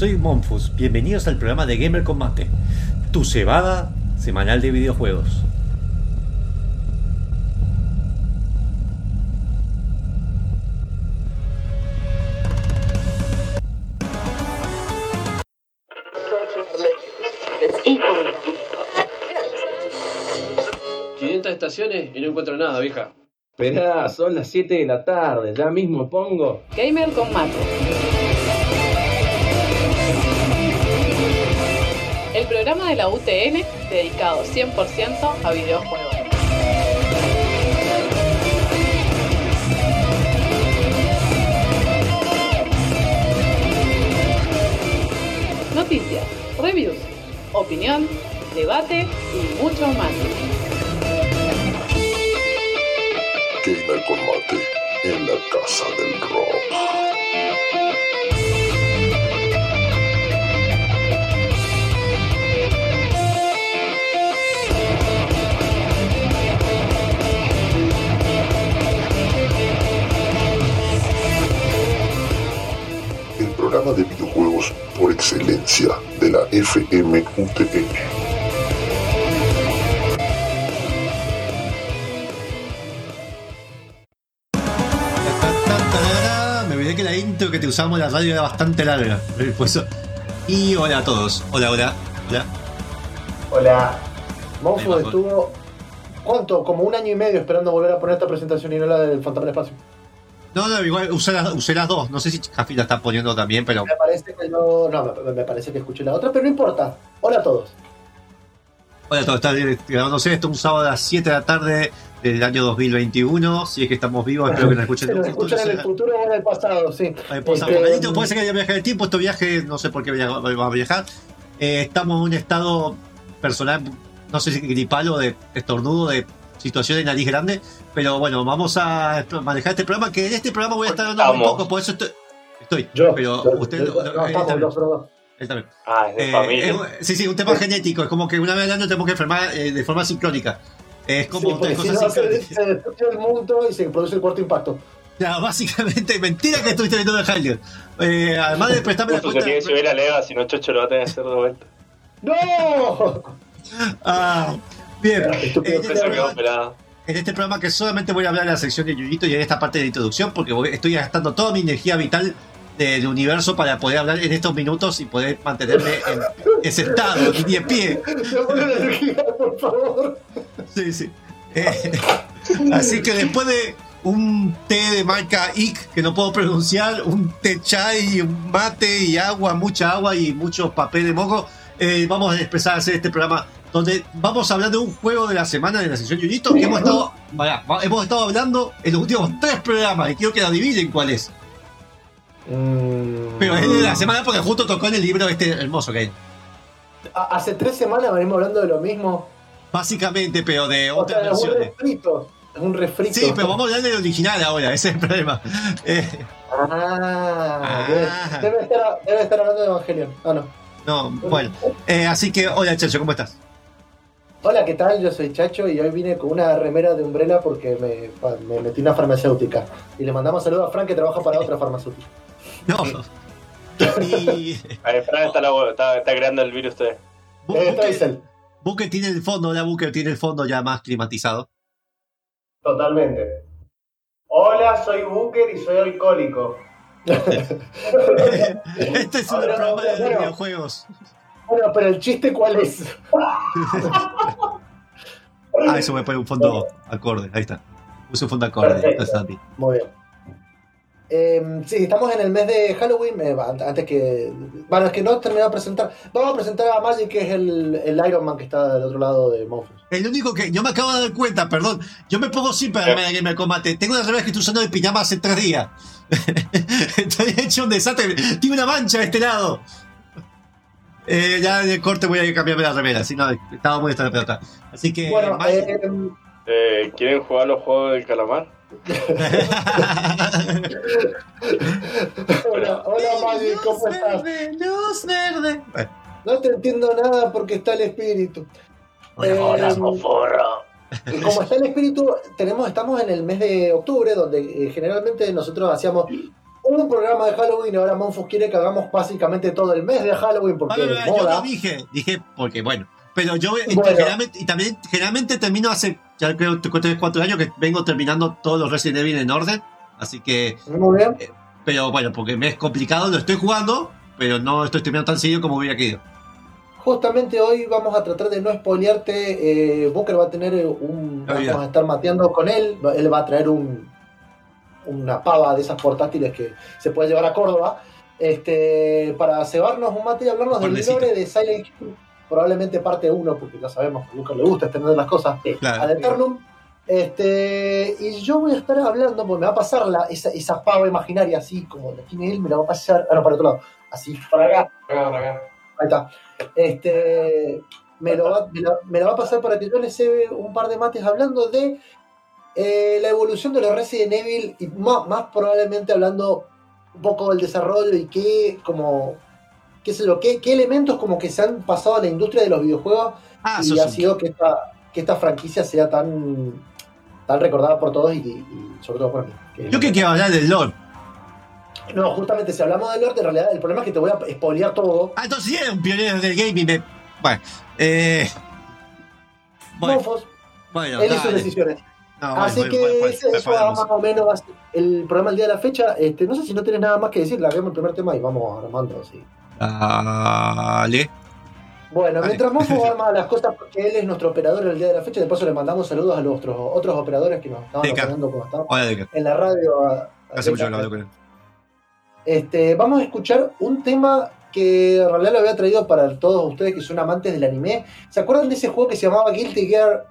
soy Monfus. Bienvenidos al programa de Gamer Combate, tu cebada semanal de videojuegos. estaciones y no encuentro nada, vieja. Esperá, son las 7 de la tarde, ya mismo pongo. Gamer con programa de la UTN dedicado 100% a videojuegos. Noticias, reviews, opinión, debate y mucho más. Gamer Combate en la Casa del Rock. Programa de videojuegos por excelencia de la FMUTN. que te usamos la radio era bastante larga. Pues, y hola a todos. Hola, hola. Hola. Hola. Monfo estuvo. ¿Cuánto? Como un año y medio esperando volver a poner esta presentación y no la del Fantasma del Espacio. No, no, igual usé las, usé las dos. No sé si Jafi la está poniendo también, pero. Me parece que no. No, me, parece que escuché la otra, pero no importa. Hola a todos. Hola a todos. Está grabándose esto un sábado a las 7 de la tarde del año 2021. Si es que estamos vivos, espero que nos escuchen. nos escuchan en el futuro o en el pasado, sí. Este, puede ser que haya viaje del tiempo. Este viaje, no sé por qué va a viajar. Eh, estamos en un estado personal, no sé si gripal o de estornudo, de situación de nariz grande. Pero bueno, vamos a manejar este programa. Que en este programa voy a estar hablando un poco, por eso estoy. estoy yo, pero usted. él también. Ah, es de eh, familia. sí, sí, un tema genético. Es como que una vez al año tenemos que enfermar eh, de forma sincrónica. Es como sí, si no, se, se destruye el mundo y se produce el cuarto impacto. Ya, básicamente, mentira que estuviste viendo de Hylian. Eh, además de prestarme la cuenta. que subir a Lega, si no Chocho lo va a tener que hacer de vuelta. ¡No! ah, bien. En este, programa, este programa que solamente voy a hablar de la sección de Yuyito y en esta parte de la introducción porque estoy gastando toda mi energía vital del universo para poder hablar en estos minutos y poder mantenerme en, sentado y de pie. por favor. Sí, sí. Eh, así que después de un té de marca IC que no puedo pronunciar, un té chai, un mate y agua, mucha agua y mucho papel de moco, eh, vamos a empezar a hacer este programa donde vamos a hablar de un juego de la semana de la sesión Yurito que hemos estado, hemos estado hablando en los últimos tres programas y quiero que adivinen cuál es. Mm. Pero es de la semana porque justo tocó en el libro este hermoso que hay. Hace tres semanas venimos hablando de lo mismo. Básicamente, pero de otras versiones. Es un refrito. Un refrito. Sí, pero vamos a hablar del original ahora, ese es el problema. Eh. Ah, ah. Debe, estar, debe, estar, hablando de Evangelion. Ah, no. No, bueno. Eh, así que, hola Chacho, ¿cómo estás? Hola, ¿qué tal? Yo soy Chacho y hoy vine con una remera de Umbrella porque me, me metí en una farmacéutica. Y le mandamos saludos a Frank que trabaja para otra farmacéutica. No. Y... Fran está, está, creando el virus usted. Buque tiene el fondo, la Buque tiene el fondo ya más climatizado. Totalmente. Hola, soy Booker y soy alcohólico. este es un programa de videojuegos. Bueno, pero el chiste cuál es. ah, eso me pone un fondo acorde. Ahí está. Puse un fondo acorde. Muy bien. Eh, sí, estamos en el mes de Halloween. Eh, antes que. Bueno, es que no terminado de presentar. Vamos a presentar a Magic, que es el, el Iron Man que está del otro lado de Monfus. El único que. Yo me acabo de dar cuenta, perdón. Yo me pongo siempre a eh. Gamer Combate. Tengo una remera que estoy usando de pijama hace tres días. estoy hecho un desastre. Tiene una mancha de este lado. Eh, ya de corte voy a cambiarme la remera. Si no, estaba muy esta la pelota. Así que. Bueno, eh, ¿quieren jugar los juegos del calamar? hola, hola Magic, ¿cómo luz estás? Verde, luz verde. No te entiendo nada porque está el espíritu. Hola, eh, como está el espíritu, tenemos, estamos en el mes de octubre, donde eh, generalmente nosotros hacíamos un programa de Halloween y ahora Monfus quiere que hagamos básicamente todo el mes de Halloween porque Bueno, es yo moda. lo dije, dije porque bueno. Pero yo eh, Bueno. generalmente, y también generalmente termino hace, ya creo, 3, 4 años que vengo terminando todos los Resident Evil en orden. Así que, Muy bien. pero bueno, porque me es complicado, lo estoy jugando, pero no estoy terminando tan seguido como hubiera querido. Justamente hoy vamos a tratar de no spoilearte. Eh, Booker va a tener un. Ah, ya. Vamos a estar mateando con él. Él va a traer un, una pava de esas portátiles que se puede llevar a Córdoba. Este, para cebarnos un mate y hablarnos del lore de Silent Hill. Probablemente parte 1, porque ya sabemos que a Booker le gusta extender las cosas. Claro. Ad Eternum. Este, y yo voy a estar hablando, porque me va a pasar la, esa, esa pava imaginaria así como la tiene él, me la va a pasar. Ah, no, para otro lado. Así, para acá. Acá, acá. Ahí está. Este, me, lo va, me, la, me la va a pasar para que yo les cebe un par de mates hablando de eh, la evolución de los Resident Evil y más, más probablemente hablando un poco del desarrollo y qué, como, qué sé yo, qué, qué elementos como que se han pasado a la industria de los videojuegos Ah, y ha sido que esta, que esta franquicia sea tan, tan recordada por todos y, y sobre todo por mí. Que- Yo que quiero hablar del Lord. No, justamente si hablamos del norte, en realidad el problema es que te voy a spoilear todo. Ah, entonces sí era un pionero del gaming. Me... Bueno, eh... Bueno, Mofos, bueno, él hizo decisiones. No, Así que bueno, ese eso más o menos va a ser el programa del día de la fecha. Este, no sé si no tienes nada más que decir, larguemos el primer tema y vamos armando así. Dale. Bueno, Vale. mientras Mofo arma las cosas porque él es nuestro operador el día de la fecha, de paso le mandamos saludos a los otros, otros operadores que nos estaban apoyando como estaban Hola, en la radio. a- a- Hace mucho con él. Este, vamos a escuchar un tema que en realidad lo había traído para todos ustedes que son amantes del anime. ¿Se acuerdan de ese juego que se llamaba Guilty Gear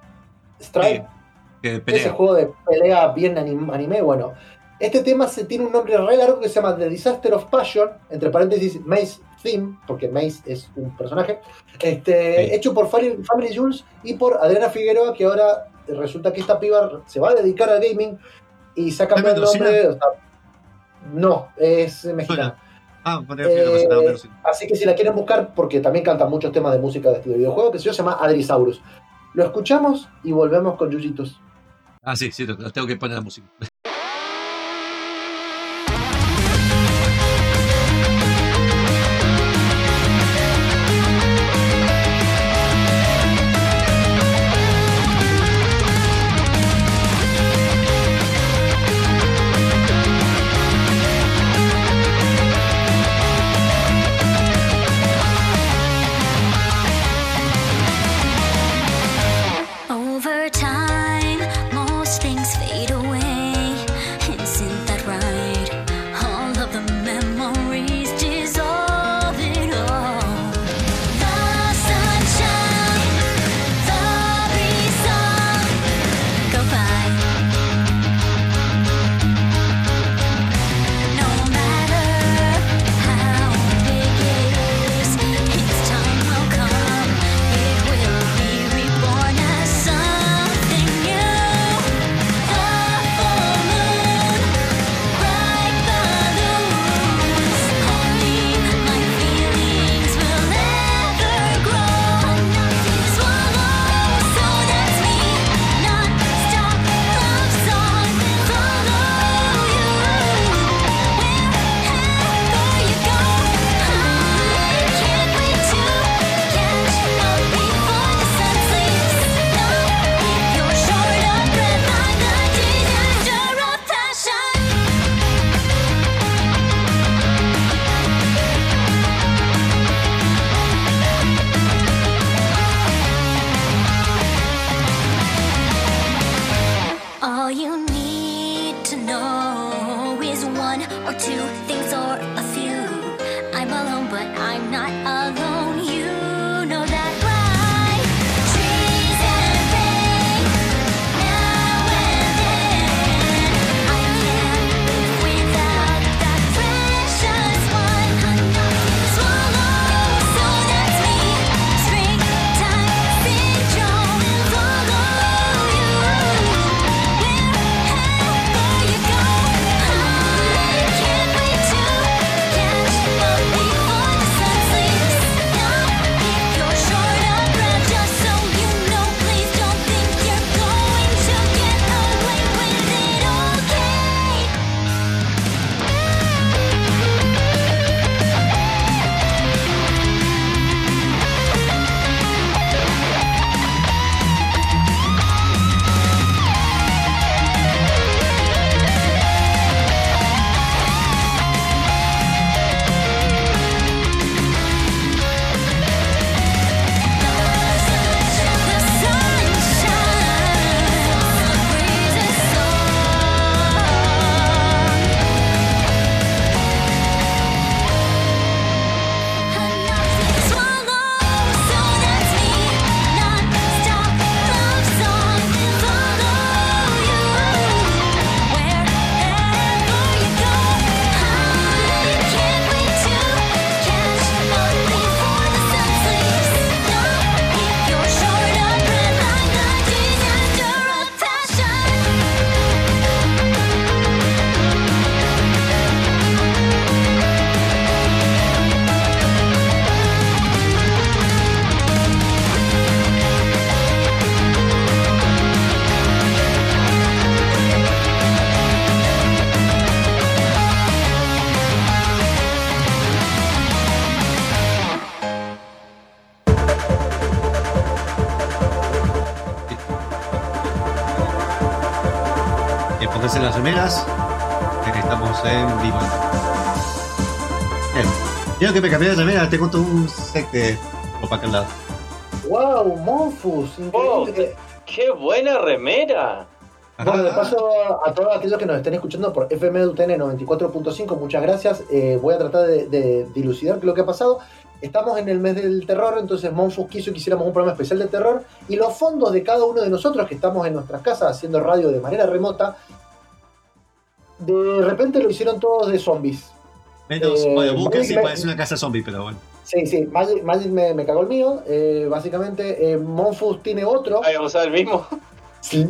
Strive? Que ese pelea. juego de pelea bien anim- anime, bueno. Este tema se tiene un nombre re largo que se llama The Disaster of Passion, entre paréntesis Maze Theme, porque Maze es un personaje, este, Sí. hecho por Family, Family Jules y por Adriana Figueroa, que ahora resulta que esta piba se va a dedicar al gaming y cambiado el ¿Es nombre. o sea, no, es mexicana. Ah, Eh. Así que si la quieren buscar, porque también canta muchos temas de música de este videojuego, que se llama Adrisaurus. Lo escuchamos y volvemos con Yujitos. Ah, sí, sí, tengo que poner la música. Tengo todo un set de ropa acá al lado. ¡Wow! Monfus, Oh, increíble. ¡Qué buena remera! Bueno, de paso a todos aquellos que nos estén escuchando por FM UTN 94.5, muchas gracias. Eh, voy a tratar de, de dilucidar lo que ha pasado. Estamos en el mes del terror, entonces Monfus quiso que hiciéramos un programa especial de terror y los fondos de cada uno de nosotros que estamos en nuestras casas haciendo radio de manera remota, de repente lo hicieron todos de zombies. Menos, Eh, bueno, Bunker sí Me- parece una casa zombie, pero bueno. Sí, sí, Magic, Magic me, me cagó el mío. Eh, básicamente, eh, Monfus tiene otro. Ay, vamos a ver el mismo. Sí.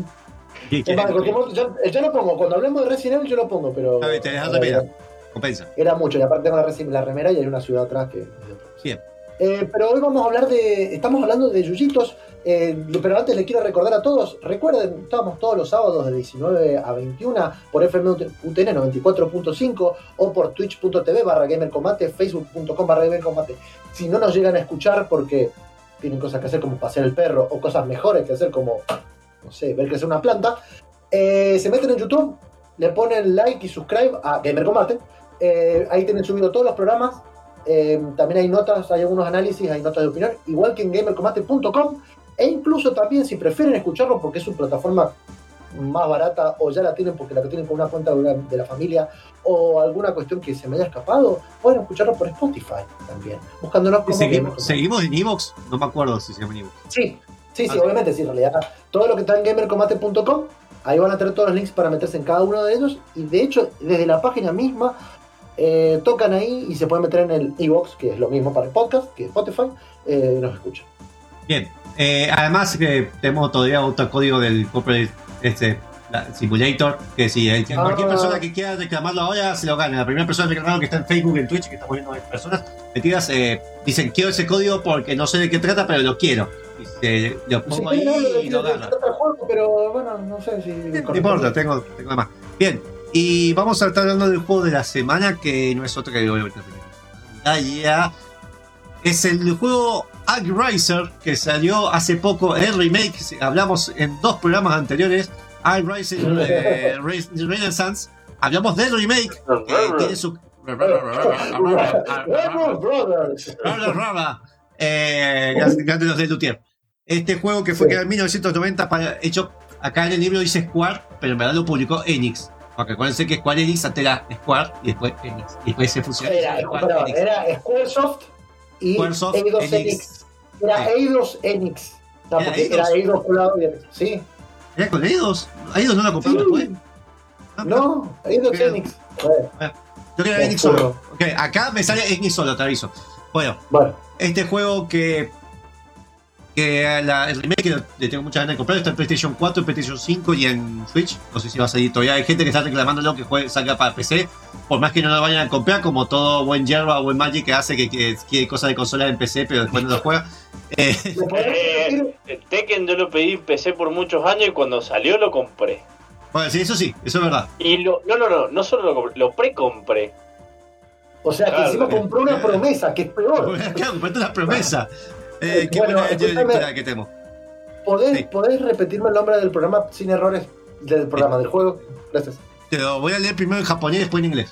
Momento yo, yo lo pongo, cuando hablemos de Resident Evil yo lo pongo, pero... A ver, te dejas eh, remera. Compensa. Era mucho, y aparte tengo la, la remera y hay una ciudad atrás que... Bien. Eh, pero hoy vamos a hablar de... Estamos hablando de Yuyitos, eh, pero antes les quiero recordar a todos, recuerden, estamos todos los sábados de 19 a 21 por FM UTN 94.5 o por twitch.tv barra gamercombate, facebook.com barra gamercombate. Si no nos llegan a escuchar porque tienen cosas que hacer como pasear el perro o cosas mejores que hacer como, no sé, ver crecer una planta, eh, se meten en YouTube, le ponen like y subscribe a Gamer Combate. Eh, ahí tienen subido todos los programas. Eh, también hay notas, hay algunos análisis, hay notas de opinión, igual que en gamercombate.com. E incluso también, si prefieren escucharlo porque es su plataforma más barata o ya la tienen porque la tienen con una cuenta de, una- de la familia o alguna cuestión que se me haya escapado, pueden escucharlo por Spotify también, buscándonos como ¿Seguimos, Gamer. ¿Seguimos en Evox? No me acuerdo si se llama Evox. Sí, sí, sí, Ah. obviamente, sí, en realidad. Todo lo que está en gamercombate.com, ahí van a tener todos los links para meterse en cada uno de ellos. Y de hecho, desde la página misma, eh, tocan ahí y se pueden meter en el iBox, que es lo mismo para el podcast, que es Spotify, eh, y nos escuchan. Bien. Eh, además, tenemos todavía otro código del Corporate este, la- Simulator, que si eh, que Ah. cualquier persona que quiera reclamarlo ahora se lo gana. La primera persona reclamando que está en Facebook, en Twitch, que estamos viendo personas metidas, eh, dicen quiero ese código porque no sé de qué trata, pero lo quiero. Y se, lo Sí, pongo ahí no, y lo gana. pero bueno, no sé si. No importa, tengo, tengo más. Bien, y vamos a estar hablando del juego de la semana, que no es otro que obviamente Ah, ya. Es el juego Riser que salió hace poco, el remake. Hablamos en dos programas anteriores. Riser eh, Re- Renaissance. Hablamos del remake. que tiene su. Eh, los de. Este juego que fue creado en 1990, para, hecho acá en el libro dice Square, pero en verdad lo publicó Enix. Porque acuérdense que Square Enix antes era Square y después Enix. Y después se fusionó. Era, Square era Squaresoft y Eidos Enix. Enix. Era Sí. Eidos Enix. No, Era porque Eidos. era Eidos Enix. Sí. ¿Era con Eidos? ¿Eidos no lo compraron Sí. después? Ah, No, Eidos Creo. Enix. Bueno, Yo creo que era Me Enix solo. Ok, acá me sale Enix solo, te aviso. Bueno, bueno. este juego que. Que la- el remake que le tengo muchas ganas de comprar está en PlayStation 4, en PlayStation 5 y en Switch. No sé si va a salir todavía. Hay gente que está reclamándolo que juegue, salga para PC. Por más que no lo vayan a comprar, como todo buen Yerba o buen Magic que hace que, que quiere cosas de consola en PC, pero después no lo juega. Eh, ¿Me podés Eh, Tekken yo lo pedí en PC por muchos años y cuando salió lo compré. bueno, sí, eso sí, eso es verdad. Y lo, no, no, no, no solo lo compré, lo pre-compré. O sea, que Claro, encima eh. compró una promesa, que es peor. Claro, compraste una promesa. Eh, qué Bueno, buena escúchame. lectura que tenemos. ¿Podés, Sí. ¿Podés repetirme el nombre del programa sin errores? Del programa, del juego. Gracias. Te lo voy a leer primero en japonés y después en inglés.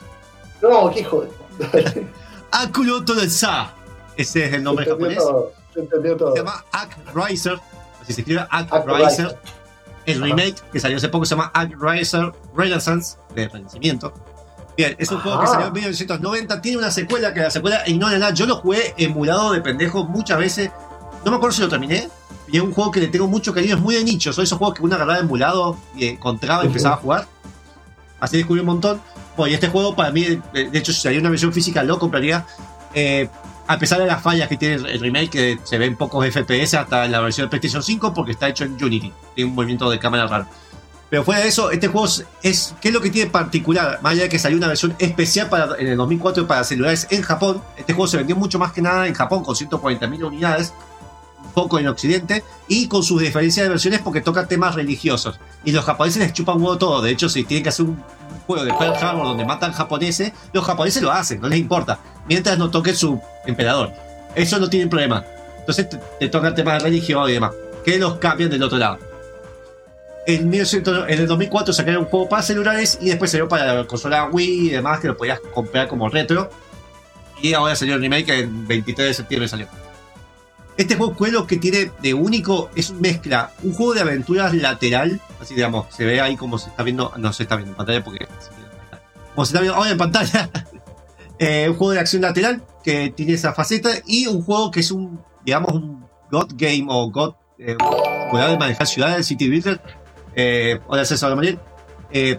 No, qué hijo de. Akulo Sa. Ese es el nombre Se japonés. todo, Se entendió todo. Se llama Act Riser. Así se escribe Act Act Riser. Riser. El Ajá. remake que salió hace poco se llama Act Riser Renaissance de Renacimiento. Bien, es un juego que Ajá. salió en 1990. Tiene una secuela que la secuela ignora nada. Yo lo jugué emulado de pendejo muchas veces. No me acuerdo si lo terminé. Y es un juego que le tengo mucho cariño. Es muy de nicho. Son esos juegos que uno agarraba emulado y encontraba y empezaba a jugar. Así descubrí un montón. Bueno, y este juego para mí, de de hecho, si saliera una versión física, lo compraría. Eh, a pesar de las fallas que tiene el remake, que se ven pocos FPS hasta en la versión de PlayStation 5, porque está hecho en Unity. Tiene un movimiento de cámara raro. Pero fuera de eso, este juego es-. ¿Qué es lo que tiene particular? Más allá de que salió una versión especial para, en el 2004 para celulares en Japón, este juego se vendió mucho más que nada en Japón con 140.000 unidades, un poco en Occidente, y con sus diferencias de versiones porque toca temas religiosos. Y los japoneses les chupan huevo todo. De hecho, si tienen que hacer un juego de Pearl Harbor donde matan japoneses, los japoneses lo hacen, no les importa. Mientras no toque su emperador. Eso no tienen problema. Entonces te, te tocan temas de religión y demás. Que los cambian del otro lado. En, 1900 en el 2004 sacaron un juego para celulares y después salió para la consola Wii y demás, que lo podías comprar como retro. Y ahora salió el remake en 23 de septiembre salió. Este juego lo que tiene de único es mezcla un juego de aventuras lateral, así digamos, se ve ahí como se está viendo, no se está viendo en pantalla porque como se está viendo ahora en pantalla, eh, un juego de acción lateral que tiene esa faceta y un juego que es un, digamos, un God Game o God, eh, de manejar ciudades, City Builder, eh, hola César Manuel, eh,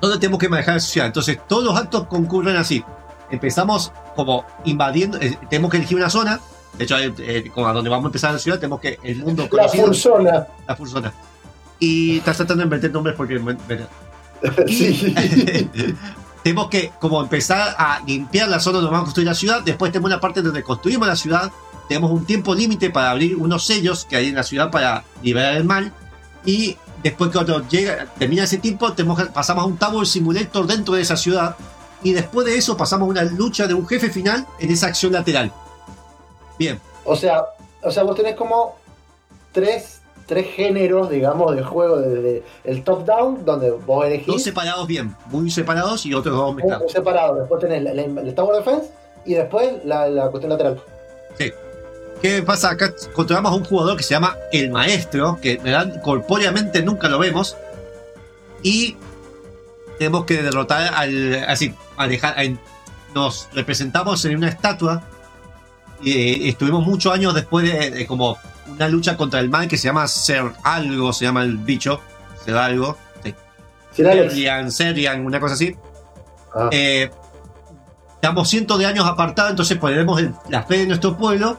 donde tenemos que manejar la ciudad. Entonces todos los actos concurren así. Empezamos como invadiendo, eh, tenemos que elegir una zona, de hecho, eh, como a donde vamos a empezar la ciudad, tenemos que el mundo La fursona. La fursona. Y estás tratando de invertir nombres porque... Sí. tenemos que como empezar a limpiar la zona donde vamos a construir la ciudad. Después tenemos una parte donde construimos la ciudad. Tenemos un tiempo límite para abrir unos sellos que hay en la ciudad para liberar el mal. Y después cuando llega, termina ese tiempo, tenemos pasamos a un Tower Simulator dentro de esa ciudad. Y después de eso pasamos a una lucha de un jefe final en esa acción lateral. Bien, O sea, o sea, vos tenés como tres, tres géneros, digamos, de juego desde el top-down, donde vos elegís dos separados bien, muy separados y otros dos mezclados. un separado. Después tenés la- la- el Tower Defense y después la, la cuestión lateral. ¿Qué pasa? Acá controlamos a un jugador que se llama El Maestro, que corpóreamente nunca lo vemos. Y tenemos que derrotar al. Así, a dejar. a- nos representamos en una estatua. Y eh, estuvimos muchos años después de, de como una lucha contra el mal que se llama Ser Algo, se llama el bicho. Ser Algo. Sí. Serian, Serian, una cosa así. Ah. Eh, estamos cientos de años apartados, entonces ponemos el- la fe de nuestro pueblo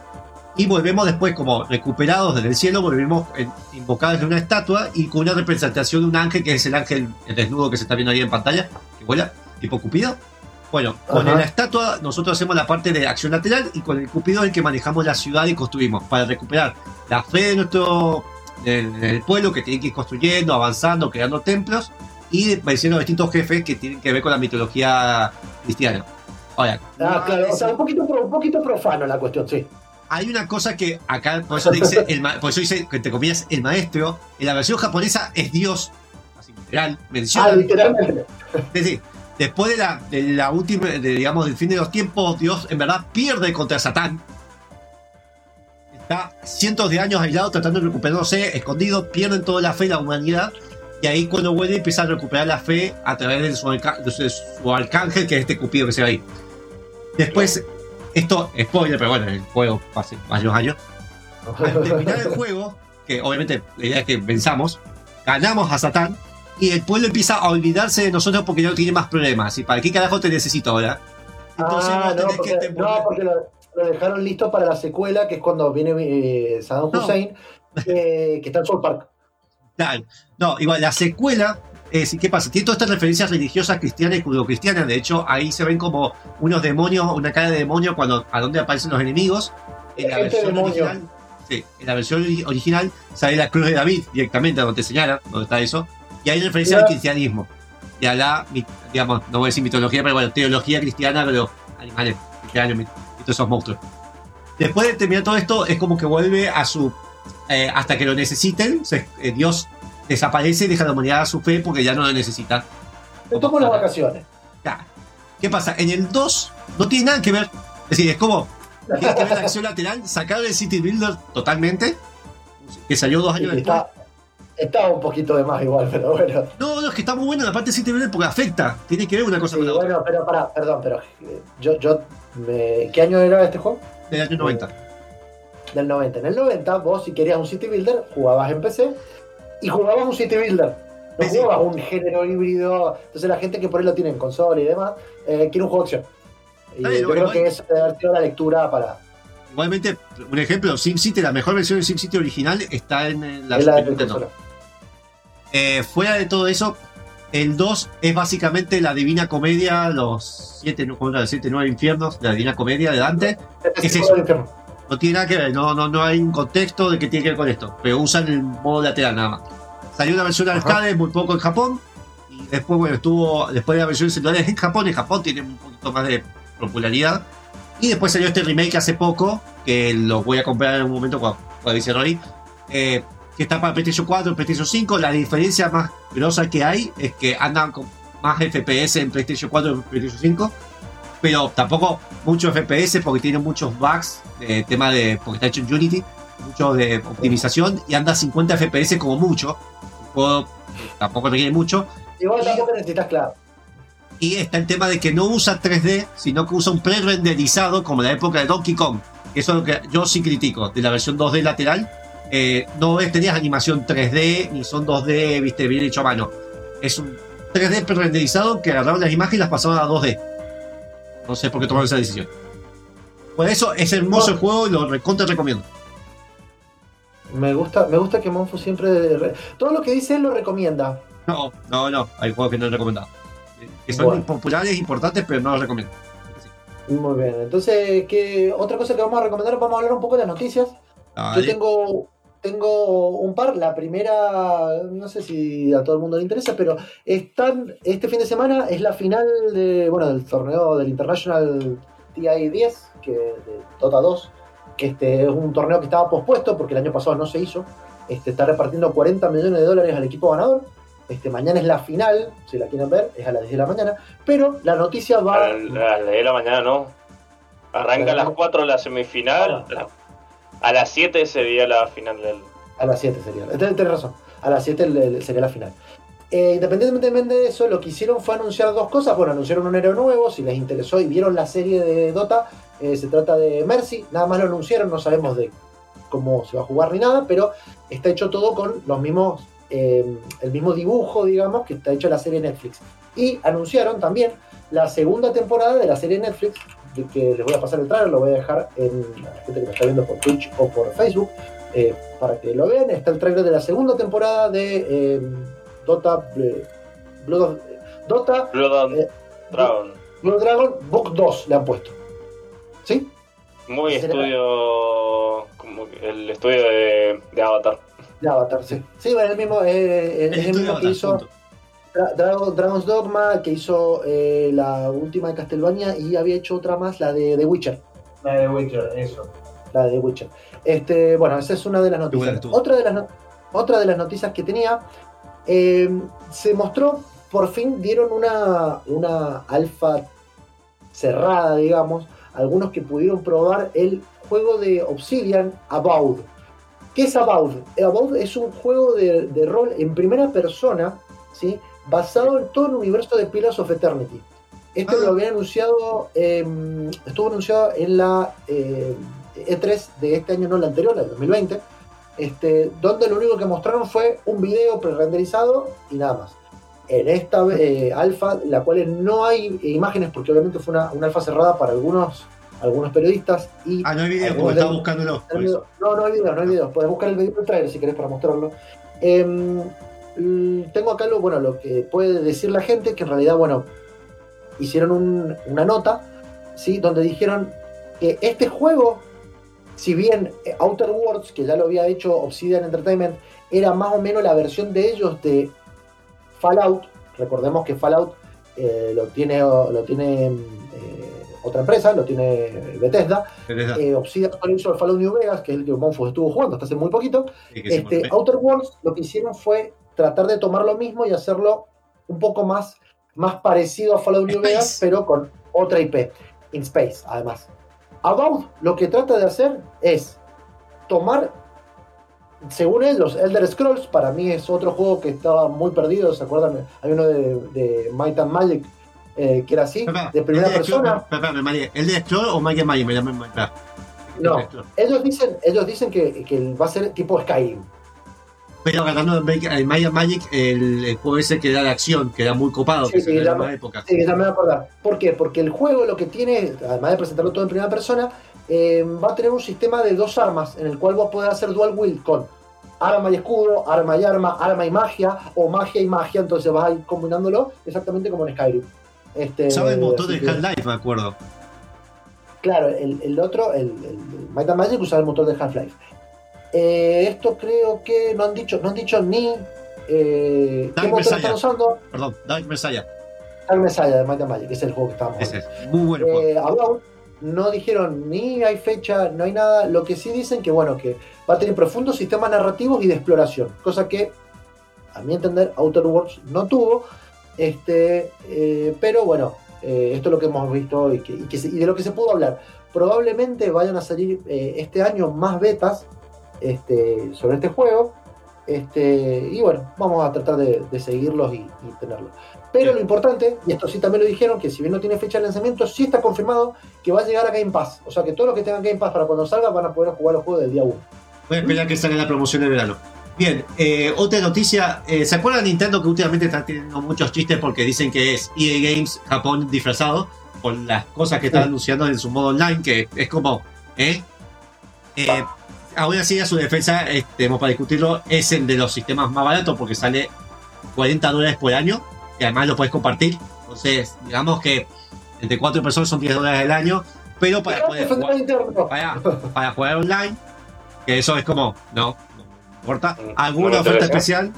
y volvemos después como recuperados desde el cielo, volvemos invocados de una estatua y con una representación de un ángel que es el ángel el desnudo que se está viendo ahí en pantalla, que vuela, tipo Cupido. Bueno, con Ajá. la estatua nosotros hacemos la parte de acción lateral y con el Cupido es el que manejamos la ciudad y construimos para recuperar la fe de nuestro del, del pueblo que tiene que ir construyendo, avanzando, creando templos y venciendo distintos jefes que tienen que ver con la mitología cristiana. Ahora, Ah, claro, o no- sea, un poquito, un poquito profano la cuestión, sí. Hay una cosa que acá, por eso dice, el, por eso dice, que entre comillas, el maestro, en la versión japonesa es Dios, así literal, menciona. Ah, literalmente. Es decir, después de la, de la última, de, digamos, del fin de los tiempos, Dios en verdad pierde contra Satán. Está cientos de años aislado tratando de recuperarse, escondido, pierden toda la fe de la humanidad. Y ahí cuando vuelve empieza a recuperar la fe a través de su, de su- de su arcángel, que es este cupido que se ve ahí. Después, esto, spoiler, pero bueno, el juego hace varios años. Al terminar el juego, que obviamente la idea es que venzamos, ganamos a Satán y el pueblo empieza a olvidarse de nosotros porque ya no tiene más problemas. ¿Y para qué carajo te necesito ahora? Entonces ah, no, porque, que no, porque lo, lo dejaron listo para la secuela, que es cuando viene eh, Saddam No. Hussein, eh, que está en South Park. Claro. No, igual la secuela. Es, ¿Qué pasa? Tiene todas estas referencias religiosas cristianas y judio-cristianas. De hecho, ahí se ven como unos demonios, una cara de demonio cuando a dónde aparecen los enemigos. En la versión original. Sí, en la versión ori- original sale la cruz de David directamente donde te señala, donde está eso. Y hay referencia Ya. al cristianismo. Y a la, digamos, no voy a decir mitología, pero bueno, teología cristiana, pero animales, cristianos, y todos esos monstruos. Después de terminar todo esto, es como que vuelve a su. eh, hasta que lo necesiten, se- eh, Dios desaparece y deja la humanidad a su fe porque ya no lo necesita. Me tomo las vacaciones. Ya. ¿Qué pasa? En el 2 no tiene nada que ver. Es decir, es como. Tiene que ver la acción lateral, sacar el City Builder totalmente. Que salió dos años después. Está, está un poquito de más igual, pero bueno. No, no, es que está muy buena la parte de City Builder porque afecta. Tiene que ver una cosa Sí, con la otra. bueno, pero pará, perdón, pero eh, yo, yo me- ¿qué año era este juego? Del año 90. Del 90. En el 90, vos si querías un City Builder, jugabas en PC y jugabas un City Builder. No Sí, sí. jugabas un género híbrido. Entonces la gente que por ahí lo tiene en consola y demás, eh, quiere un juego de acción. Y creo igual- que debe haber sido la lectura para Igualmente, un ejemplo, SimCity, la mejor versión de SimCity original está en eh, la es la de Nintendo. Eh, fuera de todo eso, el 2 es básicamente la Divina Comedia, los 7, no, 7 9 infiernos, la Divina Comedia de Dante. Es el eso. No tiene nada que ver, no, no, no hay un contexto de que tiene que ver con esto, pero usan el modo lateral nada más. Salió una versión arcade muy poco en Japón, y después, bueno, estuvo, después de la versión celulares en Japón, en Japón tiene un poquito más de popularidad. Y después salió este remake hace poco, que lo voy a comprar en un momento cuando, cuando dice Roy, eh, que está para PlayStation 4 y PlayStation 5. La diferencia más grosa que hay es que andan con más FPS en PlayStation 4 y PlayStation 5. Pero tampoco muchos FPS porque tiene muchos bugs de tema de. porque está hecho en Unity, mucho de optimización y anda a 50 FPS como mucho. El juego tampoco requiere mucho. Igual tampoco necesitas, claro. Y está el tema de que no usa 3D, sino que usa un pre-renderizado como la época de Donkey Kong. Eso es lo que yo sí critico de la versión 2D lateral. Eh, no es, tenías animación 3D, ni son 2D, viste, bien hecho a mano. Es un 3D pre-renderizado que agarraron las imágenes y las pasaron a 2D. No sé por qué tomaron esa decisión. Por eso es hermoso el juego y lo recontra recomiendo. Me gusta, me gusta que Monfu siempre. re- Todo lo que dice él lo recomienda. No, no, no, hay juegos que no he recomendado. Que son Bueno. populares, importantes, pero no los recomiendo. Muy bien. Entonces, ¿qué otra cosa que vamos a recomendar? Vamos a hablar un poco de las noticias. Yo Dale. tengo, tengo un par. La primera, no sé si a todo el mundo le interesa, pero están este fin de semana es la final de, bueno, del torneo del International TI 10, que de Dota 2, que este es un torneo que estaba pospuesto porque el año pasado no se hizo. Este, está repartiendo 40 millones de dólares al equipo ganador. Este, mañana es la final, si la quieren ver, es a las 10 de la mañana. Pero la noticia A va. las de la mañana no. Arranca a las 4 la semifinal. A las 7 sería la final del. A las 7 sería. Tenés razón. A las 7 le- le- sería la final. Eh, independientemente de eso, lo que hicieron fue anunciar dos cosas. Bueno, anunciaron un héroe nuevo. Si les interesó y vieron la serie de Dota, eh, se trata de Mercy. Nada más lo anunciaron, no sabemos de cómo se va a jugar ni nada, pero está hecho todo con los mismos, eh, el mismo dibujo, digamos, que está hecho la serie Netflix. Y anunciaron también la segunda temporada de la serie Netflix, de que les voy a pasar el trailer, lo voy a dejar en la gente que me está viendo por Twitch o por Facebook, eh, para que lo vean. Está el trailer de la segunda temporada de eh, Dota, eh, Blood of- Dota Blood Eh, Dragon. Blood Dragon Book 2 le han puesto. ¿Sí? Muy estudio. Como que el estudio de, de Avatar. De Avatar, sí. Sí, bueno, el mismo, eh, es el mismo que Avatar, hizo punto. Dra- Dragon- Dragon's Dogma, que hizo eh, la última de Castlevania y había hecho otra más, la de The Witcher. La de Witcher, eso. La de The Witcher. Este, bueno, esa es una de las noticias. Otra de las, no- otra de las noticias que tenía, eh, se mostró, por fin dieron una, una alfa cerrada, digamos, algunos que pudieron probar el juego de Obsidian About. ¿Qué es About? About es un juego de, de rol en primera persona, ¿sí? Basado en todo el universo de Pillars of Eternity. Este Ah. lo había anunciado, eh, estuvo anunciado en la eh, E3 de este año, no la anterior, la del 2020, este, donde lo único que mostraron fue un video pre-renderizado y nada más. En esta eh, alfa, la cual no hay imágenes, porque obviamente fue una, una alfa cerrada para algunos, algunos periodistas y Ah, no hay video, porque estaba buscándolo. por eso. no, no hay video, no hay video. Puedes buscar el video del trailer si querés para mostrarlo. Em, l- tengo acá lo, bueno, lo que puede decir la gente, que en realidad, bueno, hicieron un- una nota, ¿sí? Donde dijeron que este juego, si bien eh, Outer Worlds, que ya lo había hecho Obsidian Entertainment, era más o menos la versión de ellos de Fallout. Recordemos que Fallout eh, lo tiene, lo tiene eh, otra empresa, lo tiene Bethesda. Eh, Obsidian hizo el Fallout New Vegas, que es el que Monfus estuvo jugando hasta hace muy poquito. sí, Este. Outer Worlds lo que hicieron fue tratar de tomar lo mismo y hacerlo un poco más, más parecido a Fallout New Space. Vegas, pero con otra IP, in Space, además. About lo que trata de hacer es tomar, según él, los Elder Scrolls, para mí es otro juego que estaba muy perdido, ¿se acuerdan? Hay uno de, de Might and Magic eh, que era así, Espera, de primera ¿el de Scroll- persona. espera, espera, María, ¿El de Scroll o Maya Maya? Me llama espera. No. Ellos dicen, ellos dicen que, que va a ser tipo Skyrim. Pero agarrando en Maya Magic el, el juego ese que era de acción, que era muy copado, Sí, que sí, en la misma época. Sí, ya me voy a acordar. ¿Por qué? Porque el juego lo que tiene, además de presentarlo todo en primera persona, eh, va a tener un sistema de dos armas en el cual vos podés hacer dual wield con arma y escudo, arma y arma, arma y magia, o magia y magia, entonces vas a ir combinándolo exactamente como en Skyrim. Este, Sabe el motor de Half-Life, me acuerdo. Claro, el, el otro, el, el Might and Magic usaba el motor de Half-Life. Eh, esto creo que no han dicho, no han dicho ni eh, qué motor están usando. Perdón, Dark Messiah. Dark Messiah de Might and Magic, que es el juego que estábamos Ese es muy buen juego. Eh, no dijeron ni hay fecha, no hay nada. Lo que sí dicen que, bueno, que va a tener profundos sistemas narrativos y de exploración, cosa que, a mi entender, Outer Worlds no tuvo. Este, eh, pero bueno, eh, esto es lo que hemos visto y, que, y que se- y de lo que se pudo hablar. Probablemente vayan a salir este año más betas este, sobre este juego. Este, y bueno, vamos a tratar de, de seguirlos y, y tenerlos. Pero lo importante, y esto sí también lo dijeron, que si bien no tiene fecha de lanzamiento, sí está confirmado que va a llegar a Game Pass. O sea que todos los que tengan Game Pass para cuando salga van a poder jugar los juegos del día 1. Voy a esperar que salga la promoción de verano. Bien, eh, otra noticia. eh, ¿Se acuerdan de Nintendo que últimamente está teniendo muchos chistes porque dicen que es EA Games Japón disfrazado por las cosas que están Sí. anunciando en su modo online? Que es como, ¿eh? Eh, aún así, a su defensa, tenemos para discutirlo, es el de los sistemas más baratos porque sale 40 dólares por año y además lo puedes compartir. Entonces, digamos que entre cuatro personas son 10 dólares al año, pero para poder jugar para, para jugar online, que eso es como, no, no importa, Mm, alguna no oferta especial,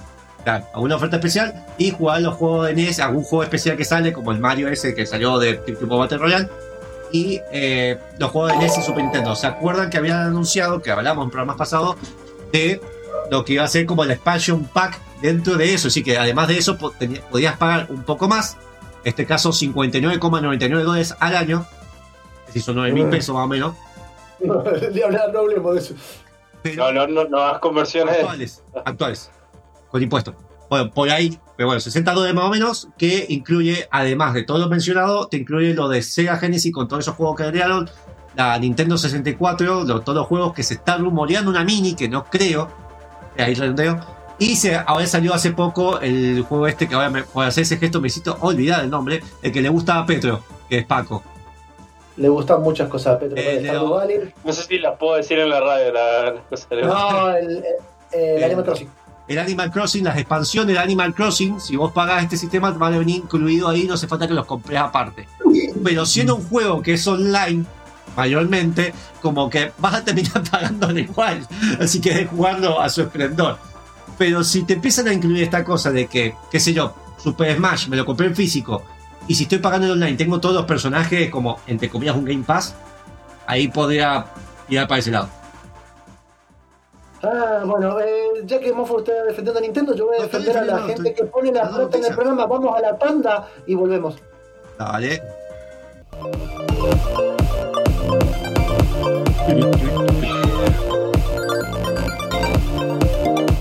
claro, alguna oferta especial y jugar los juegos de NES, algún juego especial que sale, como el Mario ese que salió de tipo Battle Royale, y eh, los juegos de NES y Super Nintendo. ¿Se acuerdan que habían anunciado, que hablamos en programas pasados, de lo que iba a ser como el expansion pack dentro de eso? Así que además de eso podías pagar un poco más, en este caso 59,99 dólares al año, es decir, son 9 mil pesos más o menos. Hablar, no hablemos de eso. Pero No, no, no, no hagas conversiones. actuales, actuales, con impuestos. Bueno, por ahí, pero bueno, 60 dólares más o menos, que incluye, además de todo lo mencionado, te incluye lo de Sega Genesis con todos esos juegos que agregaron, la Nintendo 64, lo- todos los juegos que se está rumoreando una mini, que no creo, ahí redondeo, y se, ahora salió hace poco el juego este, que ahora me, por hacer ese gesto me necesito olvidar el nombre, el que le gusta a Petro, que es Paco. Le gustan muchas cosas a Petro. Eh, Leo. Valley. No sé si las puedo decir en la radio, la- las cosas de- No, el, el, el Eh, Animal Crossing. El Animal Crossing, las expansiones del Animal Crossing, si vos pagás este sistema, van a venir incluido ahí, no hace falta que los compres aparte. Pero siendo un juego que es online, mayormente, como que vas a terminar pagándolo igual. Así que es jugarlo a su esplendor. Pero si te empiezan a incluir esta cosa de que, qué sé yo, Super Smash me lo compré en físico, y si estoy pagando en online, tengo todos los personajes como, entre comillas, un Game Pass, ahí podría ir para ese lado. Ah, bueno, eh, ya que Mofo está defendiendo a Nintendo, yo voy a defender a la gente estoy- que pone la plata en el programa. Vamos a la tanda y volvemos. Dale.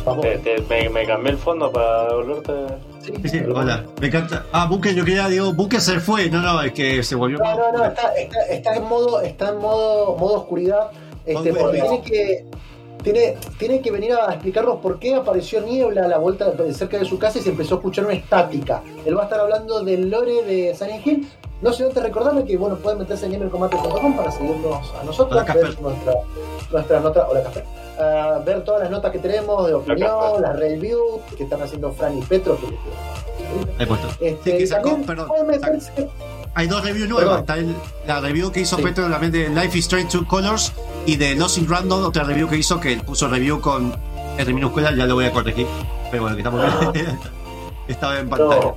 Vamos. Te- te- me, me cambié el fondo para devolverte. Sí, Sí, hola, me encanta. Ah, Bunker, yo quería, digo, Bunker se fue. No, no, es que se volvió. No, no, no, está, está, está en modo, está en modo, modo oscuridad, este, porque tiene que, tiene, tiene que venir a explicarnos por qué apareció niebla a la vuelta cerca de su casa y se empezó a escuchar una estática. Él va a estar hablando del lore de Silent Hill. No sé antes recordarle que bueno, pueden meterse en gamercombate.com para seguirnos a nosotros, Hola, ver nuestra, nuestra nota, hola Casper, Ah, ver todas las notas que tenemos de opinión, Casper. las reviews que están haciendo Fran y Petro, que, He puesto. este, Sí, que sacó, perdón, meterse Hay dos reviews nuevas. Perdón. Está el- la review que hizo Sí. Petro también de Life is Strange Two Colors y de in Random, otra review que hizo que puso review con R minúscula, ya lo voy a corregir. Pero bueno, que estamos bien. Estaba en pantalla. No.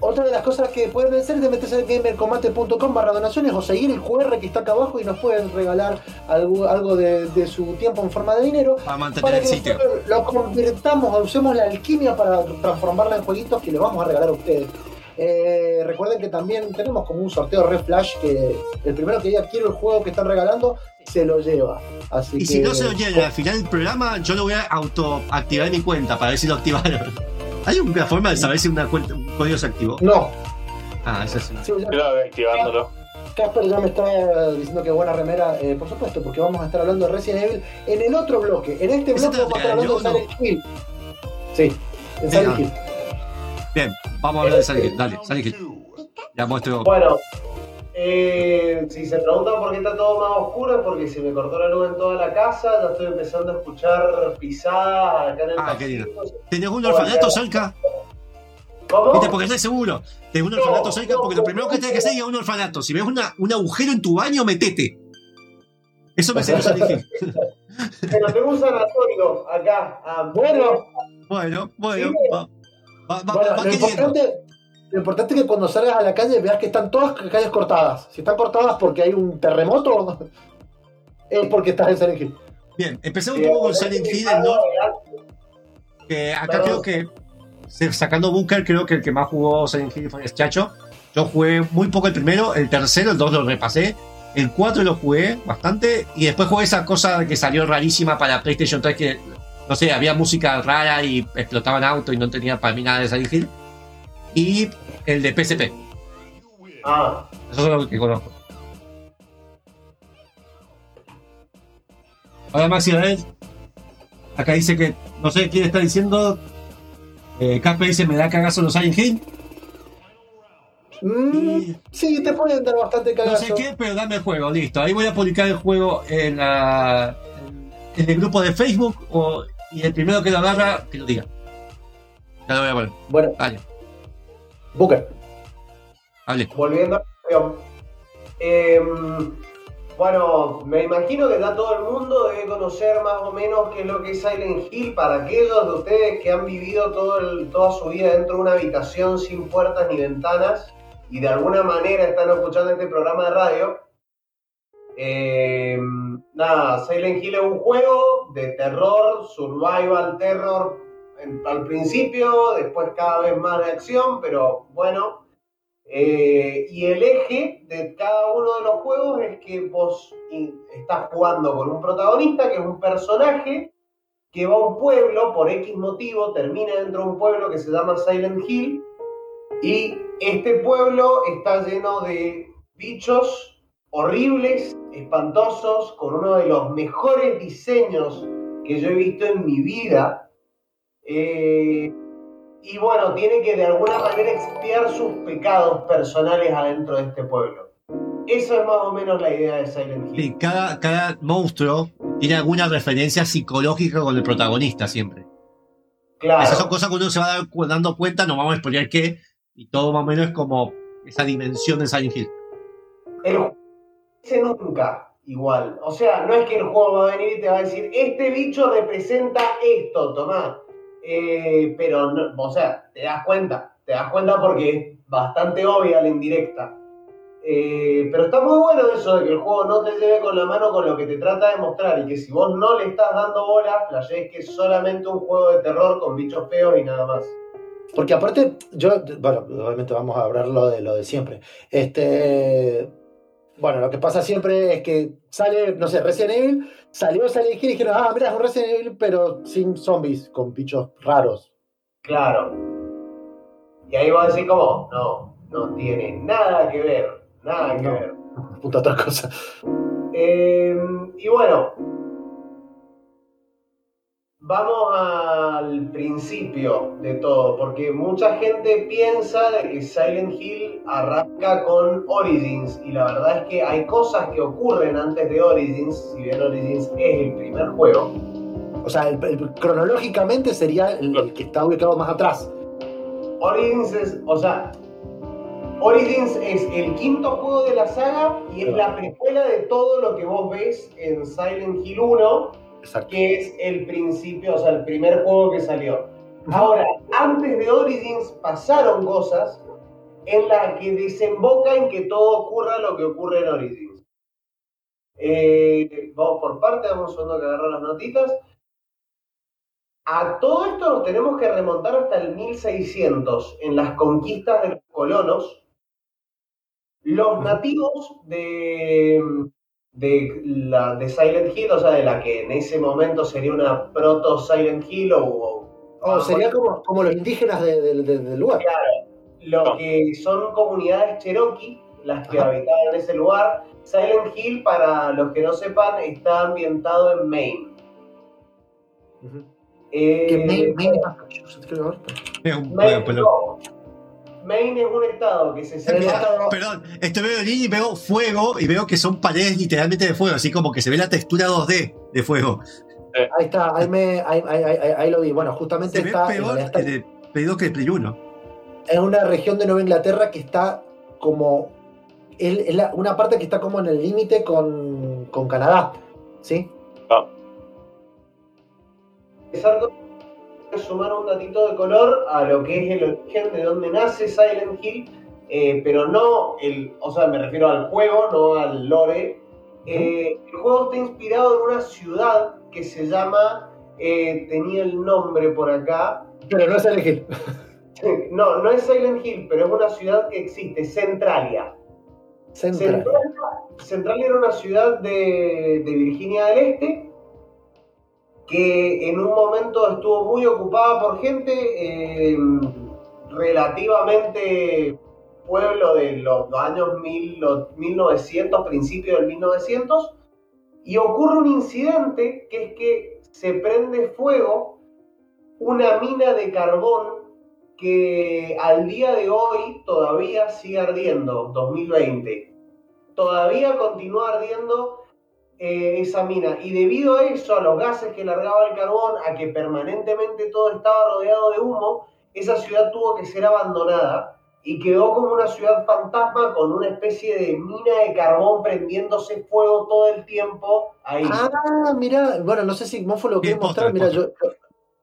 Otra de las cosas que pueden hacer es de meterse en gamercombate.com barra donaciones o seguir el QR que está acá abajo y nos pueden regalar algo, algo de, de su tiempo en forma de dinero Para mantener para el que sitio. lo convirtamos, usemos la alquimia para transformarla en jueguitos que les vamos a regalar a ustedes. Eh, recuerden que también tenemos como un sorteo Red Flash que el primero que diga quiero el juego que están regalando se lo lleva. Así Y que, si no se lo llegan al final del programa, yo lo voy a autoactivar en mi cuenta para ver si lo activaron. ¿Hay una forma de saber si una cuenta, un código se activó? No, Ah, eso sí. sí, que activándolo. Casper ya me está diciendo que buena remera, eh, por supuesto, porque vamos a estar hablando de Resident Evil en el otro bloque. En este ¿Ese bloque vamos a estar hablando de? Silent Hill. Sí, en Silent Hill. Bien, vamos a hablar de Silent Hill. Dale, Silent Hill. Ya muestro. Bueno, eh, si se preguntan por qué está todo más oscuro es porque se me cortó la luz en toda la casa, ya estoy empezando a escuchar pisadas acá en el Ah, qué lindo. ¿Tenés un orfanato cerca? ¿Cómo? ¿Viste? Porque estoy seguro. Tenés un orfanato No, cerca no, porque lo primero que tenés que hacer es ir a un orfanato. Si ves una, un agujero en tu baño, metete. Eso me enseñó Silent Hill. Pero tengo un sanatorio acá. ah, Bueno, Bueno, bueno. Sí. Va, va, va, bueno va lo, importante, lo importante es que cuando salgas a la calle veas que están todas las calles cortadas. Si están cortadas porque hay un terremoto, es porque estás en Silent Hill. Bien, empecemos un poco con Silent Hill, el North, que acá creo que, sacando Bunker, creo que el que más jugó Silent Hill fue Chacho. Yo jugué muy poco el primero, el tercero, el dos lo repasé, el 4 lo jugué bastante, y después jugué esa cosa que salió rarísima para PlayStation 3 que, no sé, había música rara y explotaban autos y no tenía para mí nada de Silent Hill. Y el de PSP, Ah, eso es lo que conozco. Ahora si a ver, acá dice que, no sé quién está diciendo, eh, Casper dice, me da cagazo los Silent Hill. Mm, sí, te pueden dar bastante No cagazo. sé qué, pero dame el juego, listo. Ahí voy a publicar el juego en, la, en el grupo de Facebook o, y el primero que lo agarra, que lo diga. Ya lo voy a poner. Bueno, Dale, Booker. hable. volviendo a la cuestión. Em, bueno, me imagino que ya todo el mundo debe conocer más o menos qué es lo que es Silent Hill para aquellos de ustedes que han vivido todo el- toda su vida dentro de una habitación sin puertas ni ventanas y de alguna manera están escuchando este programa de radio. Em, nada, Silent Hill es un juego de terror, survival terror en- al principio, después cada vez más de acción, pero bueno, eh, y el eje de cada uno de los juegos es que vos estás jugando con un protagonista que es un personaje que va a un pueblo por X motivo, termina dentro de un pueblo que se llama Silent Hill y este pueblo está lleno de bichos horribles, espantosos, con uno de los mejores diseños que yo he visto en mi vida. Eh, y bueno, tiene que de alguna manera expiar sus pecados personales adentro de este pueblo. Eso es más o menos la idea de Silent Hill. Sí, cada, cada monstruo tiene alguna referencia psicológica con el protagonista siempre. Claro. Esas son cosas que uno se va dando cuenta, no vamos a explicar qué, y todo más o menos es como esa dimensión de Silent Hill. El nunca igual. O sea, no es que el juego va a venir y te va a decir, este bicho representa esto, tomá. Eh, pero, no- o sea, te das cuenta. Te das cuenta porque es bastante obvia la indirecta. Eh, pero está muy bueno eso de que el juego no te lleve con la mano con lo que te trata de mostrar y que si vos no le estás dando bola, flashees que es solamente un juego de terror con bichos feos y nada más. Porque aparte, yo, bueno, obviamente vamos a hablar lo de lo de siempre. Este, bueno, lo que pasa siempre es que sale, no sé, Resident Evil, salió Silent Hill y dijeron, ah, mira, es un Resident Evil, pero sin zombies, con bichos raros. Claro. Y ahí va a decir como, no, no tiene nada que ver, nada que ver. Puta otra cosa. Eh, y bueno, vamos al principio de todo, porque mucha gente piensa de que Silent Hill arranca con Origins, y la verdad es que hay cosas que ocurren antes de Origins, si bien Origins es el primer juego. O sea, el- el- cronológicamente sería el, el que está ubicado más atrás. Origins es, o sea, Origins es el quinto juego de la saga y es la precuela de todo lo que vos ves en Silent Hill 1, Exacto. que es el principio, o sea, el primer juego que salió. Ahora, antes de Origins pasaron cosas en las que desemboca en que todo ocurra lo que ocurre en Origins. Eh, vamos por parte, vamos un segundo que agarro las notitas. A todo esto nos tenemos que remontar hasta el 1600, en las conquistas de los colonos. Los nativos de, de, la, de Silent Hill, o sea, de la que en ese momento sería una proto Silent Hill o, O Ah, sería como, como los indígenas de- de- de- del lugar. lo que son comunidades cherokee, las que Ajá. habitaban ese lugar. Silent Hill, para los que no sepan, está ambientado en Maine. Eh, Que Maine- Maine es Massachusetts, creo, ahora. Es un- Maine, bueno, pero- no. Maine es un estado que se estado- Perdón, esto veo el y veo fuego y veo que son paredes literalmente de fuego, así como que se ve la textura 2D de fuego. Ahí está, ahí, me, ahí, ahí- ahí- ahí lo vi. Bueno, justamente Se ve está, en peor está el pedido que el Play 1. en una región de Nueva Inglaterra que está como. Es, es la- una parte que está como en el límite con, con Canadá. ¿Sí? empezar con- sumar un datito de color a lo que es el origen de donde nace Silent Hill, eh, pero no el, o sea, me refiero al juego, no al lore. Eh, el juego está inspirado en una ciudad que se llama, eh, tenía el nombre por acá, Pero no es elegir. no, no es Silent Hill, pero es una ciudad que existe, Centralia. Central. Centralia, Centralia era una ciudad de, de Virginia del Este que en un momento estuvo muy ocupada por gente, eh, relativamente pueblo de los años mil- los 1900, principios del 1900, y ocurre un incidente que es que se prende fuego una mina de carbón que al día de hoy todavía sigue ardiendo, 2020. Todavía continúa ardiendo eh, esa mina. Y debido a eso, a los gases que largaba el carbón, a que permanentemente todo estaba rodeado de humo, esa ciudad tuvo que ser abandonada y quedó como una ciudad fantasma con una especie de mina de carbón prendiéndose fuego todo el tiempo ahí. Ah, mira, bueno, no sé si Mofo lo quiere mostrar. Mira, yo,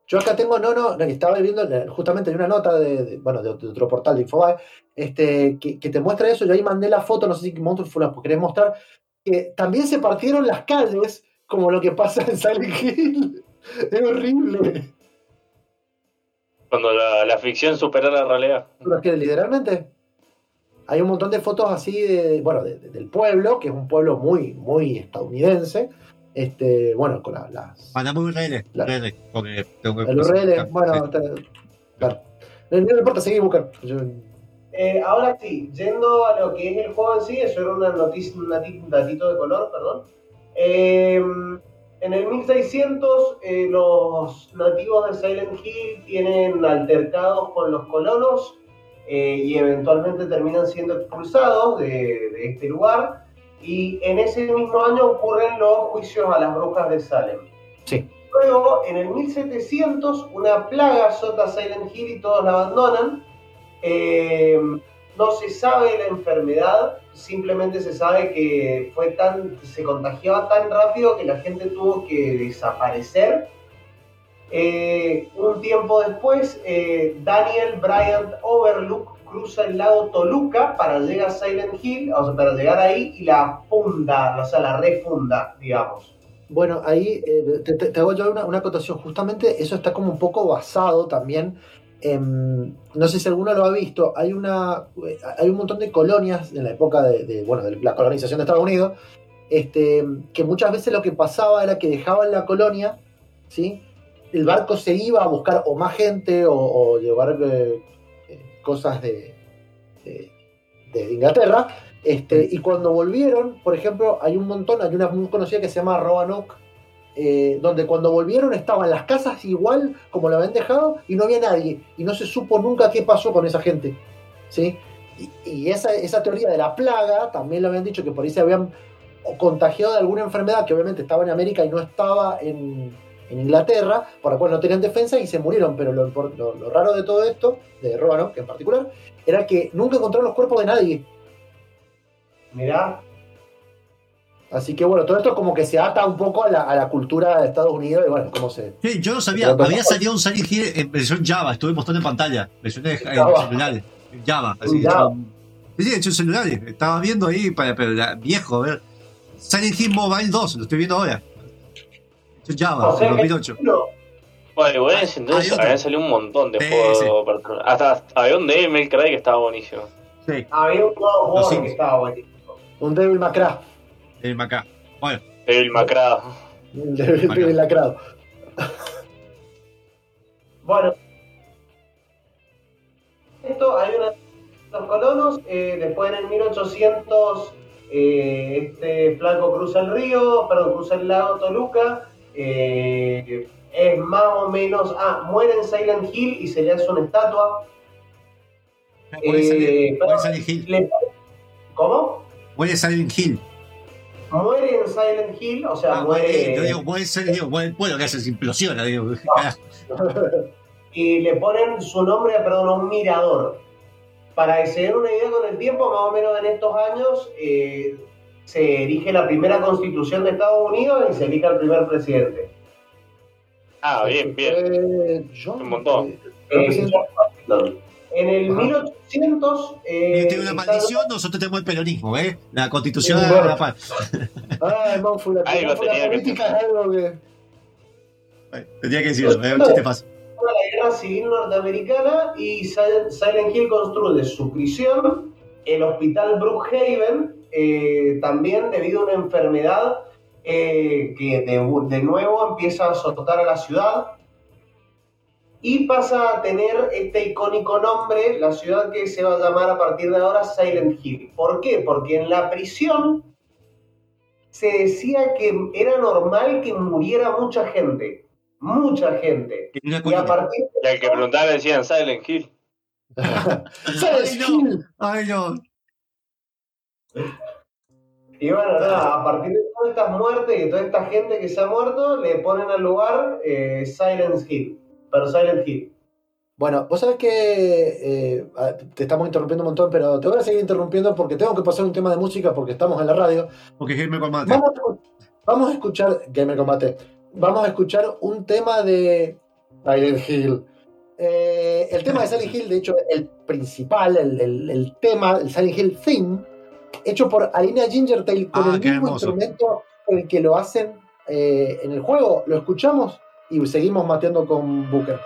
yo acá tengo, no, no, estaba viendo justamente en una nota de, de- bueno, de, otro portal de Infobae, este, que, que te muestra eso. Yo ahí mandé la foto, no sé si Monfo la querés mostrar, que también se partieron las calles, como lo que pasa en Silent Hill. Es horrible. Cuando la, la ficción supera la realidad. Pero es que literalmente hay un montón de fotos así de, bueno, de- de- del pueblo, que es un pueblo muy, muy estadounidense. Este, bueno, con la- las, Mandame un URL, La- URL, porque tengo que el URL, Sí. bueno, te- claro. No, no importa, seguí buscando. Eh, ahora sí, yendo a lo que es el juego en sí, eso era una noticia, un datito de color, perdón. Eh, en el 1600, eh, los nativos de Silent Hill tienen altercados con los colonos eh, y eventualmente terminan siendo expulsados de, de este lugar. Y en ese mismo año ocurren los juicios a las brujas de Salem. Sí. Luego, en el 1700, una plaga azota Silent Hill y todos la abandonan. Eh, no se sabe la enfermedad, simplemente se sabe que fue tan, se contagiaba tan rápido que la gente tuvo que desaparecer. Eh, un tiempo después, eh, Daniel Bryant Overlook cruza el lago Toluca para llegar a Silent Hill, o sea, para llegar ahí y la funda, o sea, la refunda, digamos. Bueno, ahí eh, te, te- te hago yo una, una acotación. Justamente eso está como un poco basado también en. No sé si alguno lo ha visto. Hay una hay un montón de colonias en la época de, bueno, de la colonización de Estados Unidos. Este, que muchas veces lo que pasaba era que dejaban la colonia, ¿sí? El barco se iba a buscar o más gente o, llevar eh, cosas de Inglaterra. Este, y cuando volvieron, por ejemplo, hay un montón, hay una muy conocida que se llama Roanoke, eh, donde cuando volvieron estaban las casas igual como la habían dejado y no había nadie. Y no se supo nunca qué pasó con esa gente. ¿sí? Y, esa, teoría de la plaga, también lo habían dicho que por ahí se habían contagiado de alguna enfermedad que obviamente estaba en América y no estaba en, Inglaterra, por la cual no tenían defensa y se murieron. Pero lo, raro de todo esto, de Roanoke en particular, era que nunca encontraron los cuerpos de nadie. Mirá, Así que bueno, todo esto como que se ata un poco a la, a la cultura de Estados Unidos y bueno, cómo se... Sí, yo no sabía, Pero- había salido un Silent Hill en versión Java, estuve mostrando en pantalla, versión de en Java. celulares, en Java, así Java. hecho- Sí, sí, hecho en celulares, estaba viendo ahí, para, pero viejo, a ver. Silent Hill Mobile 2, lo estoy viendo ahora. Hecho en Java, o sea en que 2008. no, Bueno, igual Hay- entonces otro. habían salido un montón de Sí, juegos. Hasta había un de Mail Cry que estaba buenísimo. Sí, había un juego que estaba buenísimo. Un Devil Macra. El Macá. Bueno, Devil Macrado. Devil lacrado. Bueno, esto hay una los colonos, eh, después en el 1800 eh, este flaco cruza el río, perdón, cruza el lago Toluca, eh, es más o menos, ah, muere en Silent Hill y se le hace una estatua. Silent- Eh, muere Silent Hill. Le- ¿Cómo? Muere Silent Hill. Muere en Silent Hill, o sea, Ah, muere... yo digo, Hill, muere el pueblo que hace, se implosiona, digo, carajo. y le ponen su nombre, perdón, a un mirador. Para que se den una idea con el tiempo, más o menos en estos años, eh, se erige la primera constitución de Estados Unidos y se elige al primer presidente. Ah, bien, bien. Eh, John, Un montón. eh, Eh, En el Ajá. 1800. eh, Y tiene una está- maldición, nosotros tenemos el peronismo, ¿eh? La constitución de bueno. la paz. Ay, Manfu, la, Algo Manfu, la tenía que política es algo que. Tenía que decirlo, es un chiste fácil. la guerra civil norteamericana y Sil- Silent Hill construye su prisión, el hospital Brookhaven, eh, también debido a una enfermedad eh, que de, de nuevo empieza a azotar a la ciudad y pasa a tener este icónico nombre, la ciudad que se va a llamar a partir de ahora Silent Hill. ¿Por qué? Porque en la prisión se decía que era normal que muriera mucha gente, mucha gente. Y a partir Y al que preguntaba le decían Silent Hill. No. Hill? Ay, no. Y bueno, nada, a partir de todas estas muertes y de toda esta gente que se ha muerto, le ponen al lugar eh, Silent Hill. Pero Silent Hill. Bueno, vos sabés que eh, te estamos interrumpiendo un montón, pero te voy a seguir interrumpiendo porque tengo que pasar un tema de música porque estamos en la radio. Porque Jaime Combate. Vamos a, escu- vamos a escuchar, Gamer Combate, vamos a escuchar un tema de Silent Hill. Eh, el tema de Silent Hill, de hecho, el principal, el, el- el tema, el Silent Hill Theme, hecho por Alina Gingertail con Ah, el mismo hermoso. instrumento con el que lo hacen eh, en el juego. Lo escuchamos y seguimos mateando con Booker.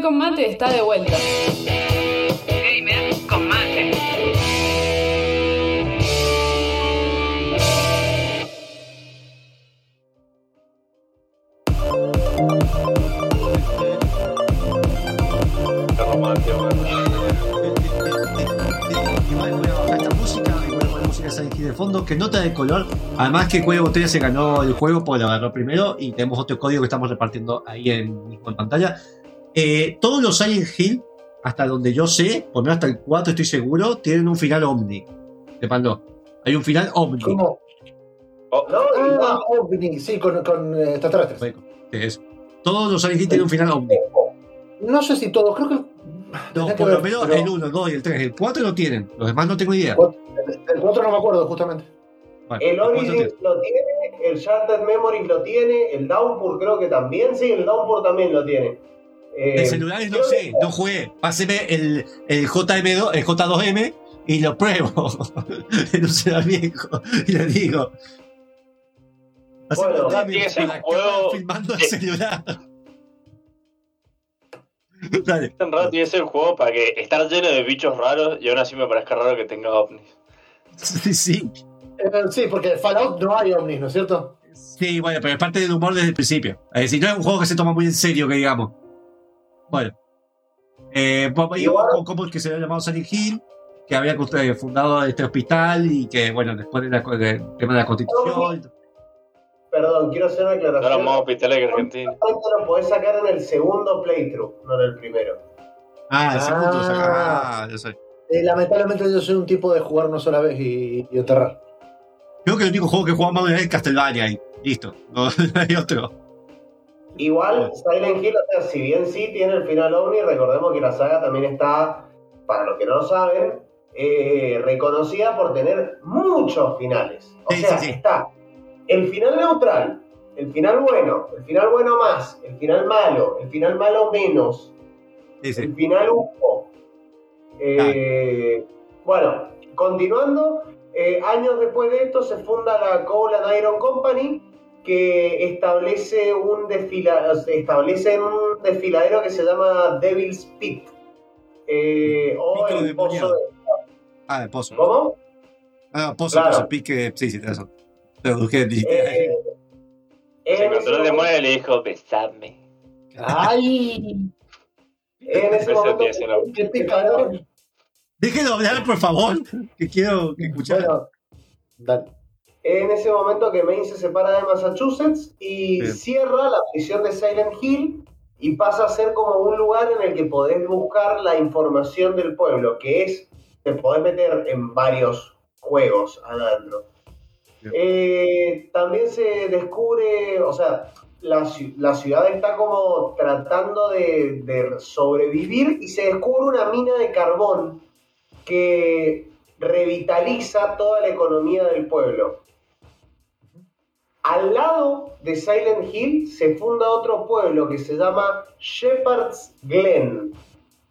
Gamer con Mate está de vuelta. Gamer con mate. De fondo que nota de color. Además que Cuello Botella se ganó el juego porque lo agarró primero y tenemos otro código que estamos repartiendo ahí en, en pantalla. Eh, todos los Silent Hill, hasta donde yo sé, por lo menos hasta el 4 estoy seguro, tienen un final Omni. Sepanlo. Hay un final ovni. Como, Oh, No, y ah, no, OVNI, sí, con, con eh, extraterrestres. Todos los Silent Hill tienen un final ovni. No sé si todos, creo que. No, por lo ver, menos pero el 1, el 2 y el 3. El 4 no tienen. Los demás no tengo idea. El 4 no me acuerdo, justamente. Bueno, el Origins tiene. lo tiene, el Shattered Memories lo tiene, el Downpour creo que también, sí, el Downpour también lo tiene. Eh, En celulares no sé, no jugué. Páseme el, el JM2, el J2M y lo pruebo en un celular viejo. Y le digo. Bueno, la juego filmando el de- celular. Dale. tan raro tiene que ser el juego para que estar lleno de bichos raros y aún así me parezca raro que tenga ovnis. Sí, sí. Eh, sí, porque Fallout no hay ovnis, ¿no es cierto? Sí, bueno, pero es parte del humor desde el principio. Es decir, no es un juego que se toma muy en serio, que digamos. Bueno. Eh, pues, cómo es que se había llamado Silent Hill, que había eh, fundado este hospital y que, bueno, después del tema de la constitución. Perdón, quiero hacer una No aclaración. eran más hospitales que Argentina. Lo podés sacar en el segundo playthrough, no en el primero. Ah, el segundo lo saca. Ah. Ah, yo. Eh, lamentablemente yo soy un tipo de jugar una sola vez y, y enterrar. Creo que el único juego que jugamos más de una vez es Castlevania y listo. No, no hay otro. Igual, Silent Hill, o sea, si bien sí tiene el final OVNI, recordemos que la saga también está, para los que no lo saben, eh, reconocida por tener muchos finales. O Sí, sea, sí, sí. está el final neutral, el final bueno, el final bueno más, el final malo, el final malo menos, el final UFO. Eh, Bueno, continuando, eh, años después de esto se funda la Coal and Iron Company que establece un, desfila, establece un desfiladero que se llama Devil's Pit. eh, o Pico el pozo demoniado. de... Ah, el pozo. ¿Cómo? Ah, pozo, Claro. pozo, pique. Sí, sí, razón. Traduje, Eh, Se en, encontró ese el demonio momento, y le dijo, besame. ¡Ay! en ese momento ¡Qué picador! Déjenlo hablar, por favor. Que quiero que escuchar. Bueno, dale. En ese momento que Maine se separa de Massachusetts y cierra la prisión de Silent Hill y pasa a ser como un lugar en el que podés buscar la información del pueblo, que es, te podés meter en varios juegos adentro. Eh, también se descubre, o sea, la, la ciudad está como tratando de, de sobrevivir y se descubre una mina de carbón que revitaliza toda la economía del pueblo. Al lado de Silent Hill se funda otro pueblo que se llama Shepherd's Glen,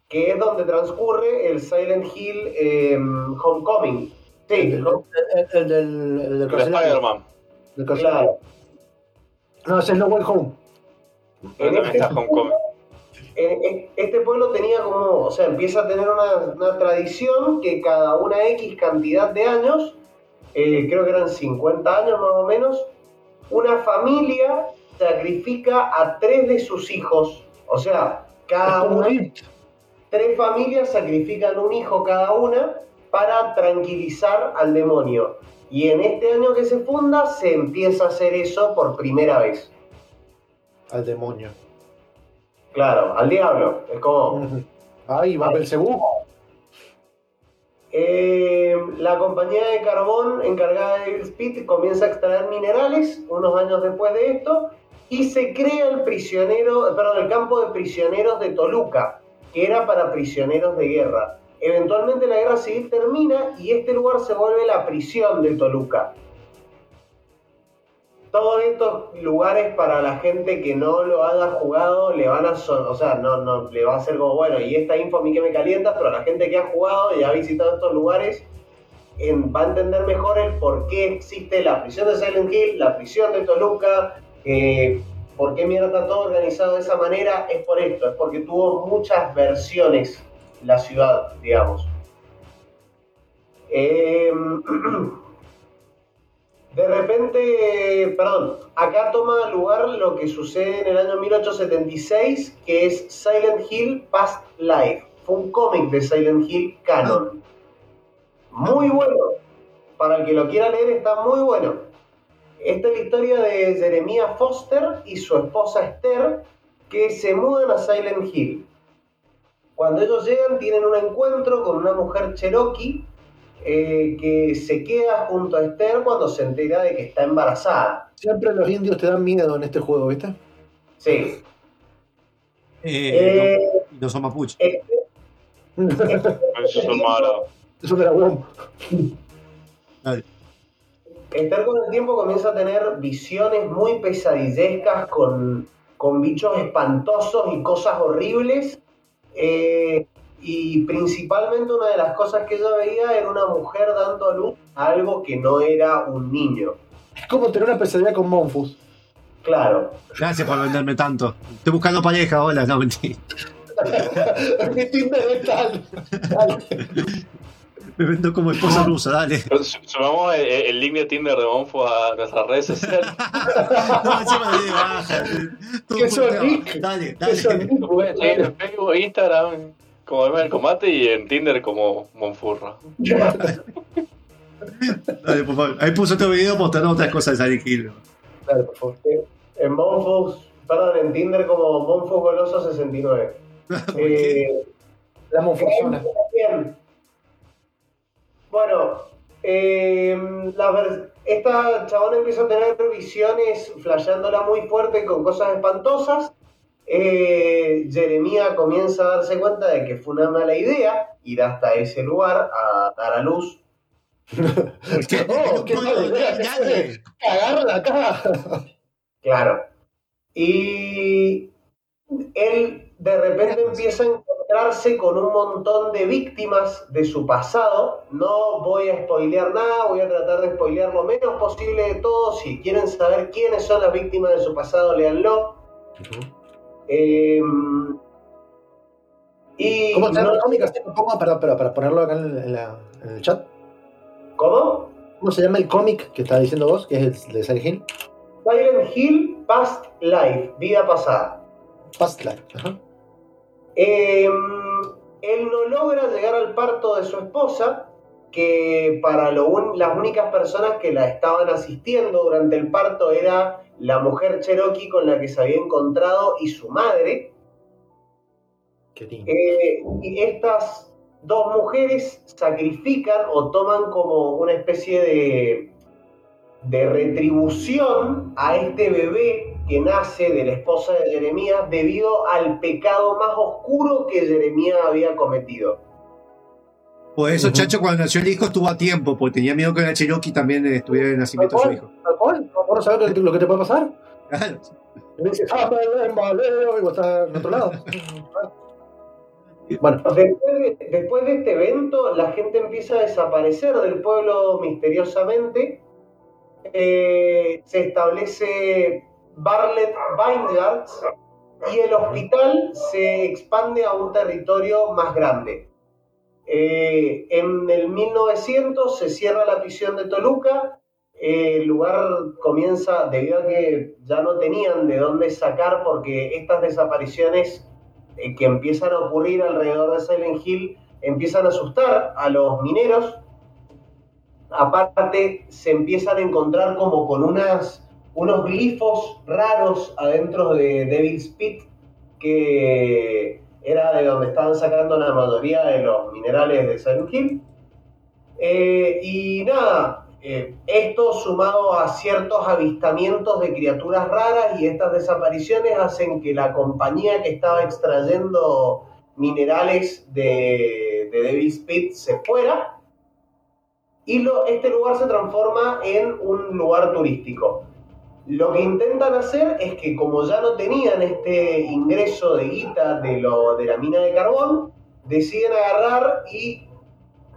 que es donde transcurre el Silent Hill eh, Homecoming. Sí, El, ¿no? el- el del, el El. Spider-Man. Del carcelario. claro. No, ese es No Way Home. En También este, está Homecoming. en- en- este pueblo tenía como, o sea, empieza a tener una, una tradición que cada una X cantidad de años, eh, creo que eran 50 años más o menos, una familia sacrifica a tres de sus hijos. O sea, cada una, tres familias sacrifican un hijo cada una para tranquilizar al demonio. Y en este año que se funda se empieza a hacer eso por primera vez. Al demonio. Claro, al diablo. Es como... Ay, va Belcebú. Eh, la compañía de carbón encargada de Devil's Pit comienza a extraer minerales unos años después de esto y se crea el campo de prisioneros de Toluca, que era para prisioneros de guerra. Eventualmente la guerra civil termina y este lugar se vuelve la prisión de Toluca. Todos estos lugares para la gente que no lo haya jugado le van a o sea, no, no le va a ser como bueno, y esta info a mí que me calienta, pero la gente que ha jugado y ha visitado estos lugares en- va a entender mejor el por qué existe la prisión de Silent Hill, la prisión de Toluca, eh, por qué mierda está todo organizado de esa manera, es por esto, es porque tuvo muchas versiones la ciudad, digamos. Eh, de repente, perdón, acá toma lugar lo que sucede en el año 1876, que es Silent Hill Past Life. Fue un cómic de Silent Hill canon. Muy bueno. Para el que lo quiera leer está muy bueno. Esta es la historia de Jeremiah Foster y su esposa Esther, que se mudan a Silent Hill. Cuando ellos llegan tienen un encuentro con una mujer cherokee eh, que se queda junto a Esther cuando se entera de que está embarazada. Siempre los indios te dan miedo en este juego, ¿viste? Sí. Eh, Eh, no, no son mapuches. Esos son malos. Eso de la WOM. Dale. Esther con el tiempo comienza a tener visiones muy pesadillescas con, con bichos espantosos y cosas horribles. Eh, y principalmente una de las cosas que ella veía era una mujer dando a luz a algo que no era un niño. Es como tener una pesadilla con Monfus. Claro. Gracias por venderme tanto. Estoy buscando pareja, hola, no mentira. Mi Tinder es tal. Dale. Me vendo como esposa rusa, dale. Su- Sumamos el, el link de Tinder de Monfo a nuestras redes sociales. No, encima di baja. ¿Qué son. Nick? Dale, ¿Qué son? dale. Sí, en Facebook, Instagram, como Emma del Combate y en Tinder como Monfurra. Dale, por favor. Ahí puso otro video mostrando otras cosas de Silent Hill. Dale, por favor. En Monfus, perdón, en Tinder como Monfus Goloso 69. Eh, La Monfusona. Bien. Bueno, eh, la esta chabona empieza a tener visiones flasheándola muy fuerte con cosas espantosas. Eh, Jeremía comienza a darse cuenta de que fue una mala idea ir hasta ese lugar a dar a luz. ¿Qué? Oh. Cagarla acá. Claro. Y él de repente empieza a encontrarse con un montón de víctimas de su pasado. No voy a spoilear nada, voy a tratar de spoilear lo menos posible de todo. Si quieren saber quiénes son las víctimas de su pasado, léanlo. Eh, y ¿Cómo se llama no- el cómic? Así lo pongo para, para, para ponerlo acá en, en la- en el chat. ¿Cómo? ¿Cómo se llama el cómic que está diciendo vos? Que es el de Silent Hill. Silent Hill Past Life, vida pasada. Past Life. Ajá. Eh, él no logra llegar al parto de su esposa, que para lo un- las únicas personas que la estaban asistiendo durante el parto era la mujer cherokee con la que se había encontrado y su madre. Qué lindo. Eh, y estas dos mujeres sacrifican o toman como una especie de, de retribución a este bebé que nace de la esposa de Jeremías debido al pecado más oscuro que Jeremías había cometido. Por eso. Chacho, cuando nació el hijo estuvo a tiempo, porque tenía miedo que la Cherokee también estuviera en el nacimiento de su hijo. Tal cual. ¿Vos no sabés lo que- lo que te puede pasar? Claro. Y me dice, ah, Belén, Valero", y vos estás en otro lado. bueno, Después de, después de este evento, la gente empieza a desaparecer del pueblo misteriosamente. Eh, se establece Bartlett Vineyards y el hospital se expande a un territorio más grande. Eh, en el 1900 se cierra la prisión de Toluca. El lugar comienza, debido a que ya no tenían de dónde sacar, porque estas desapariciones eh, que empiezan a ocurrir alrededor de Silent Hill empiezan a asustar a los mineros. Aparte, se empiezan a encontrar como con unas, unos glifos raros adentro de Devil's Pit, que era de donde estaban sacando la mayoría de los minerales de Silent Hill. Eh, y nada, eh, esto sumado a ciertos avistamientos de criaturas raras y estas desapariciones hacen que la compañía que estaba extrayendo minerales de, de Devil's Pit se fuera y lo- este lugar se transforma en un lugar turístico. Lo que intentan hacer es que como ya no tenían este ingreso de guita de, lo, de la mina de carbón, deciden agarrar y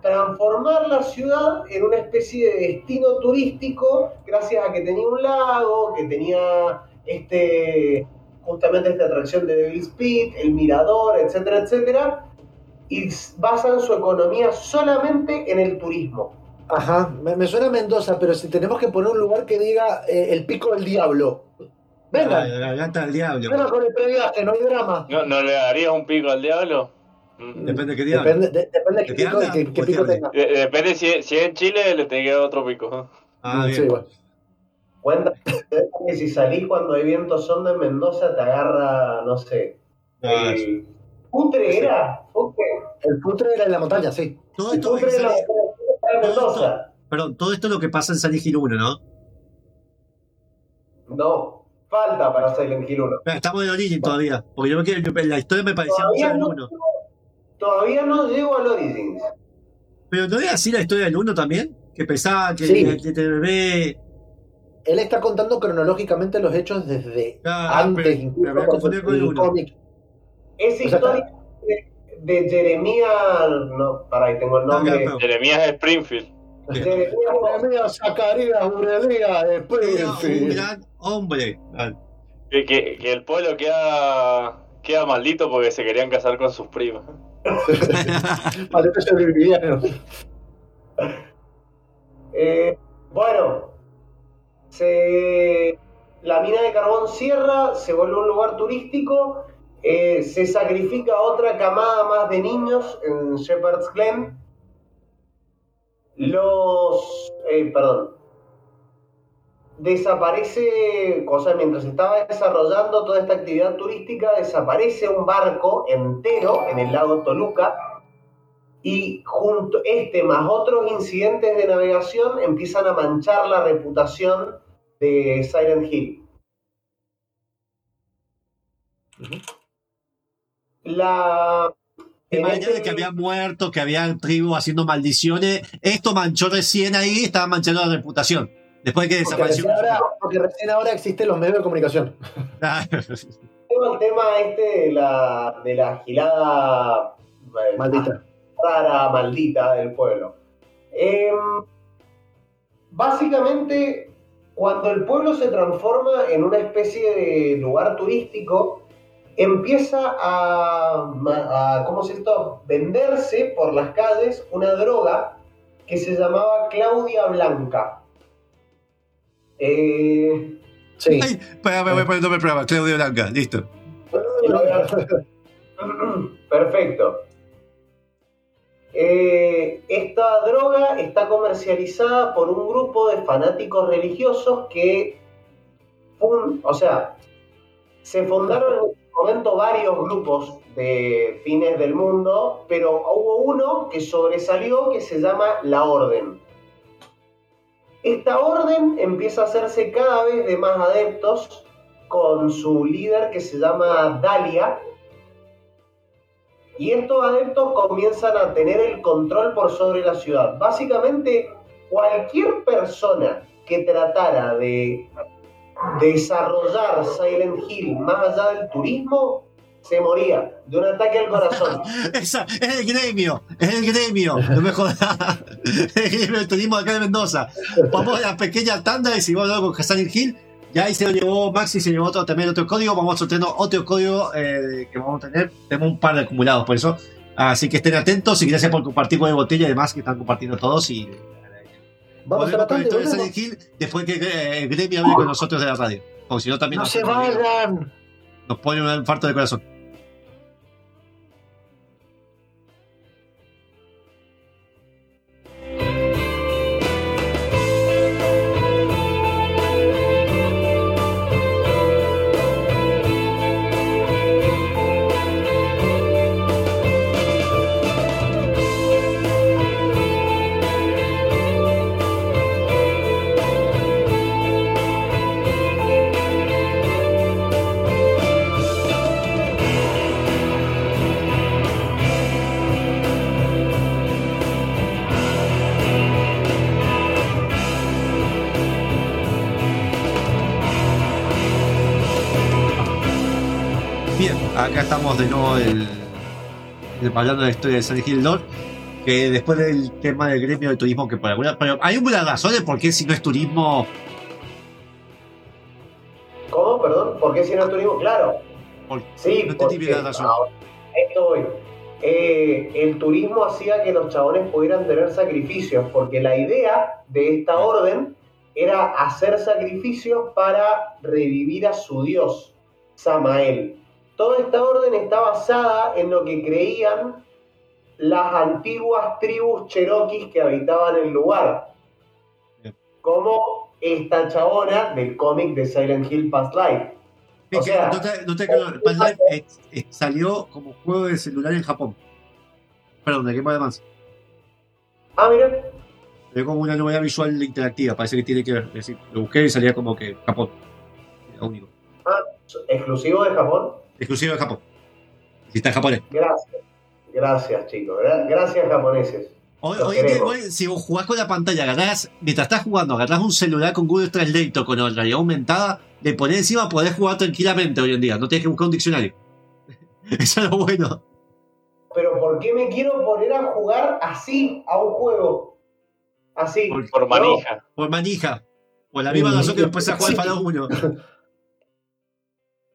transformar la ciudad en una especie de destino turístico gracias a que tenía un lago, que tenía este justamente esta atracción de Devil's Pit, el mirador, etcétera, etcétera, y basan su economía solamente en el turismo. ajá, me, me suena a Mendoza, pero si tenemos que poner un lugar que diga eh, el pico del diablo. Venga, La garganta del diablo. venga con el previaje, no hay drama. ¿No, ¿No le darías un pico al diablo? Mm. Depende de qué diablo. Depende, de- depende de qué ¿De qué pico, qué- qué ¿O pico tenga. De- depende si, si es en Chile, le dar otro pico. Ah, Sí, bien. bueno. Cuenta que si salís cuando hay viento sonda en Mendoza te agarra, no sé. Ah, El putre era, putre. El putre era en la montaña, sí. Todo El esto putre de la sale- Mendoza. Perdón, todo esto es lo que pasa en Silent Hill 1, ¿no? No, falta para Silent Hill 1. Espera, Estamos en Origin todavía. Porque yo me quiero, yo- la historia me parecía mucho no, 1. Todavía no llego al Origins. Pero ¿no era así la historia del 1 también? Que pensaba que Sí. el TTB. Él está contando cronológicamente los hechos desde Ah, antes, pero- incluso pero con el el uno. cómic. Es O sea, historia de, de Jeremías. No, para ahí tengo el Ah, nombre. claro, Jeremías Springfield. Jeremías Mía, Zacarías, Urelía, Era un Springfield. gran hombre. Que, que, que el pueblo queda, queda maldito porque se querían casar con sus primas. Sobreviviano. Eh, bueno, se, la mina de carbón cierra, se vuelve un lugar turístico, eh, se sacrifica otra camada más de niños en Shepherd's Glen. Los, eh, perdón, desaparece, cosa mientras estaba desarrollando toda esta actividad turística, desaparece un barco entero en el lago Toluca y junto este más otros incidentes de navegación empiezan a manchar la reputación de Silent Hill. La más allá este- de que había muerto, que había tribu haciendo maldiciones, esto manchó recién ahí, estaba manchando la reputación. Después de que Porque desapareció. recién, ahora, porque recién ahora existen los medios de comunicación. Tengo el tema este de la, de la gilada eh, Maldita. rara, maldita del pueblo. Em, básicamente, cuando el pueblo se transforma en una especie de lugar turístico, empieza a ¿cómo se esto? venderse por las calles una droga que se llamaba Claudia Blanca. Eh, Sí. Ay, espera, me voy a poner el nombre del programa, Claudio Blanca, listo. Perfecto. Eh, esta droga está comercializada por un grupo de fanáticos religiosos que, o sea, se fundaron en ese momento varios grupos de fines del mundo, pero hubo uno que sobresalió que se llama la Orden. Esta orden empieza a hacerse cada vez de más adeptos con su líder que se llama Dalia. Y estos adeptos comienzan a tener el control por sobre la ciudad. Básicamente, cualquier persona que tratara de desarrollar Silent Hill más allá del turismo, se moría de un ataque al corazón. Esa, es el gremio, es el gremio, no me jodas. El gremio del turismo de acá de Mendoza. Vamos a la pequeña tanda y si vamos a hablar con Silent Hill. Ya ahí se lo llevó Maxi, se llevó otro, también otro código. Vamos a sortear otro código eh, que vamos a tener. Tenemos un par de acumulados por eso. Así que estén atentos y gracias por compartir con el botella y demás que están compartiendo todos. Y Vamos a volvemos la historia de. Silent Hill después que eh, gremio hable con nosotros de la radio. Porque si no, también ¡No nos, se vayan! nos pone un infarto de corazón. Acá estamos de nuevo el, el- hablando de la historia de Silent Hill Lord, que después del tema del gremio de turismo, que por alguna. Pero hay una razón de por qué si no es turismo. ¿Cómo? Perdón, ¿por qué si no es turismo? Claro. por- Sí, no te porque la razón. ahora, esto voy. Eh, el turismo hacía que los chabones pudieran tener sacrificios, porque la idea de esta orden era hacer sacrificios para revivir a su dios, Samael. Toda esta orden está basada en lo que creían las antiguas tribus cherokees que habitaban el lugar, como esta chabona del cómic de Silent Hill Past Life. O sea, no te- no te- Past Life, eh, eh, salió como juego de celular en Japón. Perdón, de Game Advance. Ah, mira. Es como una novedad visual interactiva, parece que tiene que ver. Es decir, lo busqué y salía como que Japón. Era único. ¿Exclusivo de Japón? Exclusivo de Japón. Si está en japonés. Gracias. Gracias, chicos. Gra- Gracias, japoneses. Hoy, hoy igual, si vos jugás con la pantalla, agarrás, mientras estás jugando, agarrás un celular con Google Translate o con realidad aumentada, le ponés encima, podés jugar tranquilamente hoy en día. No tienes que buscar un diccionario. Eso es lo bueno. Pero ¿por qué me quiero poner a jugar así a un juego? Así. Por- Por manija. Por manija. Por la misma razón que después a jugar. Fallout 1.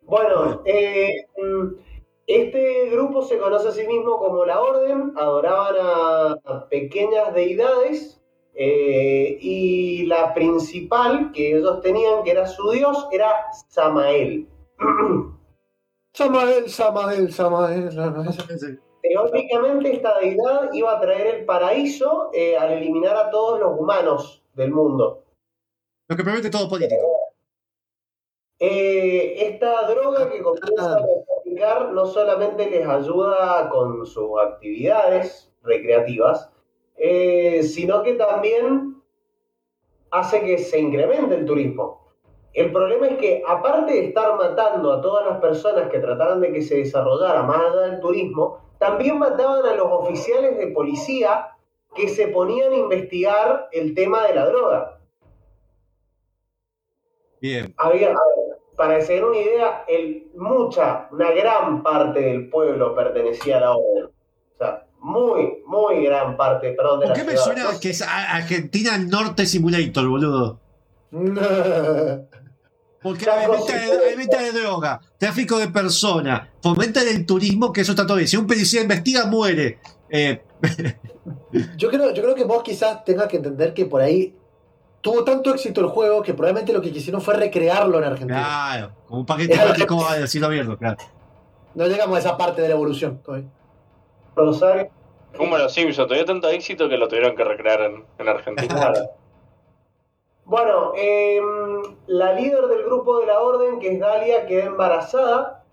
Bueno, eh, mm, este grupo se conoce a sí mismo como la Orden, adoraban a, a pequeñas deidades eh, y la principal que ellos tenían, que era su dios, era Samael. Samael, Samael, Samael. Teóricamente esta deidad iba a traer el paraíso eh, al eliminar a todos los humanos del mundo. Lo que promete todo político. Eh, esta droga que comienzan a practicar no solamente les ayuda con sus actividades recreativas, eh, sino que también hace que se incremente el turismo. El problema es que aparte de estar matando a todas las personas que trataran de que se desarrollara más allá del turismo, también mataban a los oficiales de policía que se ponían a investigar el tema de la droga. Bien. Había, para que se den una idea, el, mucha, una gran parte del pueblo pertenecía a la orden. O sea, muy, muy gran parte, perdón, de ¿Por la qué me ciudad. suena que es Argentina Norte Simulator, boludo? Porque hay venta, de, hay venta de droga, tráfico de personas, fomentan el turismo, que eso está todo bien. Si un policía investiga, muere. Eh, Yo creo, yo creo que vos quizás tengas que entender que por ahí tuvo tanto éxito el juego que probablemente lo que quisieron fue recrearlo en Argentina. claro, como un paquete de que- como a decirlo abierto, claro. No llegamos a esa parte de la evolución todavía. Rosario, Como los Simpsons, tuvieron tanto éxito que lo tuvieron que recrear en, en Argentina. Claro. Bueno, eh, la líder del grupo de la orden, que es Dalia, queda embarazada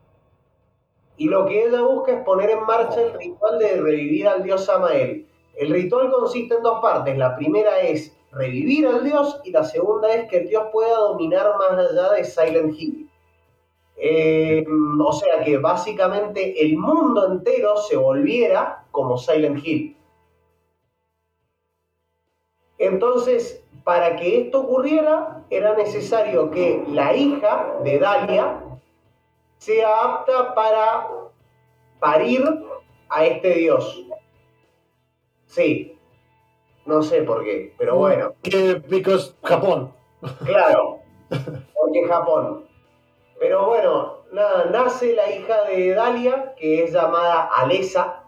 y lo que ella busca es poner en marcha el ritual de revivir al dios Samael. El ritual consiste en dos partes. La primera es revivir al dios y la segunda es que el dios pueda dominar más allá de Silent Hill. Eh, o sea que básicamente el mundo entero se volviera como Silent Hill. Entonces, para que esto ocurriera, era necesario que la hija de Dalia sea apta para parir a este dios. Sí, no sé por qué, pero bueno, Que, because Japón. claro, porque Japón. Pero bueno, nada, nace la hija de Dalia, que es llamada Alesa,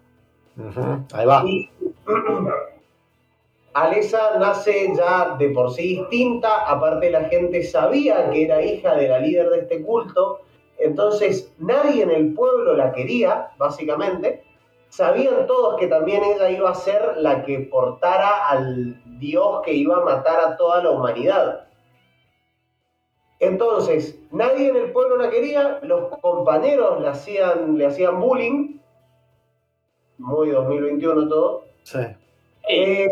Ahí va. y Alesa nace ya de por sí distinta, aparte la gente sabía que era hija de la líder de este culto, entonces nadie en el pueblo la quería, básicamente. Sabían todos que también ella iba a ser la que portara al dios que iba a matar a toda la humanidad. Entonces, nadie en el pueblo la quería, los compañeros le hacían, le hacían bullying, muy 2021 todo. Sí. Eh,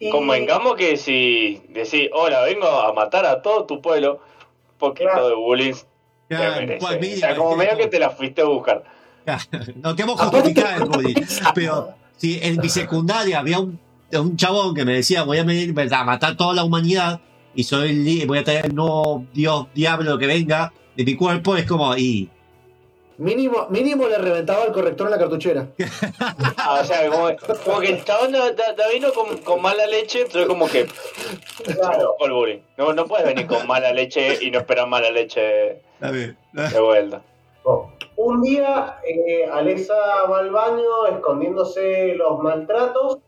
y- Convengamos que si decís, hola, vengo a matar a todo tu pueblo, un poquito Claro. de bullying te merece. cual O sea, como medio que- que te la fuiste a buscar. No justificar que- el bullying, pero si en mi secundaria había un, un chabón que me decía voy a venir a matar toda la humanidad y soy voy a traer el nuevo dios diablo que venga de mi cuerpo, es como, y Mínimo, mínimo le reventaba el corrector en la cartuchera. Ah, o sea, como, como que el chabón da- da- da- vino con, con mala leche, entonces como que Claro. No, no puedes venir con mala leche y no esperar mala leche de vuelta. Un día, eh, Alesa va al baño escondiéndose los maltratos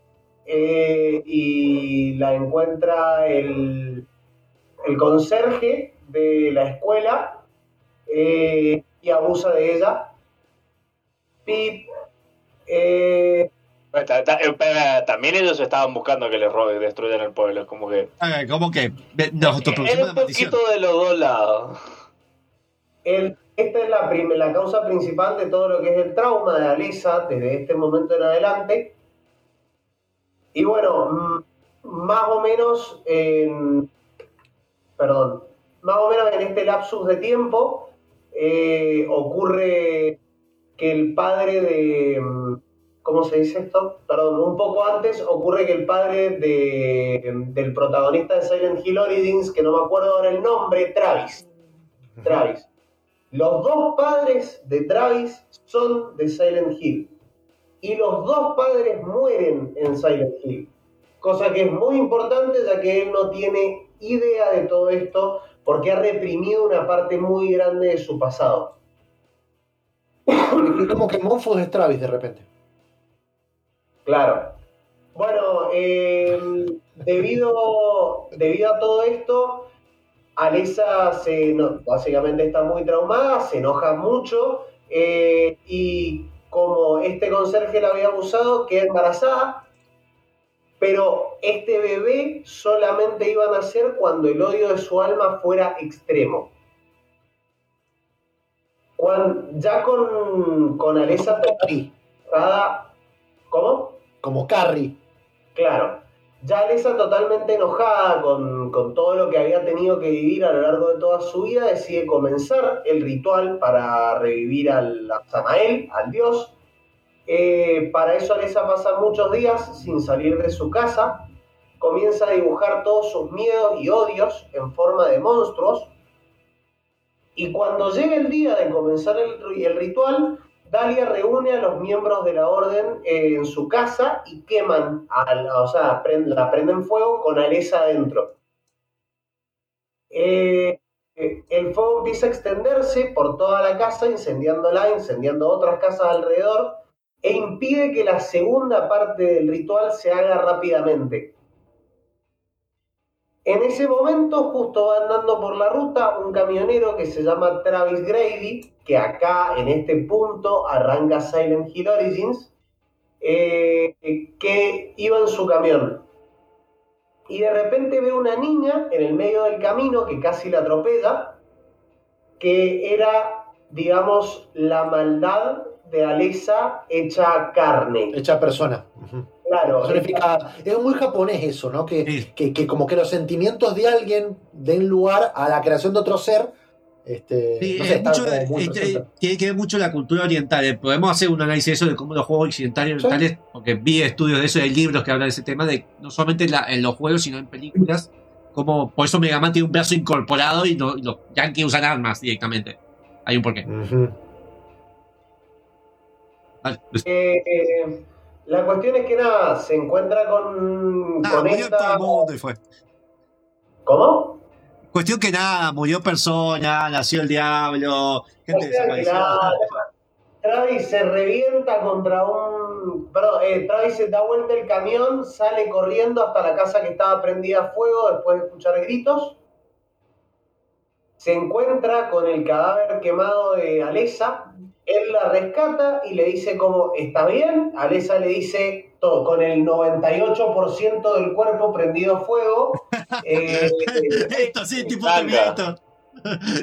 eh, y la encuentra el, el conserje de la escuela eh, y abusa de ella. Pip. eh, También ellos estaban buscando que les roben, destruyan el pueblo. Es como que. como que nos Es autoproducimos un poquito de los dos lados. el- esta es la, la causa principal de todo lo que es el trauma de Alesa desde este momento en adelante. Y bueno, mm, más o menos en. Perdón. Más o menos en este lapsus de tiempo eh, ocurre que el padre de. ¿Cómo se dice esto? Perdón, un poco antes ocurre que el padre de, del protagonista de Silent Hill Origins, que no me acuerdo ahora el nombre, Travis. Travis. Los dos padres de Travis son de Silent Hill. Y los dos padres mueren en Silent Hill. Cosa que es muy importante ya que él no tiene idea de todo esto porque ha reprimido una parte muy grande de su pasado. Es como que Monfos es Travis de repente. Claro. Bueno, eh, debido, debido a todo esto, Alesa se, no, básicamente está muy traumada, se enoja mucho eh, y como este conserje la había abusado, queda embarazada, pero este bebé solamente iba a nacer cuando el odio de su alma fuera extremo. Cuando, ya con, con Alesa enojada, ¿cómo? Como Carrie. Claro. Ya Alesa totalmente enojada con, con todo lo que había tenido que vivir a lo largo de toda su vida, decide comenzar el ritual para revivir al a Samael, al dios. Eh, para eso Alesa pasa muchos días sin salir de su casa, comienza a dibujar todos sus miedos y odios en forma de monstruos, y cuando llega el día de comenzar el, el ritual, Dalia reúne a los miembros de la orden en su casa y queman, la- o sea, la prenden fuego con Alesa adentro. Eh, el fuego empieza a extenderse por toda la casa, incendiándola, incendiando otras casas alrededor, e impide que la segunda parte del ritual se haga rápidamente. En ese momento, justo va andando por la ruta un camionero que se llama Travis Grady, que acá en este punto arranca Silent Hill Origins, eh, que iba en su camión. Y de repente ve una niña en el medio del camino que casi la atropella, que era, digamos, la maldad de Alesa hecha carne. Hecha persona. Claro, Significa- es muy japonés eso, ¿no? Que, que, que como que los sentimientos de alguien den lugar a la creación de otro ser. Este, Sí, no sé, mucho es- tiene que ver mucho la cultura oriental. Eh, Podemos hacer un análisis de eso de cómo los juegos occidentales y orientales, porque vi estudios de eso, y hay libros que hablan de ese tema, de no solamente en, la- en los juegos, sino en películas. Como por eso Mega Man tiene un brazo incorporado y, no- y los Yankees usan armas directamente. Hay un porqué. Vale. Eh, eh, la cuestión es que nada, se encuentra con, Nada, con esta. ¿Cómo? Cuestión que nada, murió persona, nació el diablo, gente la- Travis se revienta contra un. Perdón, eh, Travis se da vuelta el camión, sale corriendo hasta la casa que estaba prendida a fuego después de escuchar gritos. Se encuentra con el cadáver quemado de Alesa. Él la rescata y le dice como, ¿está bien? Alesa le dice, todo, con el 98% del cuerpo prendido a fuego. Eh, Esto sí, tipo Blanca. Terminator.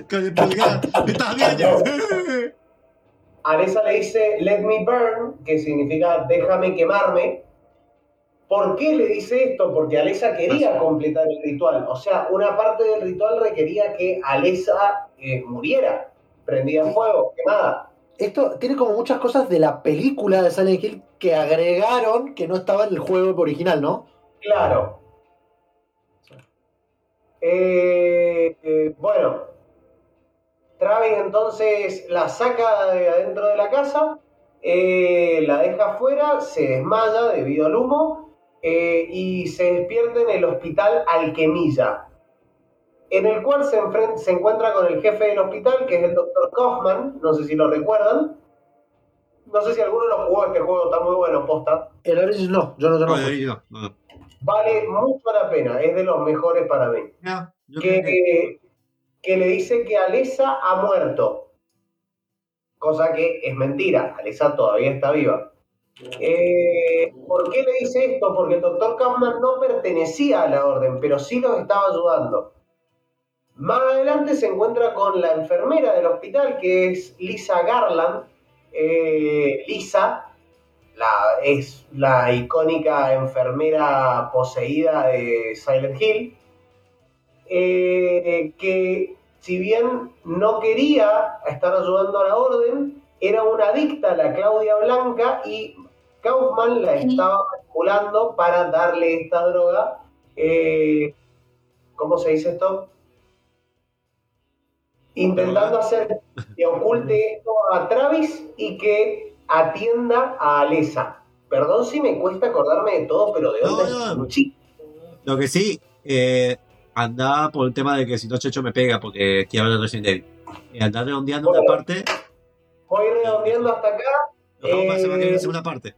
Con el pulgar. ¿Estás bien? Alesa le dice Let me burn, que significa déjame quemarme. ¿Por qué le dice esto? Porque Alesa quería completar el ritual. O sea, una parte del ritual requería que Alesa eh, muriera, prendida en fuego, quemada. Esto tiene como muchas cosas de la película de Silent Hill que agregaron que no estaba en el juego original, ¿no? Claro. Eh, eh, bueno, Travis entonces la saca de adentro de la casa, eh, la deja afuera, se desmaya debido al humo eh, y se despierta en el hospital Alquemilla, en el cual se, se encuentra con el jefe del hospital, que es el doctor Kaufman, no sé si lo recuerdan. No sé si alguno lo jugó este juego, está muy bueno, posta. El Origins no, yo no, no, no. Vale mucho la pena, es de los mejores para mí. Que- Que, que le dice que Alesa ha muerto. Cosa que es mentira, Alesa todavía está viva. Eh, ¿Por qué le dice esto? Porque el doctor Kaufman no pertenecía a la orden, pero sí los estaba ayudando. Más adelante se encuentra con la enfermera del hospital, que es Lisa Garland. Eh, Lisa, la, es la icónica enfermera poseída de Silent Hill, eh, que si bien no quería estar ayudando a la orden, era una adicta, la Claudia Blanca, y Kaufman la estaba manipulando para darle esta droga. eh, ¿Cómo se dice esto? Intentando hacer que oculte esto a Travis y que atienda a Alesa. Perdón si me cuesta acordarme de todo, pero de No, dónde no. muchísimo. Lo que sí, eh, anda por el tema de que si no Checho me pega porque quiero hablar de Resident Evil. Y anda redondeando una parte, Voy redondeando hasta acá. nos vamos para la semana que viene Eh, segunda parte.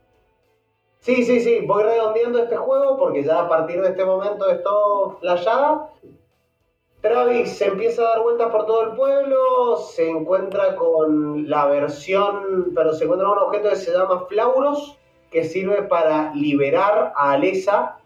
Sí, sí, sí, voy redondeando este juego porque ya a partir de este momento es todo flayada. Travis se empieza a dar vueltas por todo el pueblo, se encuentra con la versión, pero se encuentra con un objeto que se llama Flauros, que sirve para liberar a Alesa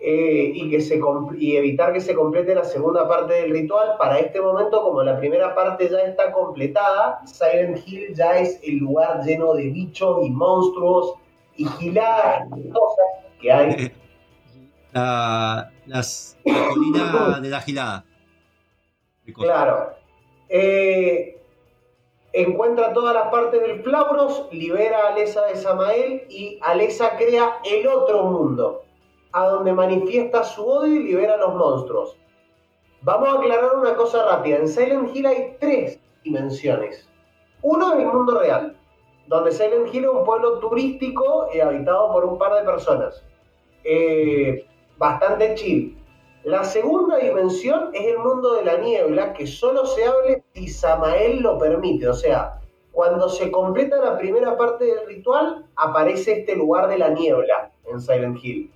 eh, y, que se y evitar que se complete la segunda parte del ritual. Para este momento, como la primera parte ya está completada, Silent Hill ya es el lugar lleno de bichos y monstruos y giladas cosas que hay. La, las, la colina de la gilada. Claro. Eh, encuentra todas las partes del Flauros, libera a Alesa de Samael y Alesa crea el otro mundo, a donde manifiesta su odio y libera a los monstruos. Vamos a aclarar una cosa rápida. En Silent Hill hay tres dimensiones. Uno es el mundo real, donde Silent Hill es un pueblo turístico y habitado por un par de personas. Eh, bastante chill. La segunda dimensión es el mundo de la niebla, que solo se hable si Samael lo permite. O sea, cuando se completa la primera parte del ritual, aparece este lugar de la niebla en Silent Hill.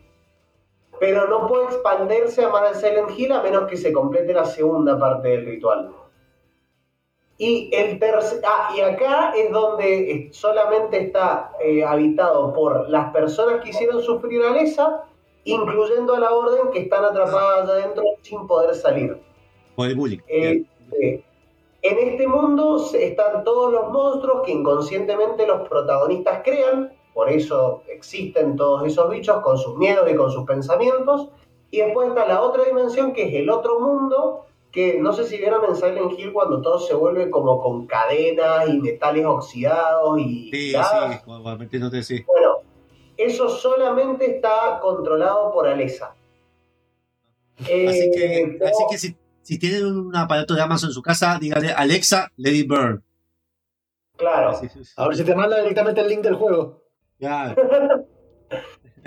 Pero no puede expandirse a más de Silent Hill a menos que se complete la segunda parte del ritual. Y el ah, y acá es donde solamente está eh, habitado por las personas que hicieron sufrir a Lesa, incluyendo a la orden que están atrapadas allá adentro sin poder salir. Por el bullying. Eh, eh, en este mundo están todos los monstruos que inconscientemente los protagonistas crean, por eso existen todos esos bichos con sus miedos y con sus pensamientos. Y después está la otra dimensión que es el otro mundo, que no sé si vieron en Silent Hill cuando todo se vuelve como con cadenas y metales oxidados y Sí, sí, sí. Bueno, eso solamente está controlado por Alesa. Así que, Eh, así que si, si tienen un aparato de Amazon en su casa, díganle Alexa, it burn. Claro. Sí, sí, sí. A ver si te manda directamente el link del juego. Ya.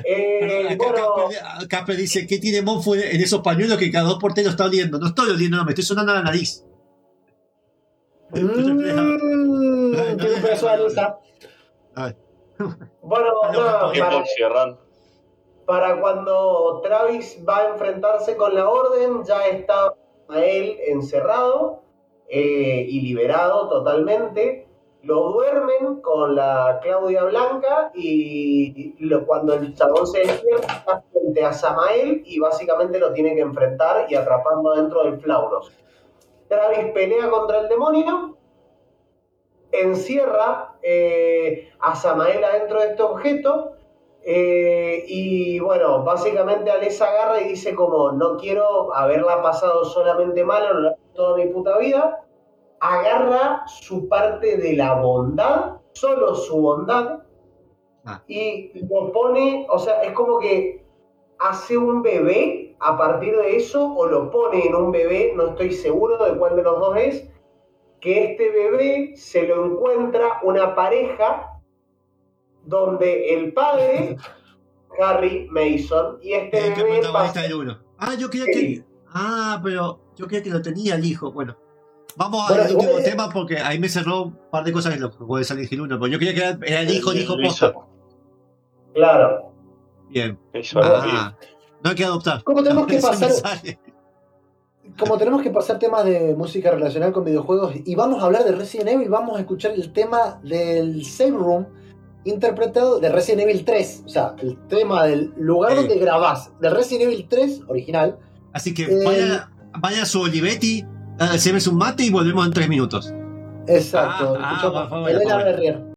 Eh, Acá bueno, Casper, Casper dice, ¿qué tiene Monfo en esos pañuelos que cada dos por tres lo está oliendo? No estoy oliendo, no, me estoy sonando a la nariz. Mmm, tiene un pedazo de aleta. Ay, bueno, nada, ¿Qué para, cuando Travis va a enfrentarse con la orden, ya está a él encerrado eh, y liberado totalmente. Lo duermen con la Claudia Blanca y lo- cuando el chabón se despierta está frente a Samael y básicamente lo tiene que enfrentar y atraparlo dentro del Flauros. Travis pelea contra el demonio, encierra eh, a Samael adentro de este objeto eh, y bueno, básicamente Alessa agarra y dice como no quiero haberla pasado solamente mal de toda mi puta vida, agarra su parte de la bondad, solo su bondad, Ah. y lo pone, o sea, es como que hace un bebé a partir de eso o lo pone en un bebé, no estoy seguro de cuál de los dos es, que este bebé se lo encuentra una pareja donde el padre, Harry Mason, y este que bebé protagonista pasa- uno. Ah, yo creía Sí. que. Ah, pero yo creía que lo tenía el hijo. Bueno, vamos Bueno, al último tema porque ahí me cerró un par de cosas en lo que puede salir el uno. Porque yo creía que era, el hijo, el hijo posta. Claro. Bien. Ah, no hay que adoptar. ¿Cómo tenemos que pasar? sale. Como tenemos que pasar temas de música relacionada con videojuegos y vamos a hablar de Resident Evil, vamos a escuchar el tema del Save Room interpretado de Resident Evil 3, o sea, el tema del lugar Eh. donde grabás del Resident Evil 3 original. Así que Eh, vaya, vaya a su Olivetti, eh, se un mate y volvemos en tres minutos. Exacto, Ah, ah, por favor, Elena por favor.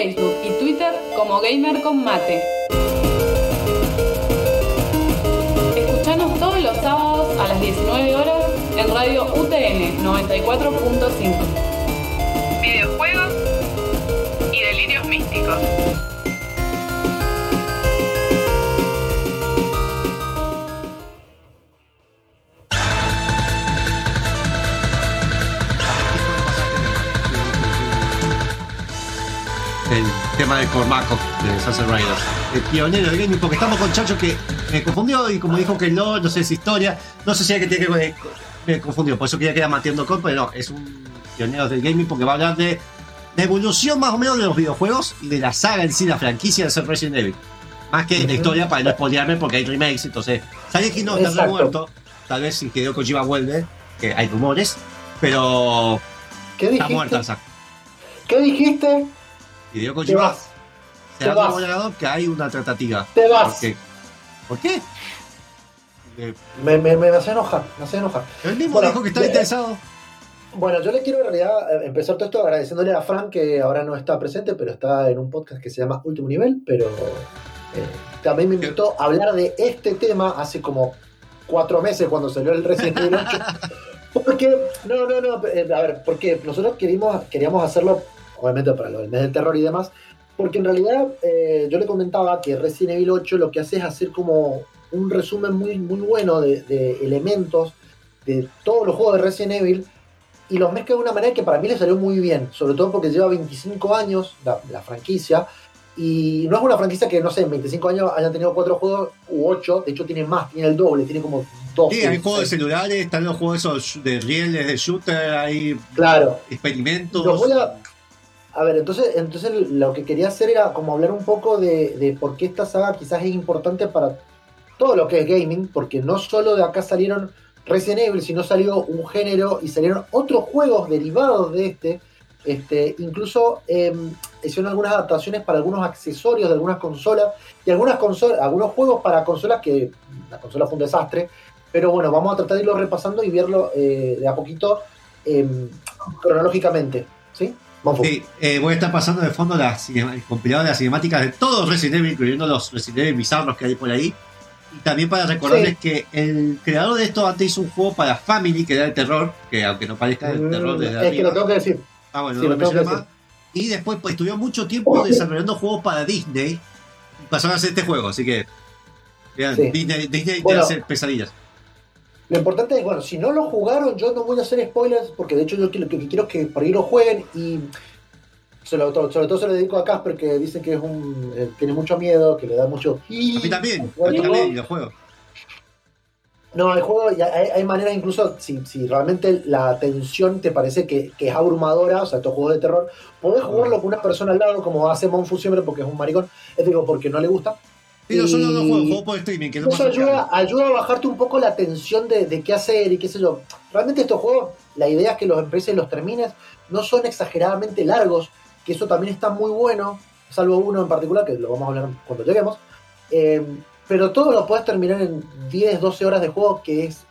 Facebook y Twitter como Gamer con Mate. Escuchanos todos los sábados a las 19 horas en Radio UTN 94.5. de Sunset Riders. El pionero del gaming, porque estamos con Chacho que me confundió y como dijo que no, no sé si historia, no sé si hay que tiene que ver, me confundió, por eso quería quedar mateando con, pero no, es un pionero del gaming porque va a hablar de la evolución más o menos de los videojuegos y de la saga en sí, la franquicia de Resident Evil. Más que la historia para no spoilearme porque hay remakes, entonces, sabes que no está muerto, tal vez si Hideo Kojima vuelve, que hay rumores, pero ¿Qué está dijiste? muerta la saga. ¿Qué dijiste? Hideo Kojima que hay una tratativa. Te vas. ¿Por qué? ¿Por qué? Eh, Me, me, me hace enojar, me hace enojar. Él mismo Bueno, dijo que eh, interesado. Bueno, yo le quiero en realidad eh, empezar todo esto agradeciéndole a Frank que ahora no está presente, pero está en un podcast que se llama Último Nivel, pero eh, también me invitó a hablar de este tema hace como cuatro meses cuando salió el Resident Evil 8. Porque, no, no, no, eh, a ver, porque nosotros queríamos, queríamos hacerlo, obviamente para lo del mes del terror y demás, porque en realidad eh, yo le comentaba que Resident Evil 8 lo que hace es hacer como un resumen muy, muy bueno de, de elementos de todos los juegos de Resident Evil y los mezcla de una manera que para mí le salió muy bien, sobre todo porque lleva 25 años la, la franquicia y no es una franquicia que, no sé, en 25 años hayan tenido cuatro juegos u ocho, de hecho tiene más, tiene el doble, tiene como 12. Sí, hay juegos de celulares, están los juegos esos de rieles, de shooter, hay Claro, experimentos. Los voy a, a ver, entonces, entonces lo que quería hacer era como hablar un poco de, de por qué esta saga quizás es importante para todo lo que es gaming, porque no solo de acá salieron Resident Evil, sino salió un género y salieron otros juegos derivados de este. Este, incluso eh, hicieron algunas adaptaciones para algunos accesorios de algunas consolas y algunas consolas, algunos juegos para consolas que la consola fue un desastre. Pero bueno, vamos a tratar de irlo repasando y verlo eh, de a poquito eh, cronológicamente. ¿Sí? Vamos. Sí, eh, voy a estar pasando de fondo cinema- el compilado de las cinemáticas de todos Resident Evil, incluyendo los Resident Evil bizarros que hay por ahí. Y también para recordarles que el creador de esto antes hizo un juego para Family, que era de terror, que aunque no parezca el terror desde es que lo tengo que decir. Ah, bueno, Sí, no lo tengo que mencioné más. Y después pues, estuvo mucho tiempo desarrollando juegos para Disney. Y pasaron a hacer este juego, así que. Vean, Sí. Disney, Disney Bueno. te hace pesadillas. Lo importante es, bueno, si no lo jugaron, yo no voy a hacer spoilers, porque de hecho yo quiero- lo que quiero es que por ahí lo jueguen y sobre todo, sobre todo se lo dedico a Casper, que dice que es un eh, tiene mucho miedo, que le da mucho... A mí también, a mí también, y los juegos. No, el juego, y hay, hay maneras incluso, si, si realmente la tensión te parece que, que es abrumadora, o sea, estos juegos de terror, podés jugarlo con una persona al lado, como hace Monfu siempre, porque es un maricón, es digo, porque no le gusta. No Y- juegos, juegos por streaming, que no Eso ayuda, ayuda a bajarte un poco la tensión de, de qué hacer y qué sé yo. Realmente estos juegos, la idea es que los empieces y los termines, no son exageradamente largos, que eso también está muy bueno, salvo uno en particular, que lo vamos a hablar cuando lleguemos. Eh, pero todos los puedes terminar en 10, 12 horas de juego, que es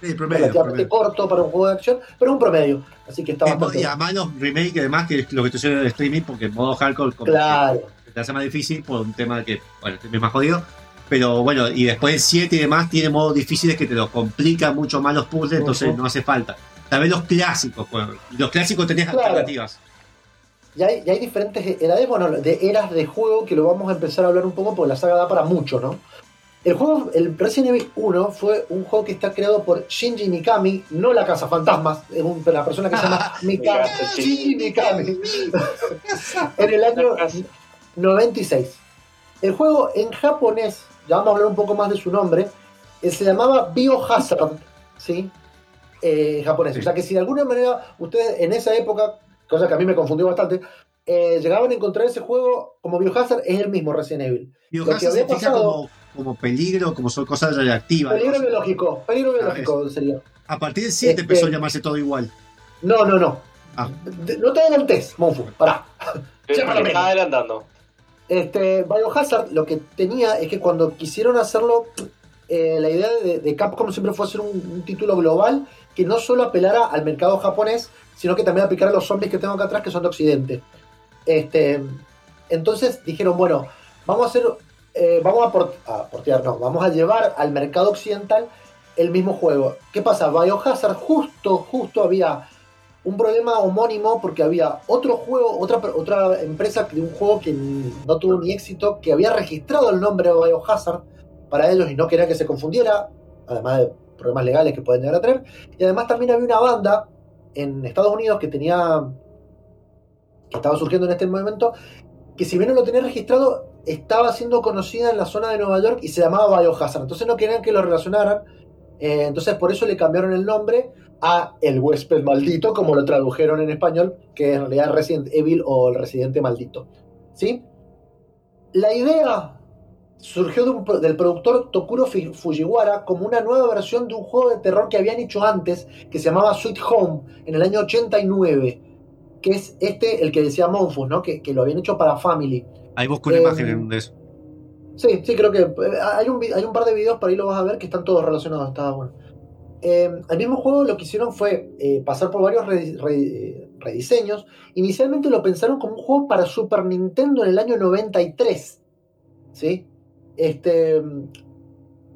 Sí, promedio, relativamente promedio. corto para un juego de acción, pero un promedio. Así que está Y bastante además los remake, además, que es lo que haciendo en el streaming, porque en modo hardcore como Claro. Te hace más difícil por un tema de que, bueno, es más jodido. Pero bueno, y después el 7 y demás tiene modos difíciles que te lo complican mucho más los puzzles, entonces no hace falta. También los clásicos, bueno, los clásicos tenías Claro. alternativas. Ya hay, ya hay diferentes edades, bueno, de eras de juego que lo vamos a empezar a hablar un poco porque la saga da para mucho, ¿no? El juego, el Resident Evil 1 fue un juego que está creado por Shinji Mikami, no la Casa Fantasmas, es un- la persona que se llama Mikami. Shinji Mikami. en el año 96. El juego en japonés, ya vamos a hablar un poco más de su nombre, eh, se llamaba Biohazard, ¿sí? Eh, en japonés. Sí. O sea que si de alguna manera ustedes en esa época, cosa que a mí me confundió bastante, eh, llegaban a encontrar ese juego como Biohazard, es el mismo Resident Evil. Biohazard había significa pasado- como, como peligro, como son cosas radioactivas. Peligro cosas. biológico, peligro Ah, biológico sería. A partir del 7 Este- empezó a llamarse todo igual. No, no, no. Ah. De- No te adelantes, Monfu, pará. Me Ya, para está adelantando. Este, Biohazard lo que tenía es que cuando quisieron hacerlo, eh, la idea de, Capcom siempre fue hacer un, título global que no solo apelara al mercado japonés, sino que también aplicara a los zombies que tengo acá atrás, que son de Occidente. Este, entonces dijeron, bueno, vamos a hacer, eh, vamos a, port- vamos a llevar al mercado occidental el mismo juego. ¿Qué pasa? Biohazard justo, justo había un problema homónimo porque había otro juego, otra, otra empresa de un juego que no tuvo ni éxito, que había registrado el nombre de Biohazard para ellos y no querían que se confundiera, además de problemas legales que pueden llegar a traer. Y además también había una banda en Estados Unidos que tenía, que estaba surgiendo en este momento, que si bien no lo tenía registrado, estaba siendo conocida en la zona de Nueva York y se llamaba Biohazard. Entonces no querían que lo relacionaran. Eh, entonces por eso le cambiaron el nombre a El huésped maldito, como lo tradujeron en español, que en realidad es Resident Evil o el residente maldito. ¿Sí? La idea surgió de un pro- del productor Tokuro Fujiwara como una nueva versión de un juego de terror que habían hecho antes, que se llamaba Sweet Home, en el año 89, que es este, el que decía Monfus, ¿no? Que, que lo habían hecho para Family. Ahí busco una Eh, imagen de eso. Sí, sí, creo que eh, hay un, hay un par de videos por ahí lo vas a ver que están todos relacionados, está bueno. Eh, el mismo juego lo que hicieron fue eh, pasar por varios re- re- rediseños. Inicialmente lo pensaron como un juego para Super Nintendo en el año 93. ¿Sí? Este,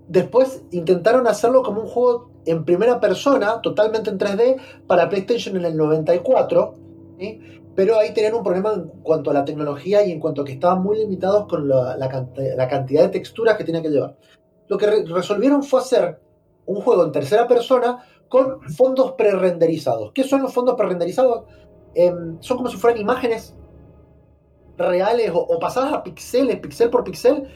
después intentaron hacerlo como un juego en primera persona, totalmente en 3D, para PlayStation en el 94. ¿sí? Pero ahí tenían un problema en cuanto a la tecnología y en cuanto a que estaban muy limitados con la, la cant- la cantidad de texturas que tenían que llevar. Lo que re- resolvieron fue hacer un juego en tercera persona con fondos pre-renderizados. ¿Qué son los fondos pre-renderizados? Em, son como si fueran imágenes reales o, pasadas a pixeles, pixel por pixel.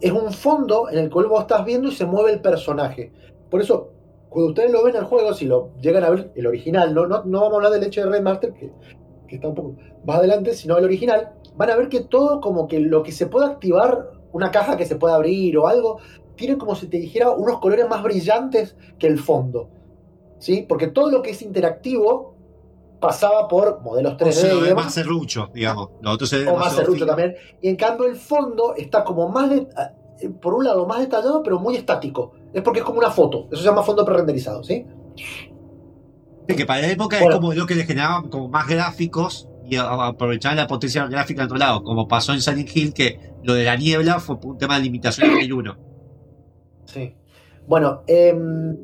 Es un fondo en el cual vos estás viendo y se mueve el personaje. Por eso, cuando ustedes lo ven en el juego, si lo llegan a ver el original, no, no, no vamos a hablar del hecho de Remaster, que, que está un poco más adelante, sino el original, van a ver que todo como que lo que se puede activar, una caja que se puede abrir o algo, tiene como si te dijera unos colores más brillantes que el fondo. ¿Sí? Porque todo lo que es interactivo pasaba por modelos O 3D sea, y es demás más serrucho, digamos. Lo otro se ve o más serrucho también. Y en cambio el fondo está como más, de- eh, por un lado, más detallado, pero muy estático. Es porque es como una foto. Eso se llama fondo prerenderizado, ¿sí? Sí, que para la época Bueno. es como lo que le generaban como más gráficos y aprovechaban la potencia gráfica de otro lado, como pasó en Silent Hill, que lo de la niebla fue un tema de limitación del 1. Sí. Bueno, em,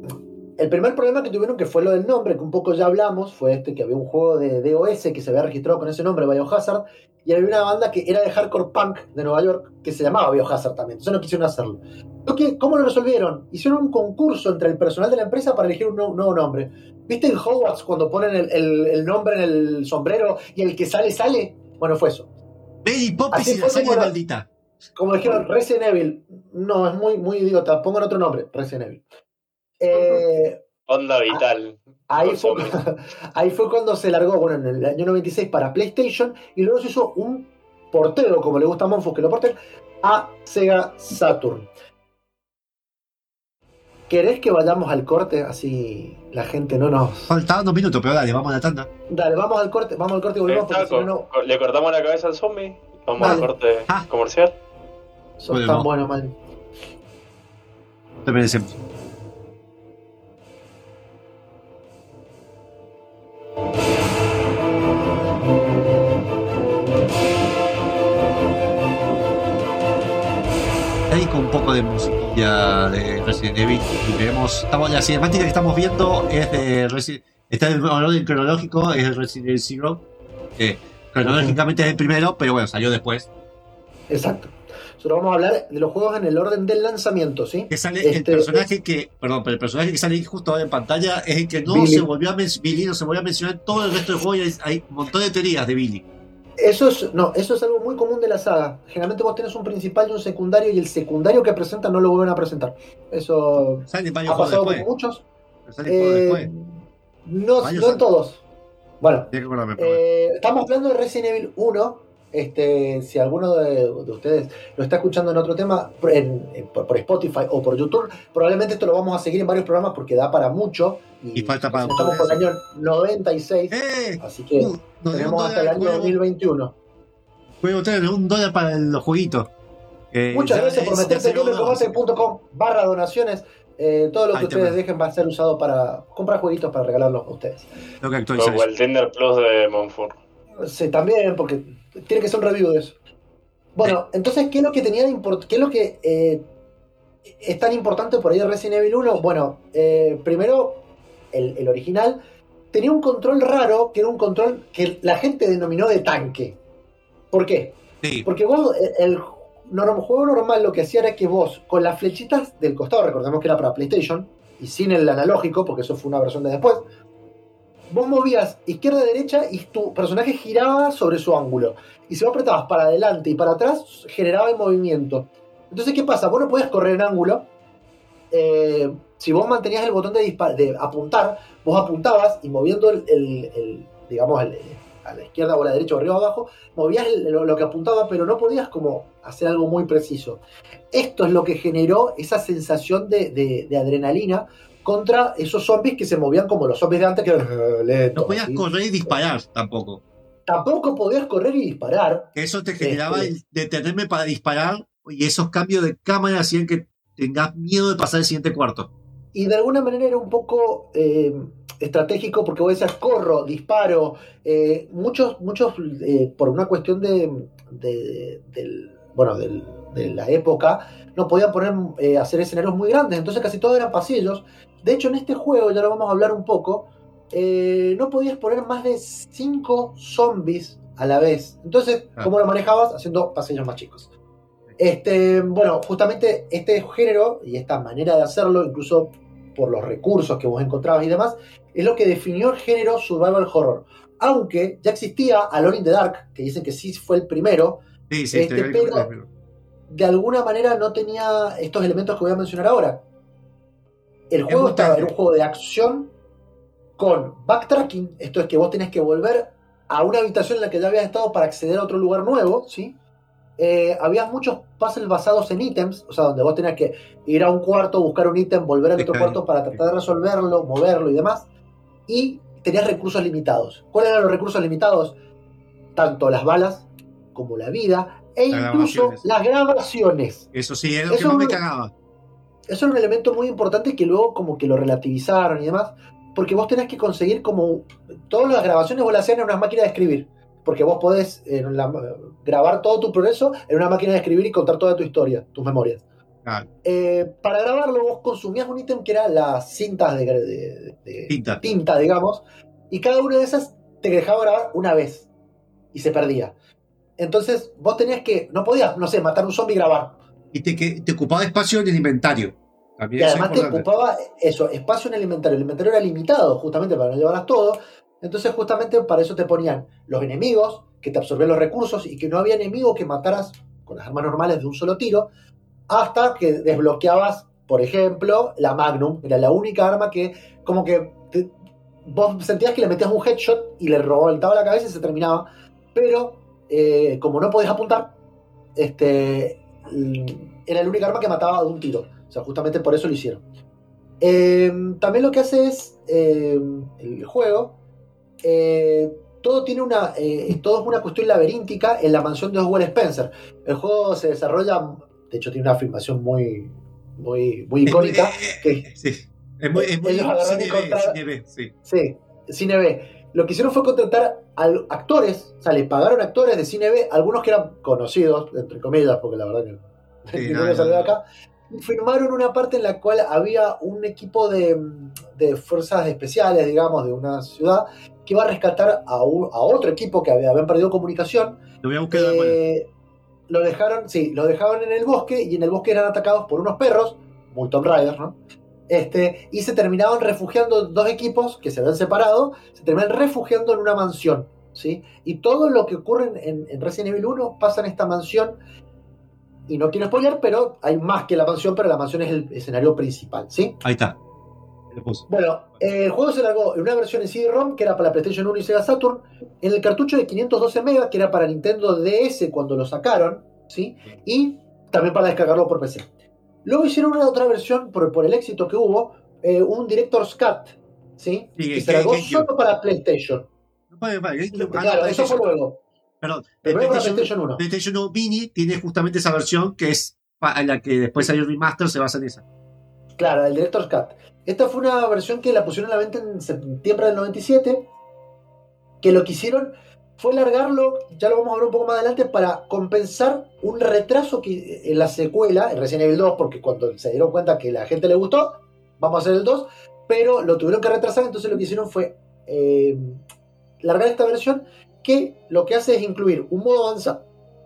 el primer problema que tuvieron, que fue lo del nombre, que un poco ya hablamos, fue este que había un juego de DOS que se había registrado con ese nombre, Biohazard, y había una banda que era de hardcore punk de Nueva York que se llamaba Biohazard también, entonces no quisieron hacerlo. Lo que- ¿Cómo lo resolvieron? Hicieron un concurso entre el personal de la empresa para elegir un nuevo, nuevo nombre. ¿Viste en Hogwarts cuando ponen el, el- el nombre en el sombrero y el que sale, sale? Bueno, fue eso. Mary Poppins Así y la serie maldita. Como dijeron, Resident Evil. No, es muy, muy idiota. Pongan otro nombre, Resident Evil. Eh, Onda vital. Ahí fue, ahí fue cuando se largó, bueno, en el año 96 para PlayStation y luego se hizo un porteo, como le gusta a Monfus que lo porten, a Sega Saturn. ¿Querés que vayamos al corte? Así la gente no nos. Faltaban dos minutos, pero dale, vamos a la tanda. Dale, vamos al corte, vamos al corte y volvemos porque Está, si no, Le cortamos la cabeza al zombie. Vamos Dale. al corte Ah. comercial. Sos tan bueno, man. Te merecemos. Ahí con un poco de musiquilla de Resident Evil y estamos, la cinemática que estamos viendo es de Resi- está en orden cronológico, es de Resident Evil Zero, que cronológicamente es el primero, pero bueno, salió después. Exacto. Nosotros vamos a hablar de los juegos en el orden del lanzamiento, ¿sí? Que sale el Este, personaje que, perdón, pero el personaje que sale justo ahora en pantalla es el que no Billy. se volvió a mencionar, Billy no se volvió a mencionar en todo el resto del juego y hay, hay un montón de teorías de Billy. Eso es, no, eso es algo muy común de la saga. Generalmente vos tenés un principal y un secundario y el secundario que presentan no lo vuelven a presentar. Eso Sale ha pasado después. con muchos. Sale Eh, después. no, no en todos. Bueno, eh, estamos hablando de Resident Evil 1. Este, si alguno de, de ustedes lo está escuchando en otro tema, en- en- por, por Spotify o por YouTube, probablemente esto lo vamos a seguir en varios programas porque da para mucho. Y falta para Estamos por el año 96, ¡Eh! así que tenemos hasta el año juego, 2021. juego tener un dólar para los jueguitos. Eh, Muchas ya- gracias por se en lo- gamercombate.com barra donaciones. Eh, todo lo que ustedes dejen va a ser usado para comprar jueguitos para regalarlos a ustedes. Tengo que Como el Tinder Plus de Monfort. Sí, también, porque tiene que ser un review de eso. Bueno, entonces, ¿qué es lo que tenía de ¿Qué es lo que eh, es tan importante por ahí de Resident Evil 1? Bueno, eh, primero, el, el original tenía un control raro, que era un control que la gente denominó de tanque. ¿Por qué? Sí, Porque vos, eh, el norm- juego normal lo que hacía era que vos, con las flechitas del costado, recordemos que era para PlayStation, y sin el analógico, porque eso fue una versión de después, vos movías izquierda a derecha y tu personaje giraba sobre su ángulo. Y si vos apretabas para adelante y para atrás, generaba el movimiento. Entonces, ¿qué pasa? Vos no podías correr en ángulo. Eh, si vos mantenías el botón de, de apuntar, vos apuntabas y moviendo el, el- el- digamos, el- a la izquierda o a la derecha o arriba o abajo, movías lo, lo que apuntaba, pero no podías como hacer algo muy preciso. Esto es lo que generó esa sensación de, de- de adrenalina contra esos zombies que se movían como los zombies de antes, que eran eh, lentos, no podías ¿sí? correr y disparar tampoco. Tampoco podías correr y disparar. Eso te generaba Este- el detenerme para disparar y esos cambios de cámara hacían que tengas miedo de pasar el siguiente cuarto. Y de alguna manera era un poco eh, estratégico porque vos decías, corro, disparo. eh, muchos, muchos eh, por una cuestión de, de- del, bueno, del- de la época, no podían poner, eh, hacer escenarios muy grandes. Entonces casi todos eran pasillos. De hecho, en este juego, ya lo vamos a hablar un poco, eh, no podías poner más de 5 zombies a la vez. Entonces, Ah. ¿cómo lo manejabas? Haciendo pasillos más chicos. Este, bueno, justamente este género y esta manera de hacerlo, incluso por los recursos que vos encontrabas y demás, es lo que definió el género survival horror. Aunque ya existía Alone in the Dark, que dicen que sí fue el primero, Sí, sí, Este, te- pero- de alguna manera no tenía estos elementos que voy a mencionar ahora. El juego estaba, era un juego de acción con backtracking, esto es que vos tenés que volver a una habitación en la que ya habías estado para acceder a otro lugar nuevo, ¿sí? Eh, había muchos puzzles basados en ítems, o sea, donde vos tenías que ir a un cuarto, buscar un ítem, volver Sí, otro cuarto para tratar de resolverlo, moverlo y demás. Y tenías recursos limitados. ¿Cuáles eran los recursos limitados? Tanto las balas como la vida e Las incluso grabaciones. las grabaciones. Eso sí, era lo que más me cagaba. Eso era un elemento muy importante que luego como que lo relativizaron y demás, porque vos tenés que conseguir como todas las grabaciones vos las hacías en una máquina de escribir, porque vos podés en la- grabar todo tu progreso en una máquina de escribir y contar toda tu historia, tus memorias. Eh, para grabarlo vos consumías un ítem que era las cintas de, de- de Tinta. tinta, digamos, y cada una de esas te dejaba grabar una vez y se perdía. Entonces vos tenías que, no podías, no sé, matar un zombie y grabar. Y te, que, te ocupaba espacio en el inventario. Y además te ocupaba eso, espacio en el inventario. El inventario era limitado, justamente para no llevarlas todo. Entonces, justamente para eso te ponían los enemigos, que te absorbían los recursos y que no había enemigo que mataras con las armas normales de un solo tiro, hasta que desbloqueabas, por ejemplo, la Magnum. Era la única arma que, como que te- vos sentías que le metías un headshot y le revoltaba la cabeza y se terminaba. Pero, eh, como no podías apuntar, este, era la única arma que mataba de un tiro. O sea, justamente por eso lo hicieron. Eh, también lo que hace es eh, el juego. eh, todo tiene una. eh, todo es una cuestión laberíntica en la mansión de Oswald Spencer. El juego se desarrolla. De hecho, tiene una filmación muy. muy, muy icónica. que, Sí. Es muy, es muy Ellos cine cine B, sí. Sí, Cine B. Lo que hicieron fue contratar a actores, o sea, le pagaron actores de Cine B, algunos que eran conocidos, entre comillas, porque la verdad que Sí, no, salió de no. acá. Firmaron una parte en la cual había un equipo de, de fuerzas especiales, digamos, de una ciudad, que iba a rescatar a, un- a otro equipo que había, habían perdido comunicación. Lo de acuerdo. Eh, lo dejaron, sí, lo dejaron en el bosque y en el bosque eran atacados por unos perros, muy Tomb Raider, ¿no? Este, y se terminaban refugiando dos equipos que se habían separado, se terminan refugiando en una mansión, ¿sí? Y todo lo que ocurre en, en- en Resident Evil 1 pasa en esta mansión, y no quiero spoiler, pero hay más que la mansión, pero la mansión es el escenario principal, ¿sí? Ahí está. Bueno, eh, el juego se largó en una versión en CD-ROM que era para la PlayStation 1 y Sega Saturn, en el cartucho de 512 MB que era para Nintendo DS cuando lo sacaron, ¿sí? Y también para descargarlo por PC. Luego hicieron una otra versión por, por el éxito que hubo, eh, un Director's Cut, ¿sí? Sí, que que- se largó que- solo para PlayStation. No, para- para- ah, claro, para eso fue luego. Perdón, El el para PlayStation, PlayStation 1. PlayStation 1 Mini tiene justamente esa versión que es en la que después salió el remaster, se basa en esa. Claro, el Director's Cut. Esta fue una versión que la pusieron a la venta en septiembre del 97. Que lo que hicieron fue largarlo, ya lo vamos a ver un poco más adelante, para compensar un retraso que en la secuela, en Resident Evil 2, porque cuando se dieron cuenta que a la gente le gustó, vamos a hacer el 2, pero lo tuvieron que retrasar, entonces lo que hicieron fue eh, largar esta versión que lo que hace es incluir un modo, avanza-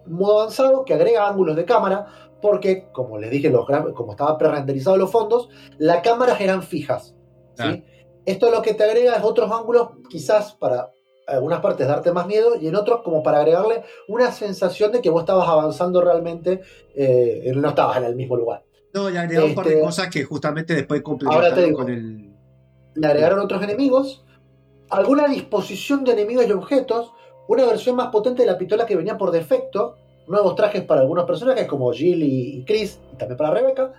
un modo avanzado que agrega ángulos de cámara, porque, como les dije, los como estaba pre-renderizado los fondos, las cámaras eran fijas. ¿sí? Ah. Esto lo que te agrega es otros ángulos, quizás para algunas partes darte más miedo y en otros como para agregarle una sensación de que vos estabas avanzando realmente, eh, no estabas en el mismo lugar. No, le agregaron un par de Este- cosas que justamente después Ahora te complementaron digo. con el. Le agregaron otros enemigos, alguna disposición de enemigos y objetos, una versión más potente de la pistola que venía por defecto, nuevos trajes para algunos personajes como Jill y Chris, y también para Rebecca.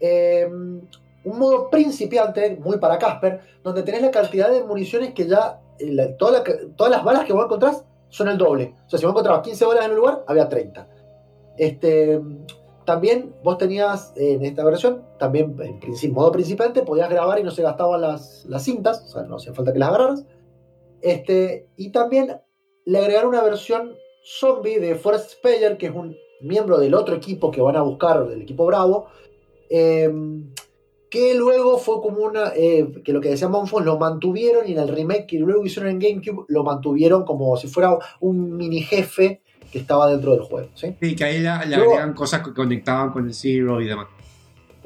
Eh, un modo principiante, muy para Casper, donde tenés la cantidad de municiones que ya, eh, la- todas las balas que vos encontrás son el doble. O sea, si vos encontrabas 15 balas en un lugar, había 30. Este, también vos tenías eh, en esta versión, también en modo principiante, podías grabar y no se gastaban las, las cintas, o sea, no hacía falta que las agarraras. Este, y también le agregaron una versión zombie de Forrest Speyer, que es un miembro del otro equipo que van a buscar, del equipo Bravo, eh, que luego fue como una, eh, que lo que decía Monfos lo mantuvieron y en el remake que luego hicieron en GameCube lo mantuvieron como si fuera un mini jefe que estaba dentro del juego. ¿sí? Sí, que ahí le, agregan cosas que conectaban con el Zero y demás.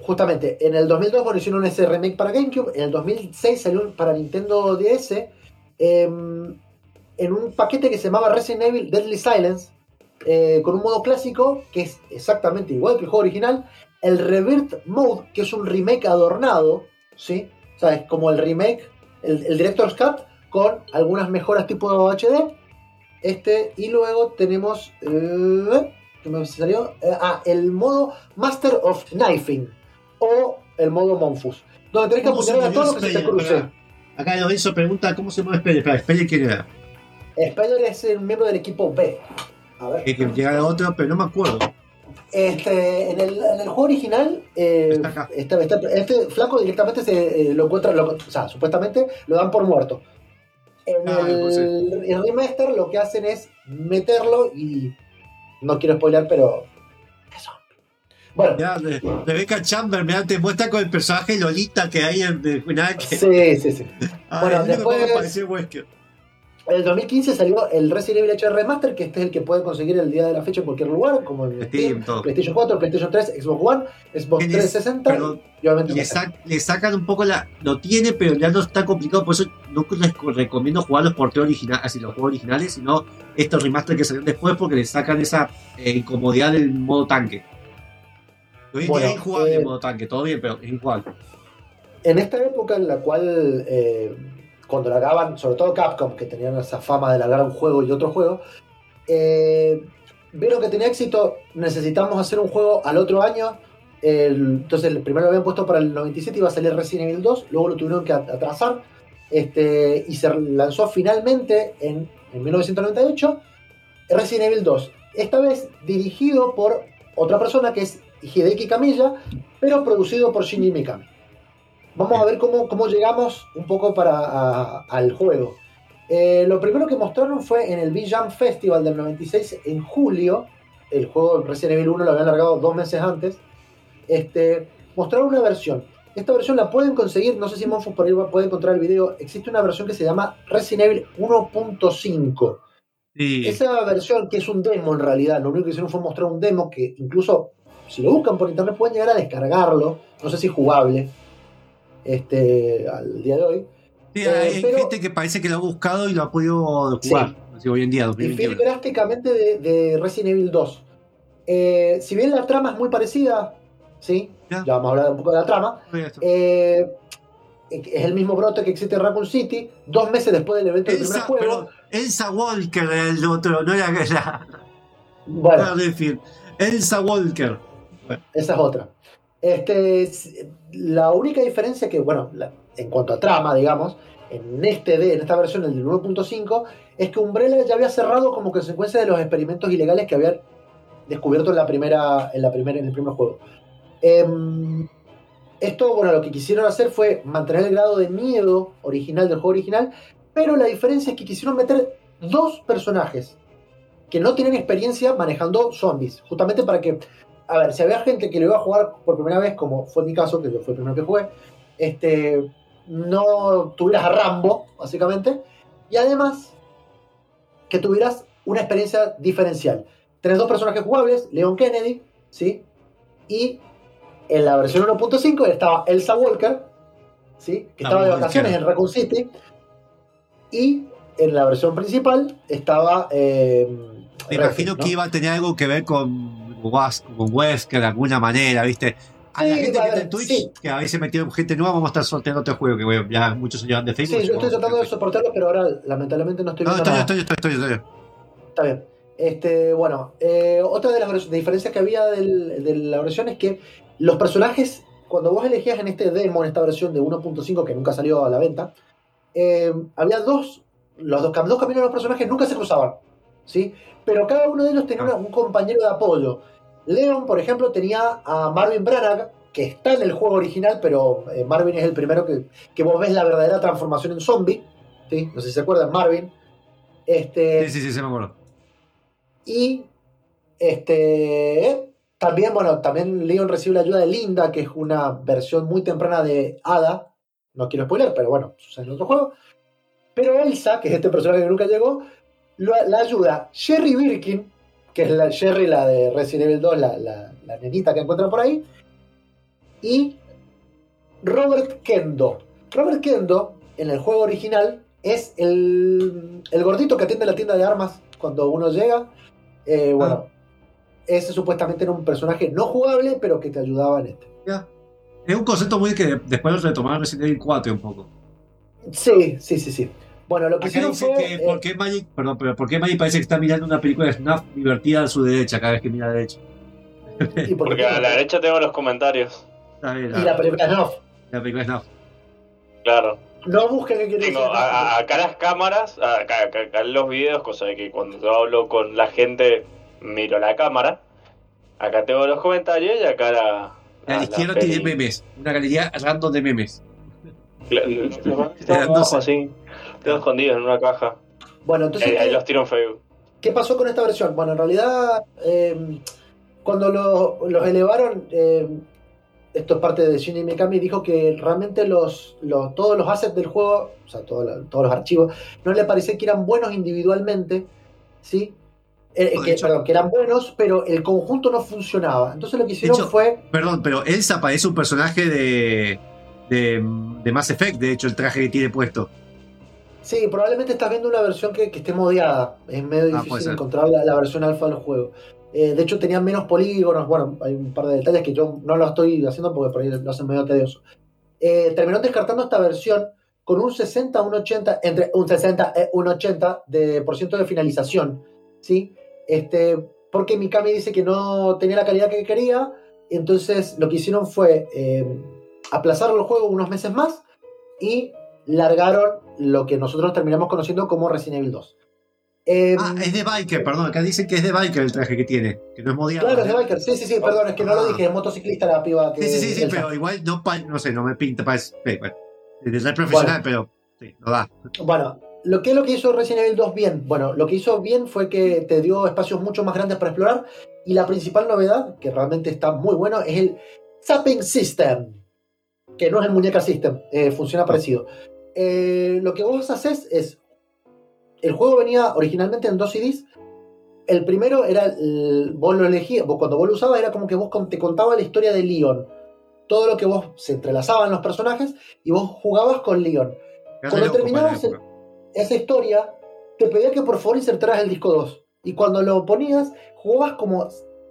Justamente, en el 2002 bueno, hicieron ese remake para GameCube, en el 2006 salió para Nintendo DS em, en un paquete que se llamaba Resident Evil Deadly Silence, eh, con un modo clásico que es exactamente igual que el juego original, el Revert Mode, que es un remake adornado, ¿sí? O sea, es como el remake, el, el Director's Cut, con algunas mejoras tipo HD. Este, y luego tenemos. eh, ¿Qué me salió? Eh, ah, el modo Master of Knifing. O el modo Monfus. Donde tenés que ¿Cómo se apuntar a todo lo que se te cruce. Acá Lorenzo pregunta cómo se mueve Speyer. Espera, quién era. Spider es el miembro del equipo B. A ver. Que, que llegara otro, pero no me acuerdo. Este, en, el, en el juego original, eh, Está acá. este, este- este flaco directamente se eh, lo encuentra, lo- o sea, supuestamente lo dan por muerto. En Ah, el, pues sí. el remaster lo que hacen es meterlo y no quiero spoilear, pero eso. Bueno, Ya, de- Rebecca Chamber me te muestra con el personaje Lolita que hay en el final. Que, sí, sí, sí. Ay, bueno, después-. En el 2015 salió el Resident Evil HD Remaster, que este es el que pueden conseguir el día de la fecha en cualquier lugar, como en Steam, Steam. PlayStation 4, PlayStation 3, Xbox One, Xbox Que les- 360 perdón, y obviamente le, sacan un poco la. Lo tiene, pero ya no está complicado. Por eso no les co- recomiendo jugar los porteos originales, así los juegos originales, sino estos remaster que salieron después, porque le sacan esa eh, incomodidad del modo tanque. Lo Bueno, es injugable eh, el modo tanque, todo bien, pero es igual. En esta época en la cual, eh, cuando largaban, sobre todo Capcom, que tenían esa fama de largar un juego y otro juego, eh, vieron que tenía éxito, necesitamos hacer un juego al otro año. el- entonces, el primero lo habían puesto para el 97, iba a salir Resident Evil 2, luego lo tuvieron que at- atrasar este, y se lanzó finalmente en, en 1998 Resident Evil 2. Esta vez dirigido por otra persona que es Hideki Kamiya, pero producido por Shinji Mikami. Vamos a ver cómo, cómo llegamos un poco para, a- al juego. Eh, lo primero que mostraron fue en el V-Jam Festival del 96 en julio. El juego Resident Evil 1 lo habían largado dos meses antes. Este, mostraron una versión. Esta versión la pueden conseguir, no sé si Monfus por ahí puede encontrar el video. Existe una versión que se llama Resident Evil 1.5. Sí. Esa versión, que es un demo en realidad, lo único que hicieron fue mostrar un demo que incluso si lo buscan por internet pueden llegar a descargarlo. No sé si jugable este, al día de hoy. Sí, eh, hay pero- gente que parece que lo ha buscado y lo ha podido jugar. Así, hoy en día, Difiere 2021. drásticamente de, de Resident Evil 2. Eh, si bien la trama es muy parecida, ¿sí? Ya. Ya vamos a hablar un poco de la trama. eh, es el mismo brote que existe en Raccoon City, dos meses después del evento del primer Elsa, juego. Elsa Walker era el otro, no era la, bueno, la Redfield. Elsa Walker. Esa es otra. Este, la única diferencia que, bueno, en cuanto a trama, digamos, en este D, en esta versión, el del 1.5, es que Umbrella ya había cerrado como consecuencia de los experimentos ilegales que habían descubierto en la primera, en la primera, en el primer juego. Em, esto, bueno, lo que quisieron hacer fue mantener el grado de miedo original del juego original, pero la diferencia es que quisieron meter dos personajes que no tienen experiencia manejando zombies, justamente para que, a ver, si había gente que lo iba a jugar por primera vez, como fue mi caso, que yo fue el primero que jugué, este, no tuvieras a Rambo, básicamente, y además que tuvieras una experiencia diferencial. Tenés dos personajes jugables, Leon Kennedy, ¿sí? Y en la versión 1.5 estaba Elsa Walker, ¿sí? Que estaba de vacaciones en Raccoon City. Y en la versión principal estaba... Eh, Me imagino que iba a tener algo que ver con, Was- con Wesker de alguna manera, ¿viste? A la Sí, gente a que está en Twitch, sí. que veces metido gente nueva, vamos a estar sorteando este juego que bueno, ya muchos se llevan de Facebook. Sí, yo estoy tratando de soportarlo, pero ahora lamentablemente no estoy No, viendo estoy, nada. estoy, estoy, estoy, estoy. Está bien. Este, bueno, eh, otra de las diferencias que había del- de la versión es que los personajes, cuando vos elegías en este demo, en esta versión de 1.5 que nunca salió a la venta, eh, había dos, los dos, dos caminos de los personajes nunca se cruzaban, ¿sí? Pero cada uno de ellos tenía una- un compañero de apoyo. Leon, por ejemplo, tenía a Marvin Branagh, que está en el juego original, pero eh, Marvin es el primero que, que vos ves la verdadera transformación en zombie, ¿sí? No sé si se acuerdan, Marvin. Este, Sí, sí, sí, se me acuerdo. y este también, bueno, también Leon recibe la ayuda de Linda, que es una versión muy temprana de Ada. No quiero spoiler, pero bueno, sucede en otro juego. Pero Elsa, que es este personaje que nunca llegó, la ayuda Sherry Birkin, que es la Sherry, la de Resident Evil 2, la, la, la nenita que encuentran por ahí, y Robert Kendo. Robert Kendo, en el juego original, es el, el gordito que atiende la tienda de armas cuando uno llega. Eh, bueno, ese supuestamente era un personaje no jugable, pero que te ayudaba en este. Ya. Es un concepto muy que después lo retomaron Resident Evil 4 un poco. Sí, sí, sí, sí. Bueno, lo que hicieron fue. que eh, ¿por qué Magic, perdón, pero ¿por qué Magic parece que está mirando una película de FNAF divertida a su derecha cada vez que mira a la derecha? y, por Porque a la derecha tengo los comentarios. Está bien, y la película no. la película es FNAF. Claro. No busquen qué quiere Tengo decir. a- a- acá las cámaras, acá, acá- acá en los videos, cosa de que cuando yo hablo con la gente miro la cámara. Acá tengo los comentarios y acá la. A la izquierda tiene memes, una galería random de memes. La- la- Tengo no sé. así. Tengo escondidos en una caja. Bueno, entonces. Ahí, ahí ¿qué- los tiro en Facebook. ¿Qué pasó con esta versión? Bueno, en realidad, eh, cuando lo- los elevaron, eh, esto es parte de Shinji Mikami, dijo que realmente los, los- todos los assets del juego, o sea, todo la- todos los archivos, no le parecía que eran buenos individualmente, ¿sí? Eh, De que, hecho- perdón, que eran buenos, pero el conjunto no funcionaba. Entonces lo que hicieron hecho- fue... Perdón, pero Elsa parece un personaje de, de, de Mass Effect, de hecho, el traje que tiene puesto. Sí, probablemente estás viendo una versión que, que esté modeada. Es medio Ah, difícil encontrar la, la versión alfa del juego. Eh, de hecho, tenían menos polígonos. Bueno, hay un par de detalles que yo no lo estoy haciendo porque por ahí lo hacen medio tedioso. Eh, terminó descartando esta versión con un 60 a un 80, entre un 60 y un 80 de, por ciento de finalización. ¿sí? Este, porque Mikami dice que no tenía la calidad que quería. Entonces, lo que hicieron fue eh, aplazar el juego unos meses más y largaron lo que nosotros terminamos conociendo como Resident Evil 2. Eh, Ah, es de Biker, perdón, acá dicen que es de Biker el traje que tiene, que no es modiado. claro, es de Biker. Sí, sí, sí, perdón, es que no lo Ah. dije, es motociclista la piba que. Sí, sí, sí, sí, pero igual no, no sé, no me pinta, parece. sí, bueno, de ser profesional, pero sí, no da. Bueno, lo que es lo que hizo Resident Evil 2 bien. Bueno, lo que hizo bien fue que te dio espacios mucho más grandes para explorar. Y la principal novedad, que realmente está muy bueno, es el Zapping System. Que no es el Muñeca System, eh, funciona parecido. Eh, lo que vos haces es. El juego venía originalmente en dos CDs. El primero era. el- vos lo elegías, vos cuando vos lo usabas era como que vos te contaba la historia de Leon. Todo lo que vos se entrelazaban los personajes y vos jugabas con Leon Cuando terminabas esa historia, te pedía que por favor insertaras el disco 2. Y cuando lo ponías, jugabas como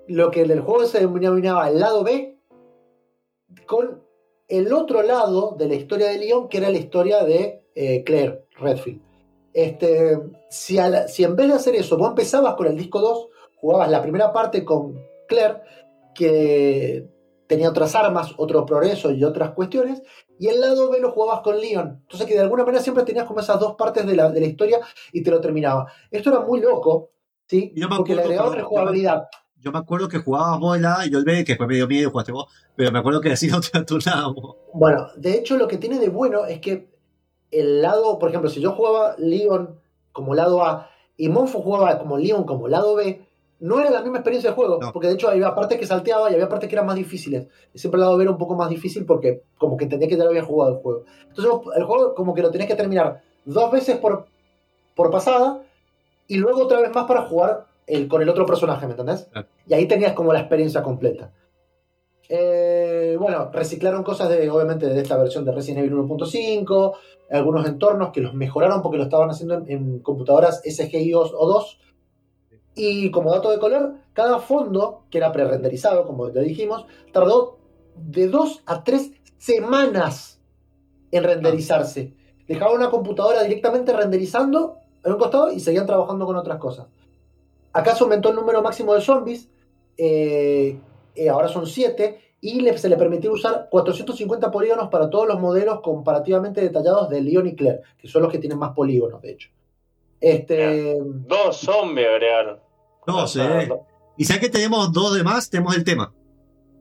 lo que en el juego se denominaba el lado B, con el otro lado de la historia de Leon, que era la historia de eh, Claire Redfield. Este, si, a la- si en vez de hacer eso, vos empezabas con el disco 2, jugabas la primera parte con Claire, que tenía otras armas, otro progreso y otras cuestiones. Y el lado B lo jugabas con Leon. Entonces que de alguna manera siempre tenías como esas dos partes de la, de la historia y te lo terminaba. Esto era muy loco, ¿sí? Porque le agregaba que- rejugabilidad. Yo me acuerdo que jugábamos vos el A y yo el B, que después me dio miedo y jugaste vos, pero me acuerdo que así no te turnábamos. Bueno, de hecho lo que tiene de bueno es que el lado, por ejemplo, si yo jugaba Leon como lado A y Monfo jugaba como Leon como lado B, no era la misma experiencia de juego, No. porque de hecho había partes que salteaba y había partes que eran más difíciles. Y siempre el lado B era un poco más difícil porque como que entendía que ya lo había jugado el juego. Entonces el juego como que lo tenés que terminar dos veces por, por pasada y luego otra vez más para jugar el, con el otro personaje, ¿me entendés? Y ahí tenías como la experiencia completa. Eh, bueno, reciclaron cosas de, obviamente, de esta versión de Resident Evil 1.5, algunos entornos que los mejoraron porque lo estaban haciendo en, en computadoras SGI o 2. Y como dato de color, cada fondo, que era pre-renderizado, como le dijimos, tardó de 2 a 3 semanas en renderizarse. Dejaba una computadora directamente renderizando en un costado y seguían trabajando con otras cosas. Acá se aumentó el número máximo de zombies, eh, eh, ahora son 7, y le- se le permitió usar 450 polígonos para todos los modelos comparativamente detallados de Leon y Claire, que son los que tienen más polígonos, de hecho. Este, Dos zombies agregaron. No sé. Y ya que tenemos dos de más, tenemos el tema.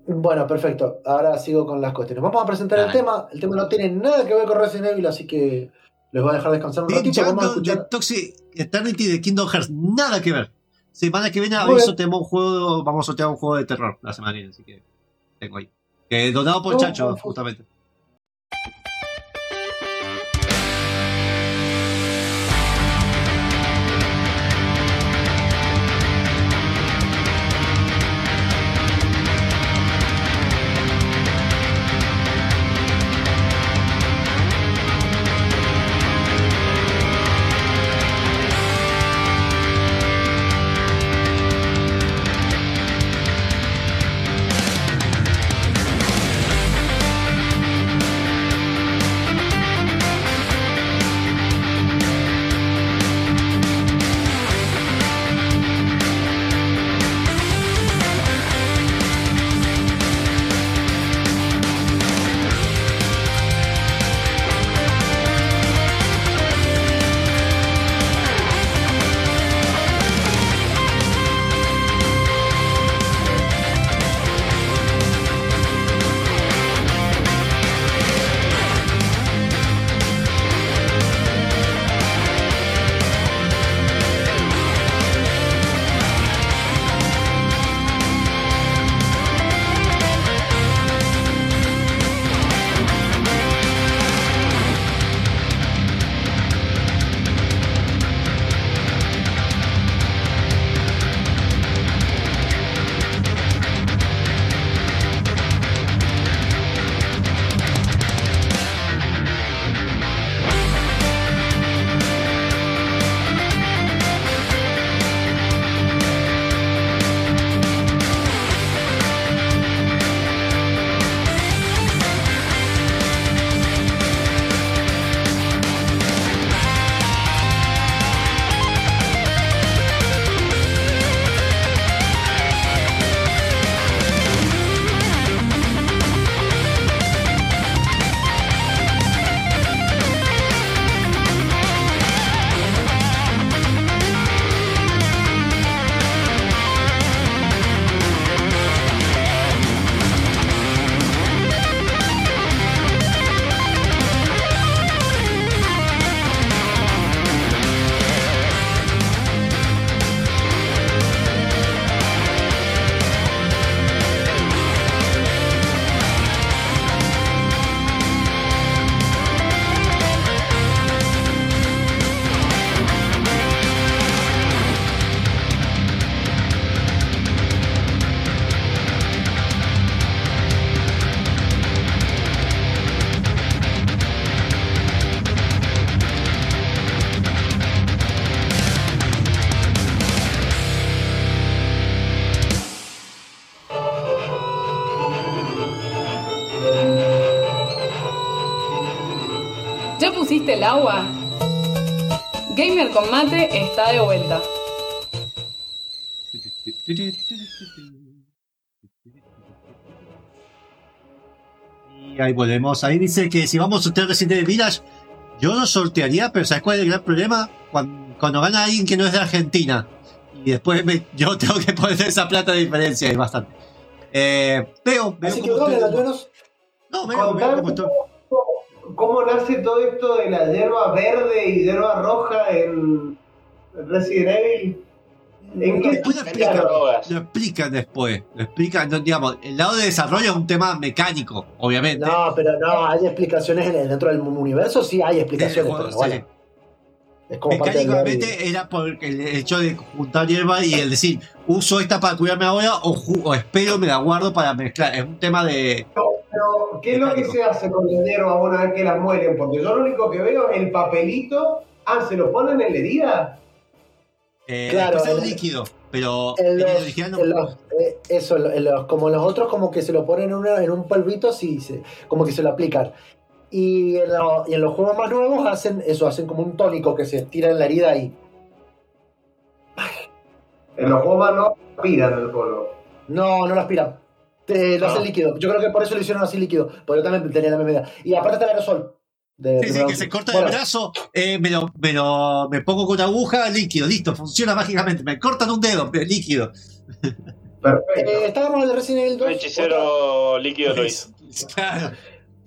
bueno, perfecto. Ahora sigo con las cuestiones. Vamos a presentar el tema. El tema no tiene nada que ver con Resident Evil, así que les voy a dejar descansar un ratito. Vamos a Jungle de escuchar. Toxic Eternity de Kingdom Hearts, nada que ver. Semana que viene aviso, tenemos un juego, vamos a sortear un juego de terror la semana que viene, así que tengo ahí. Donado por Chacho, justamente. El agua? Gamer con mate está de vuelta. Y ahí volvemos. Ahí dice que si vamos a sortear Resident Evil Village, yo lo sortearía, pero ¿sabes cuál es el gran problema? Cuando, cuando gana alguien que no es de Argentina. Y después me- yo tengo que poner esa plata de diferencia, es bastante. Eh, veo, veo Así que, cómo Doble, ustedes- al menos, No, veo, veo estoy- cómo, nace todo esto de la hierba verde y hierba roja en Resident Evil. ¿En qué Después lo explican, lo explican después. Lo explican, no, digamos, el lado de desarrollo es un tema mecánico, obviamente. no, pero no, hay explicaciones en el- dentro del universo, sí hay explicaciones, juego, pero bueno, sí. es como parte del Mecánicamente era por el hecho de juntar hierba y el decir, uso esta para cuidarme ahora o, o espero, me la guardo para mezclar. Es un tema de. Pero, ¿qué es lo que se hace con la hierba una vez que las mueren? Porque yo lo único que veo es el papelito. Ah, ¿se lo ponen en la herida? Eh, Claro, es en- líquido, pero En en el los- original no. en los- eh, eso, en los- como los otros, como que se lo ponen en, una- en un polvito, sí, se- como que se lo aplican. Y en, lo- y en los juegos más nuevos hacen eso, hacen como un tónico que se tira en la herida y En los juegos más no aspiran el polvo. no, no lo aspiran. Te, lo Ah. hacen líquido. Yo creo que por eso lo hicieron así líquido, porque yo también tenía la misma idea. Y aparte está el aerosol. De, Sí, sí, que se corta bueno, el brazo, eh, me, lo, me, lo- me pongo con aguja, líquido, listo, funciona mágicamente. Me cortan un dedo, pero líquido. Perfecto. eh, estábamos en el Resident Evil 2. Un hechicero líquido lo hizo. Claro.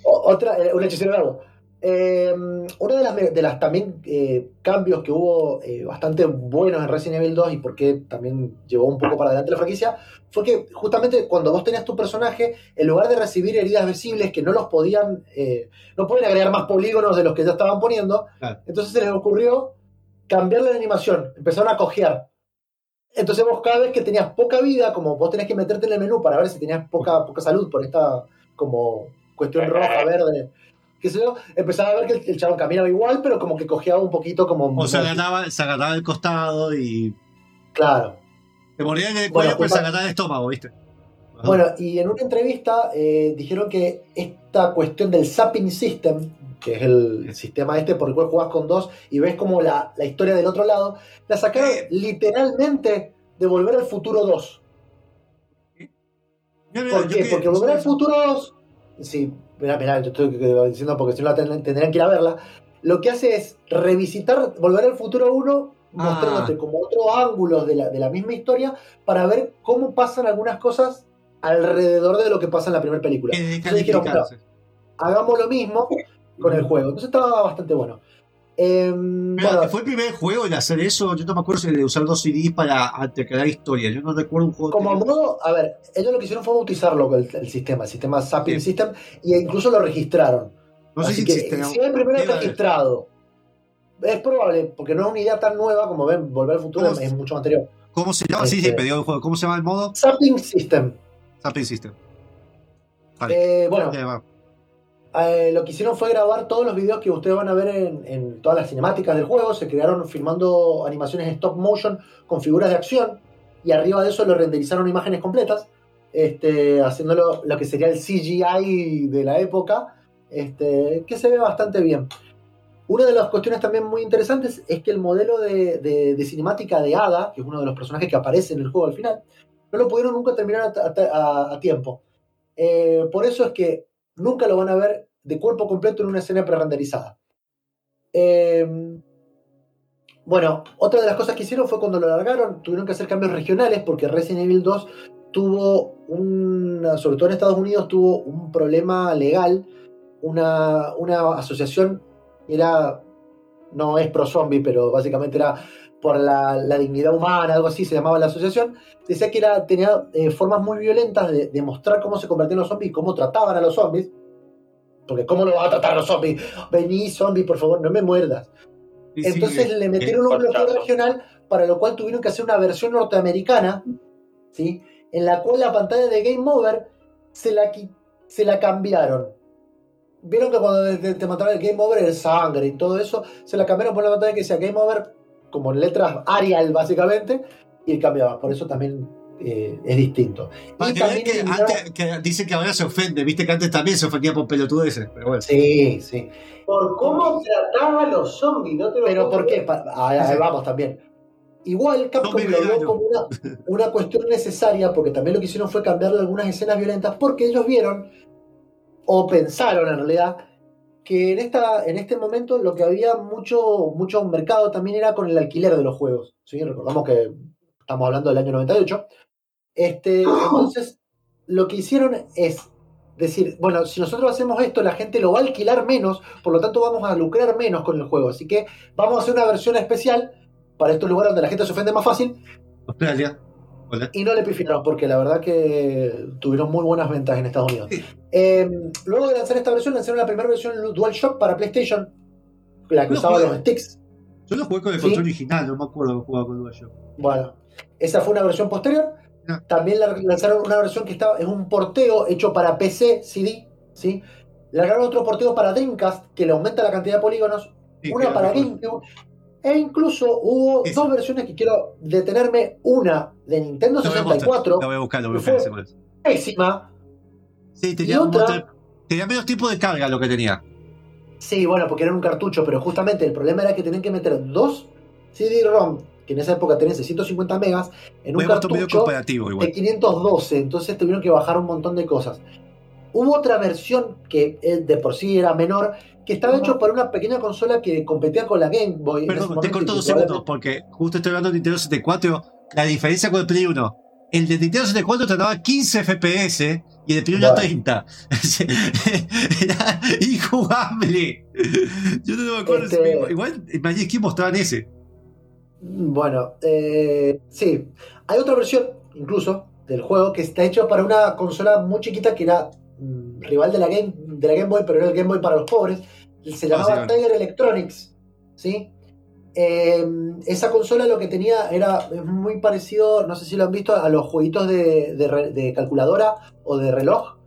O- Otra, eh, un hechicero de agua. Eh, de las, me- de las también eh, cambios que hubo eh, bastante buenos en Resident Evil 2 y porque también llevó un poco para adelante la franquicia fue que justamente cuando vos tenías tu personaje, en lugar de recibir heridas visibles que no los podían, eh, no pueden agregar más polígonos de los que ya estaban poniendo, entonces se les ocurrió cambiar la animación, empezaron a cojear. Entonces vos cada vez que tenías poca vida, como vos tenés que meterte en el menú para ver si tenías poca, poca salud por esta como cuestión roja, verde, qué sé yo, empezaba a ver que el, el chabón caminaba igual, pero como que cojeaba un poquito como... O se agarraba, se agarraba el costado y. Claro. Te morían en el Bueno, cuello, pero se culpa- agarraba el estómago, ¿viste? Ajá. Bueno, y en una entrevista eh, dijeron que esta cuestión del Zapping System, que es el sistema este por el cual jugás con dos y ves como la, la historia del otro lado, la sacaron Eh. literalmente de Volver al Futuro 2. Mira, mira, ¿Por yo qué? que- Porque Volver al Futuro 2, sí, mirá, mirá, yo estoy diciendo porque si no la ten- tendrían que ir a verla, lo que hace es revisitar Volver al Futuro 1 Ah. mostrándote como otros ángulos de la, de la misma historia para ver cómo pasan algunas cosas alrededor de lo que pasa en la primera película. Entonces dijeron, hagamos lo mismo con el juego. Entonces estaba bastante bueno. Em, bueno, fue el primer juego en hacer eso. Yo no me acuerdo si de usar dos CDs para crear historia. Yo no recuerdo un juego. como modo, a ver, ellos lo que hicieron fue bautizarlo el, el sistema, el sistema Zapping Sí. System, e incluso lo registraron. no sé Así si que existe. si es primero haber. registrado, es probable, porque no es una idea tan nueva como ven, Volver al Futuro ¿Cómo es mucho anterior. ¿Cómo se llama? Sí, sí, Este- el juego. ¿Cómo se llama el modo? Zapping System. Zapping System. Vale. Eh, bueno. Eh, lo que hicieron fue grabar todos los videos que ustedes van a ver en, todas las cinemáticas del juego. Se crearon filmando animaciones en stop motion con figuras de acción y arriba de eso lo renderizaron imágenes completas, este, haciéndolo lo que sería el CGI de la época, este, que se ve bastante bien. Una de las cuestiones también muy interesantes es que el modelo de, cinemática de Ada, que es uno de los personajes que aparece en el juego al final, no lo pudieron nunca terminar a tiempo. Eh, por eso es que nunca lo van a ver de cuerpo completo en una escena prerenderizada. Eh, bueno, otra de las cosas que hicieron fue cuando lo largaron, tuvieron que hacer cambios regionales porque Resident Evil 2 tuvo un, sobre todo en Estados Unidos, tuvo un problema legal, una, una asociación, era, no es pro zombie, pero básicamente era por la, la dignidad humana, algo así se llamaba la asociación, decía que era, tenía eh, formas muy violentas de, de mostrar cómo se convertían los zombies y cómo trataban a los zombies. Porque ¿cómo lo va a tratar a los zombies? Vení, zombie, por favor, no me muerdas. Sí, Entonces le metieron un bloqueo regional para lo cual tuvieron que hacer una versión norteamericana, ¿sí? En la cual la pantalla de Game Over se la, se la cambiaron. Vieron que cuando te, te mataron el Game Over, el sangre y todo eso, se la cambiaron por la pantalla que decía Game Over, como en letras Arial básicamente, y cambiaba. Por eso también eh, es distinto. Para Y que vean que eliminaron- antes que dice que ahora se ofende, viste que antes también se ofendía por pelotudeces, pero bueno. Sí, sí. Por cómo trataba a los zombies, no te lo Pero ¿por qué? ahí, vamos también. Igual Capcom lo vio como una, una cuestión necesaria porque también lo que hicieron fue cambiarle algunas escenas violentas porque ellos vieron o pensaron en realidad, que en, esta, en este momento lo que había mucho, mucho mercado también era con el alquiler de los juegos. ¿sí? Recordamos que estamos hablando del año 98. Este, entonces, lo que hicieron es decir, bueno, si nosotros hacemos esto, la gente lo va a alquilar menos, por lo tanto vamos a lucrar menos con el juego. Así que vamos a hacer una versión especial para estos lugares donde la gente se ofende más fácil. Australia. Hola. Y no le pifiaron, porque la verdad que tuvieron muy buenas ventas en Estados Unidos. Eh, luego de lanzar esta versión, lanzaron la primera versión DualShock para PlayStation, la que No usaba los sticks. Yo lo jugué con el Sí. control original, no me acuerdo que jugaba con DualShock. Bueno, esa fue una versión posterior. También la- lanzaron una versión que estaba, es un porteo hecho para PC, CD, ¿sí? Largaron otro porteo para Dreamcast, que le aumenta la cantidad de polígonos. Sí, una para GameCube. E incluso hubo Esa. dos versiones que quiero detenerme. Una de Nintendo Lo voy a buscar, 64, lo voy a buscar, lo voy a buscar. fue- pésima. Sí, tenía, otra- tenía menos tiempo de carga lo que tenía. Sí, bueno, porque era un cartucho, pero justamente el problema era que tenían que meter dos CD-ROM, que en esa época tenían 650 megas, en un puesto medio cartucho comparativo de igual. 512, entonces tuvieron que bajar un montón de cosas. Hubo otra versión que eh, de por sí era menor, que estaba hecho para una pequeña consola que competía con la Game Boy. ese Perdón, te corto dos que segundos porque justo estoy hablando de Nintendo 64. La diferencia con el Play 1. El de Nintendo 64 te daba 15 FPS y el de Play 1 Bueno. 30. Era injugable. Yo no me acuerdo. Este- si- Igual Magic Key mostraban ese. Bueno, eh, sí. Hay otra versión, incluso, del juego que está hecho para una consola muy chiquita que era mm, rival de la, Game, de la Game Boy, pero era el Game Boy para los pobres. Se llamaba. Tiger Electronics. ¿sí? Eh, esa consola lo que tenía era muy parecido, no sé si lo han visto, a los jueguitos de, de re- de calculadora o de reloj,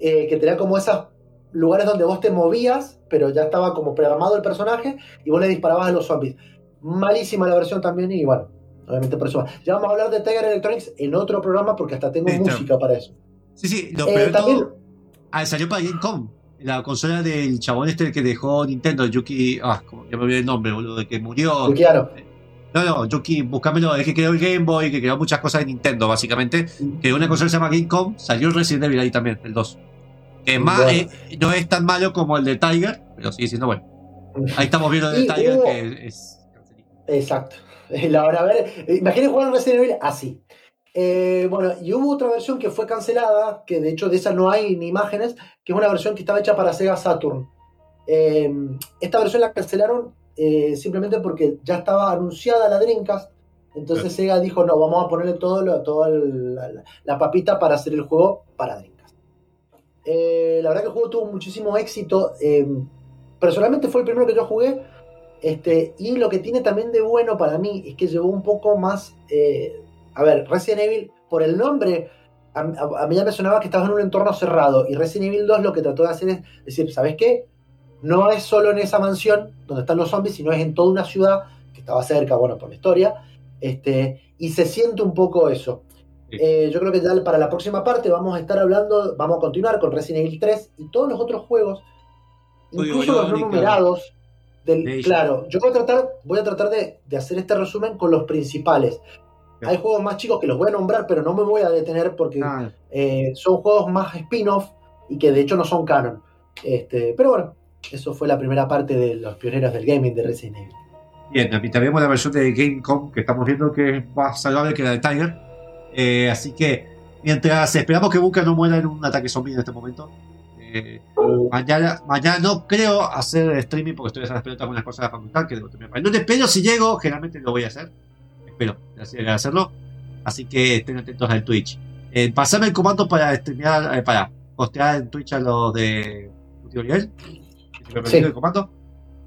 eh, que tenía como esos lugares donde vos te movías, pero ya estaba como programado el personaje y vos le disparabas a los zombies. Malísima la versión también y bueno, obviamente por eso. Ya vamos a hablar de Tiger Electronics en otro programa porque hasta tengo música para eso. Sí, sí. Lo Eh, también- todo, ah, salió para Gamecom. La consola del chabón este que dejó Nintendo, Yuki. Ah, ya me olvidé el nombre, boludo, de que murió. Luquiano. No, no, Yuki, búscamelo. Es que creó el Game Boy, que creó muchas cosas de Nintendo, básicamente. Que una consola se llama Gamecom, salió Resident Evil ahí también, el 2. Que más, Bueno. eh, no es tan malo como el de Tiger, pero sigue siendo bueno. Ahí estamos viendo el de Tiger, hubo- que es. Exacto. La hora a ver, jugar Resident Evil así. Eh, bueno, y hubo otra versión que fue cancelada, que de hecho de esa no hay ni imágenes, que es una versión que estaba hecha para Sega Saturn. Eh, esta versión la cancelaron eh, simplemente porque ya estaba anunciada la Dreamcast. Entonces Sega dijo, no, vamos a ponerle todo lo- toda la, papita para hacer el juego para Dreamcast. Eh, la verdad que el juego tuvo muchísimo éxito. eh, personalmente fue el primero que yo jugué. Este, y lo que tiene también de bueno para mí es que llevó un poco más. eh, a ver, Resident Evil, por el nombre, a, a- a mí ya me sonaba que estabas en un entorno cerrado. Y Resident Evil 2 lo que trató de hacer es decir, ¿sabes qué? No es solo en esa mansión donde están los zombies, sino es en toda una ciudad que estaba cerca, bueno, por la historia. Este, y se siente un poco eso. Sí. Eh, yo creo que ya para la próxima parte vamos a estar hablando, vamos a continuar con Resident Evil 3 y todos los otros juegos, incluso los no numerados. Del, claro, yo voy a tratar, voy a tratar de, de hacer este resumen con los principales. Hay juegos más chicos que los voy a nombrar, pero no me voy a detener porque Ah, eh, son juegos más spin-off y que de hecho no son canon. Este, pero bueno, eso fue la primera parte de los pioneros del gaming de Resident Evil. Bien, también vemos la versión de Gamecom que estamos viendo que es más saludable que la de Tiger. Eh, así que mientras esperamos que Bunker no muera en un ataque zombie en este momento, eh, mañana, mañana no creo hacer streaming porque estoy haciendo las pelotas con unas cosas de la facultad que debo terminar para el lunes, pero si llego, generalmente lo voy a hacer. Espero así- hacerlo. Así que estén atentos al Twitch. Eh, pasame el comando para streamear, eh, para postear en Twitch a los de Último Nivel. Si Sí. el comando.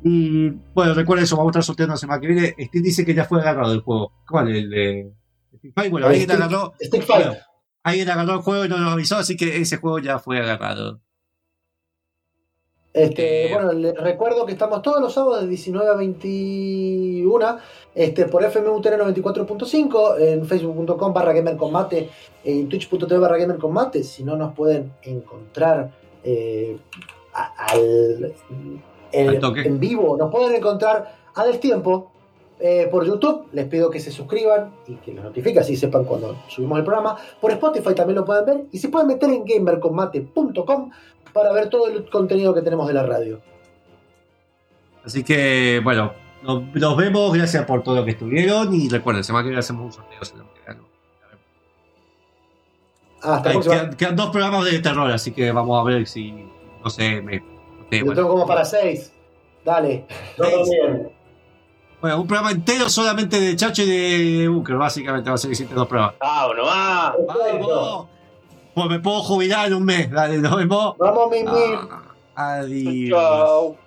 Y bueno, recuerda eso, vamos a estar sorteando la semana que viene. Steam dice que ya fue agarrado el juego. ¿Cuál? El de Fighter. Bueno, alguien Stick- agarró, Fight. bueno, alguien agarró el juego y no nos avisó, así que ese juego ya fue agarrado. Este, Eh, bueno, les recuerdo que estamos todos los sábados de 19 a 21 este, por FMUTN 94.5 en facebook.com barra gamercombate en twitch.tv barra gamercombate si no nos pueden encontrar eh, al, en vivo nos pueden encontrar a destiempo eh, por YouTube, les pido que se suscriban y que los notifique, así sepan cuando subimos el programa. Por Spotify también lo pueden ver y se pueden meter en gamercombate.com para ver todo el contenido que tenemos de la radio. Así que, bueno, nos, nos vemos. Gracias por todo lo que estuvieron. Y recuerden, semana que viene hacemos un sorteo. que. Ah, hasta Ay, quedan, quedan dos programas de terror, así que vamos a ver si. No sé, me. Yo bueno. tengo como para seis. Dale. También. Bueno, un programa entero solamente de Chacho y de Bunker, básicamente va a ser que hiciste dos programas. Ah, uno más. ¡Vamos! Pues me puedo jubilar en un mes. Dale, nos vemos. Vamos, Mimi. Ah, adiós. Chao.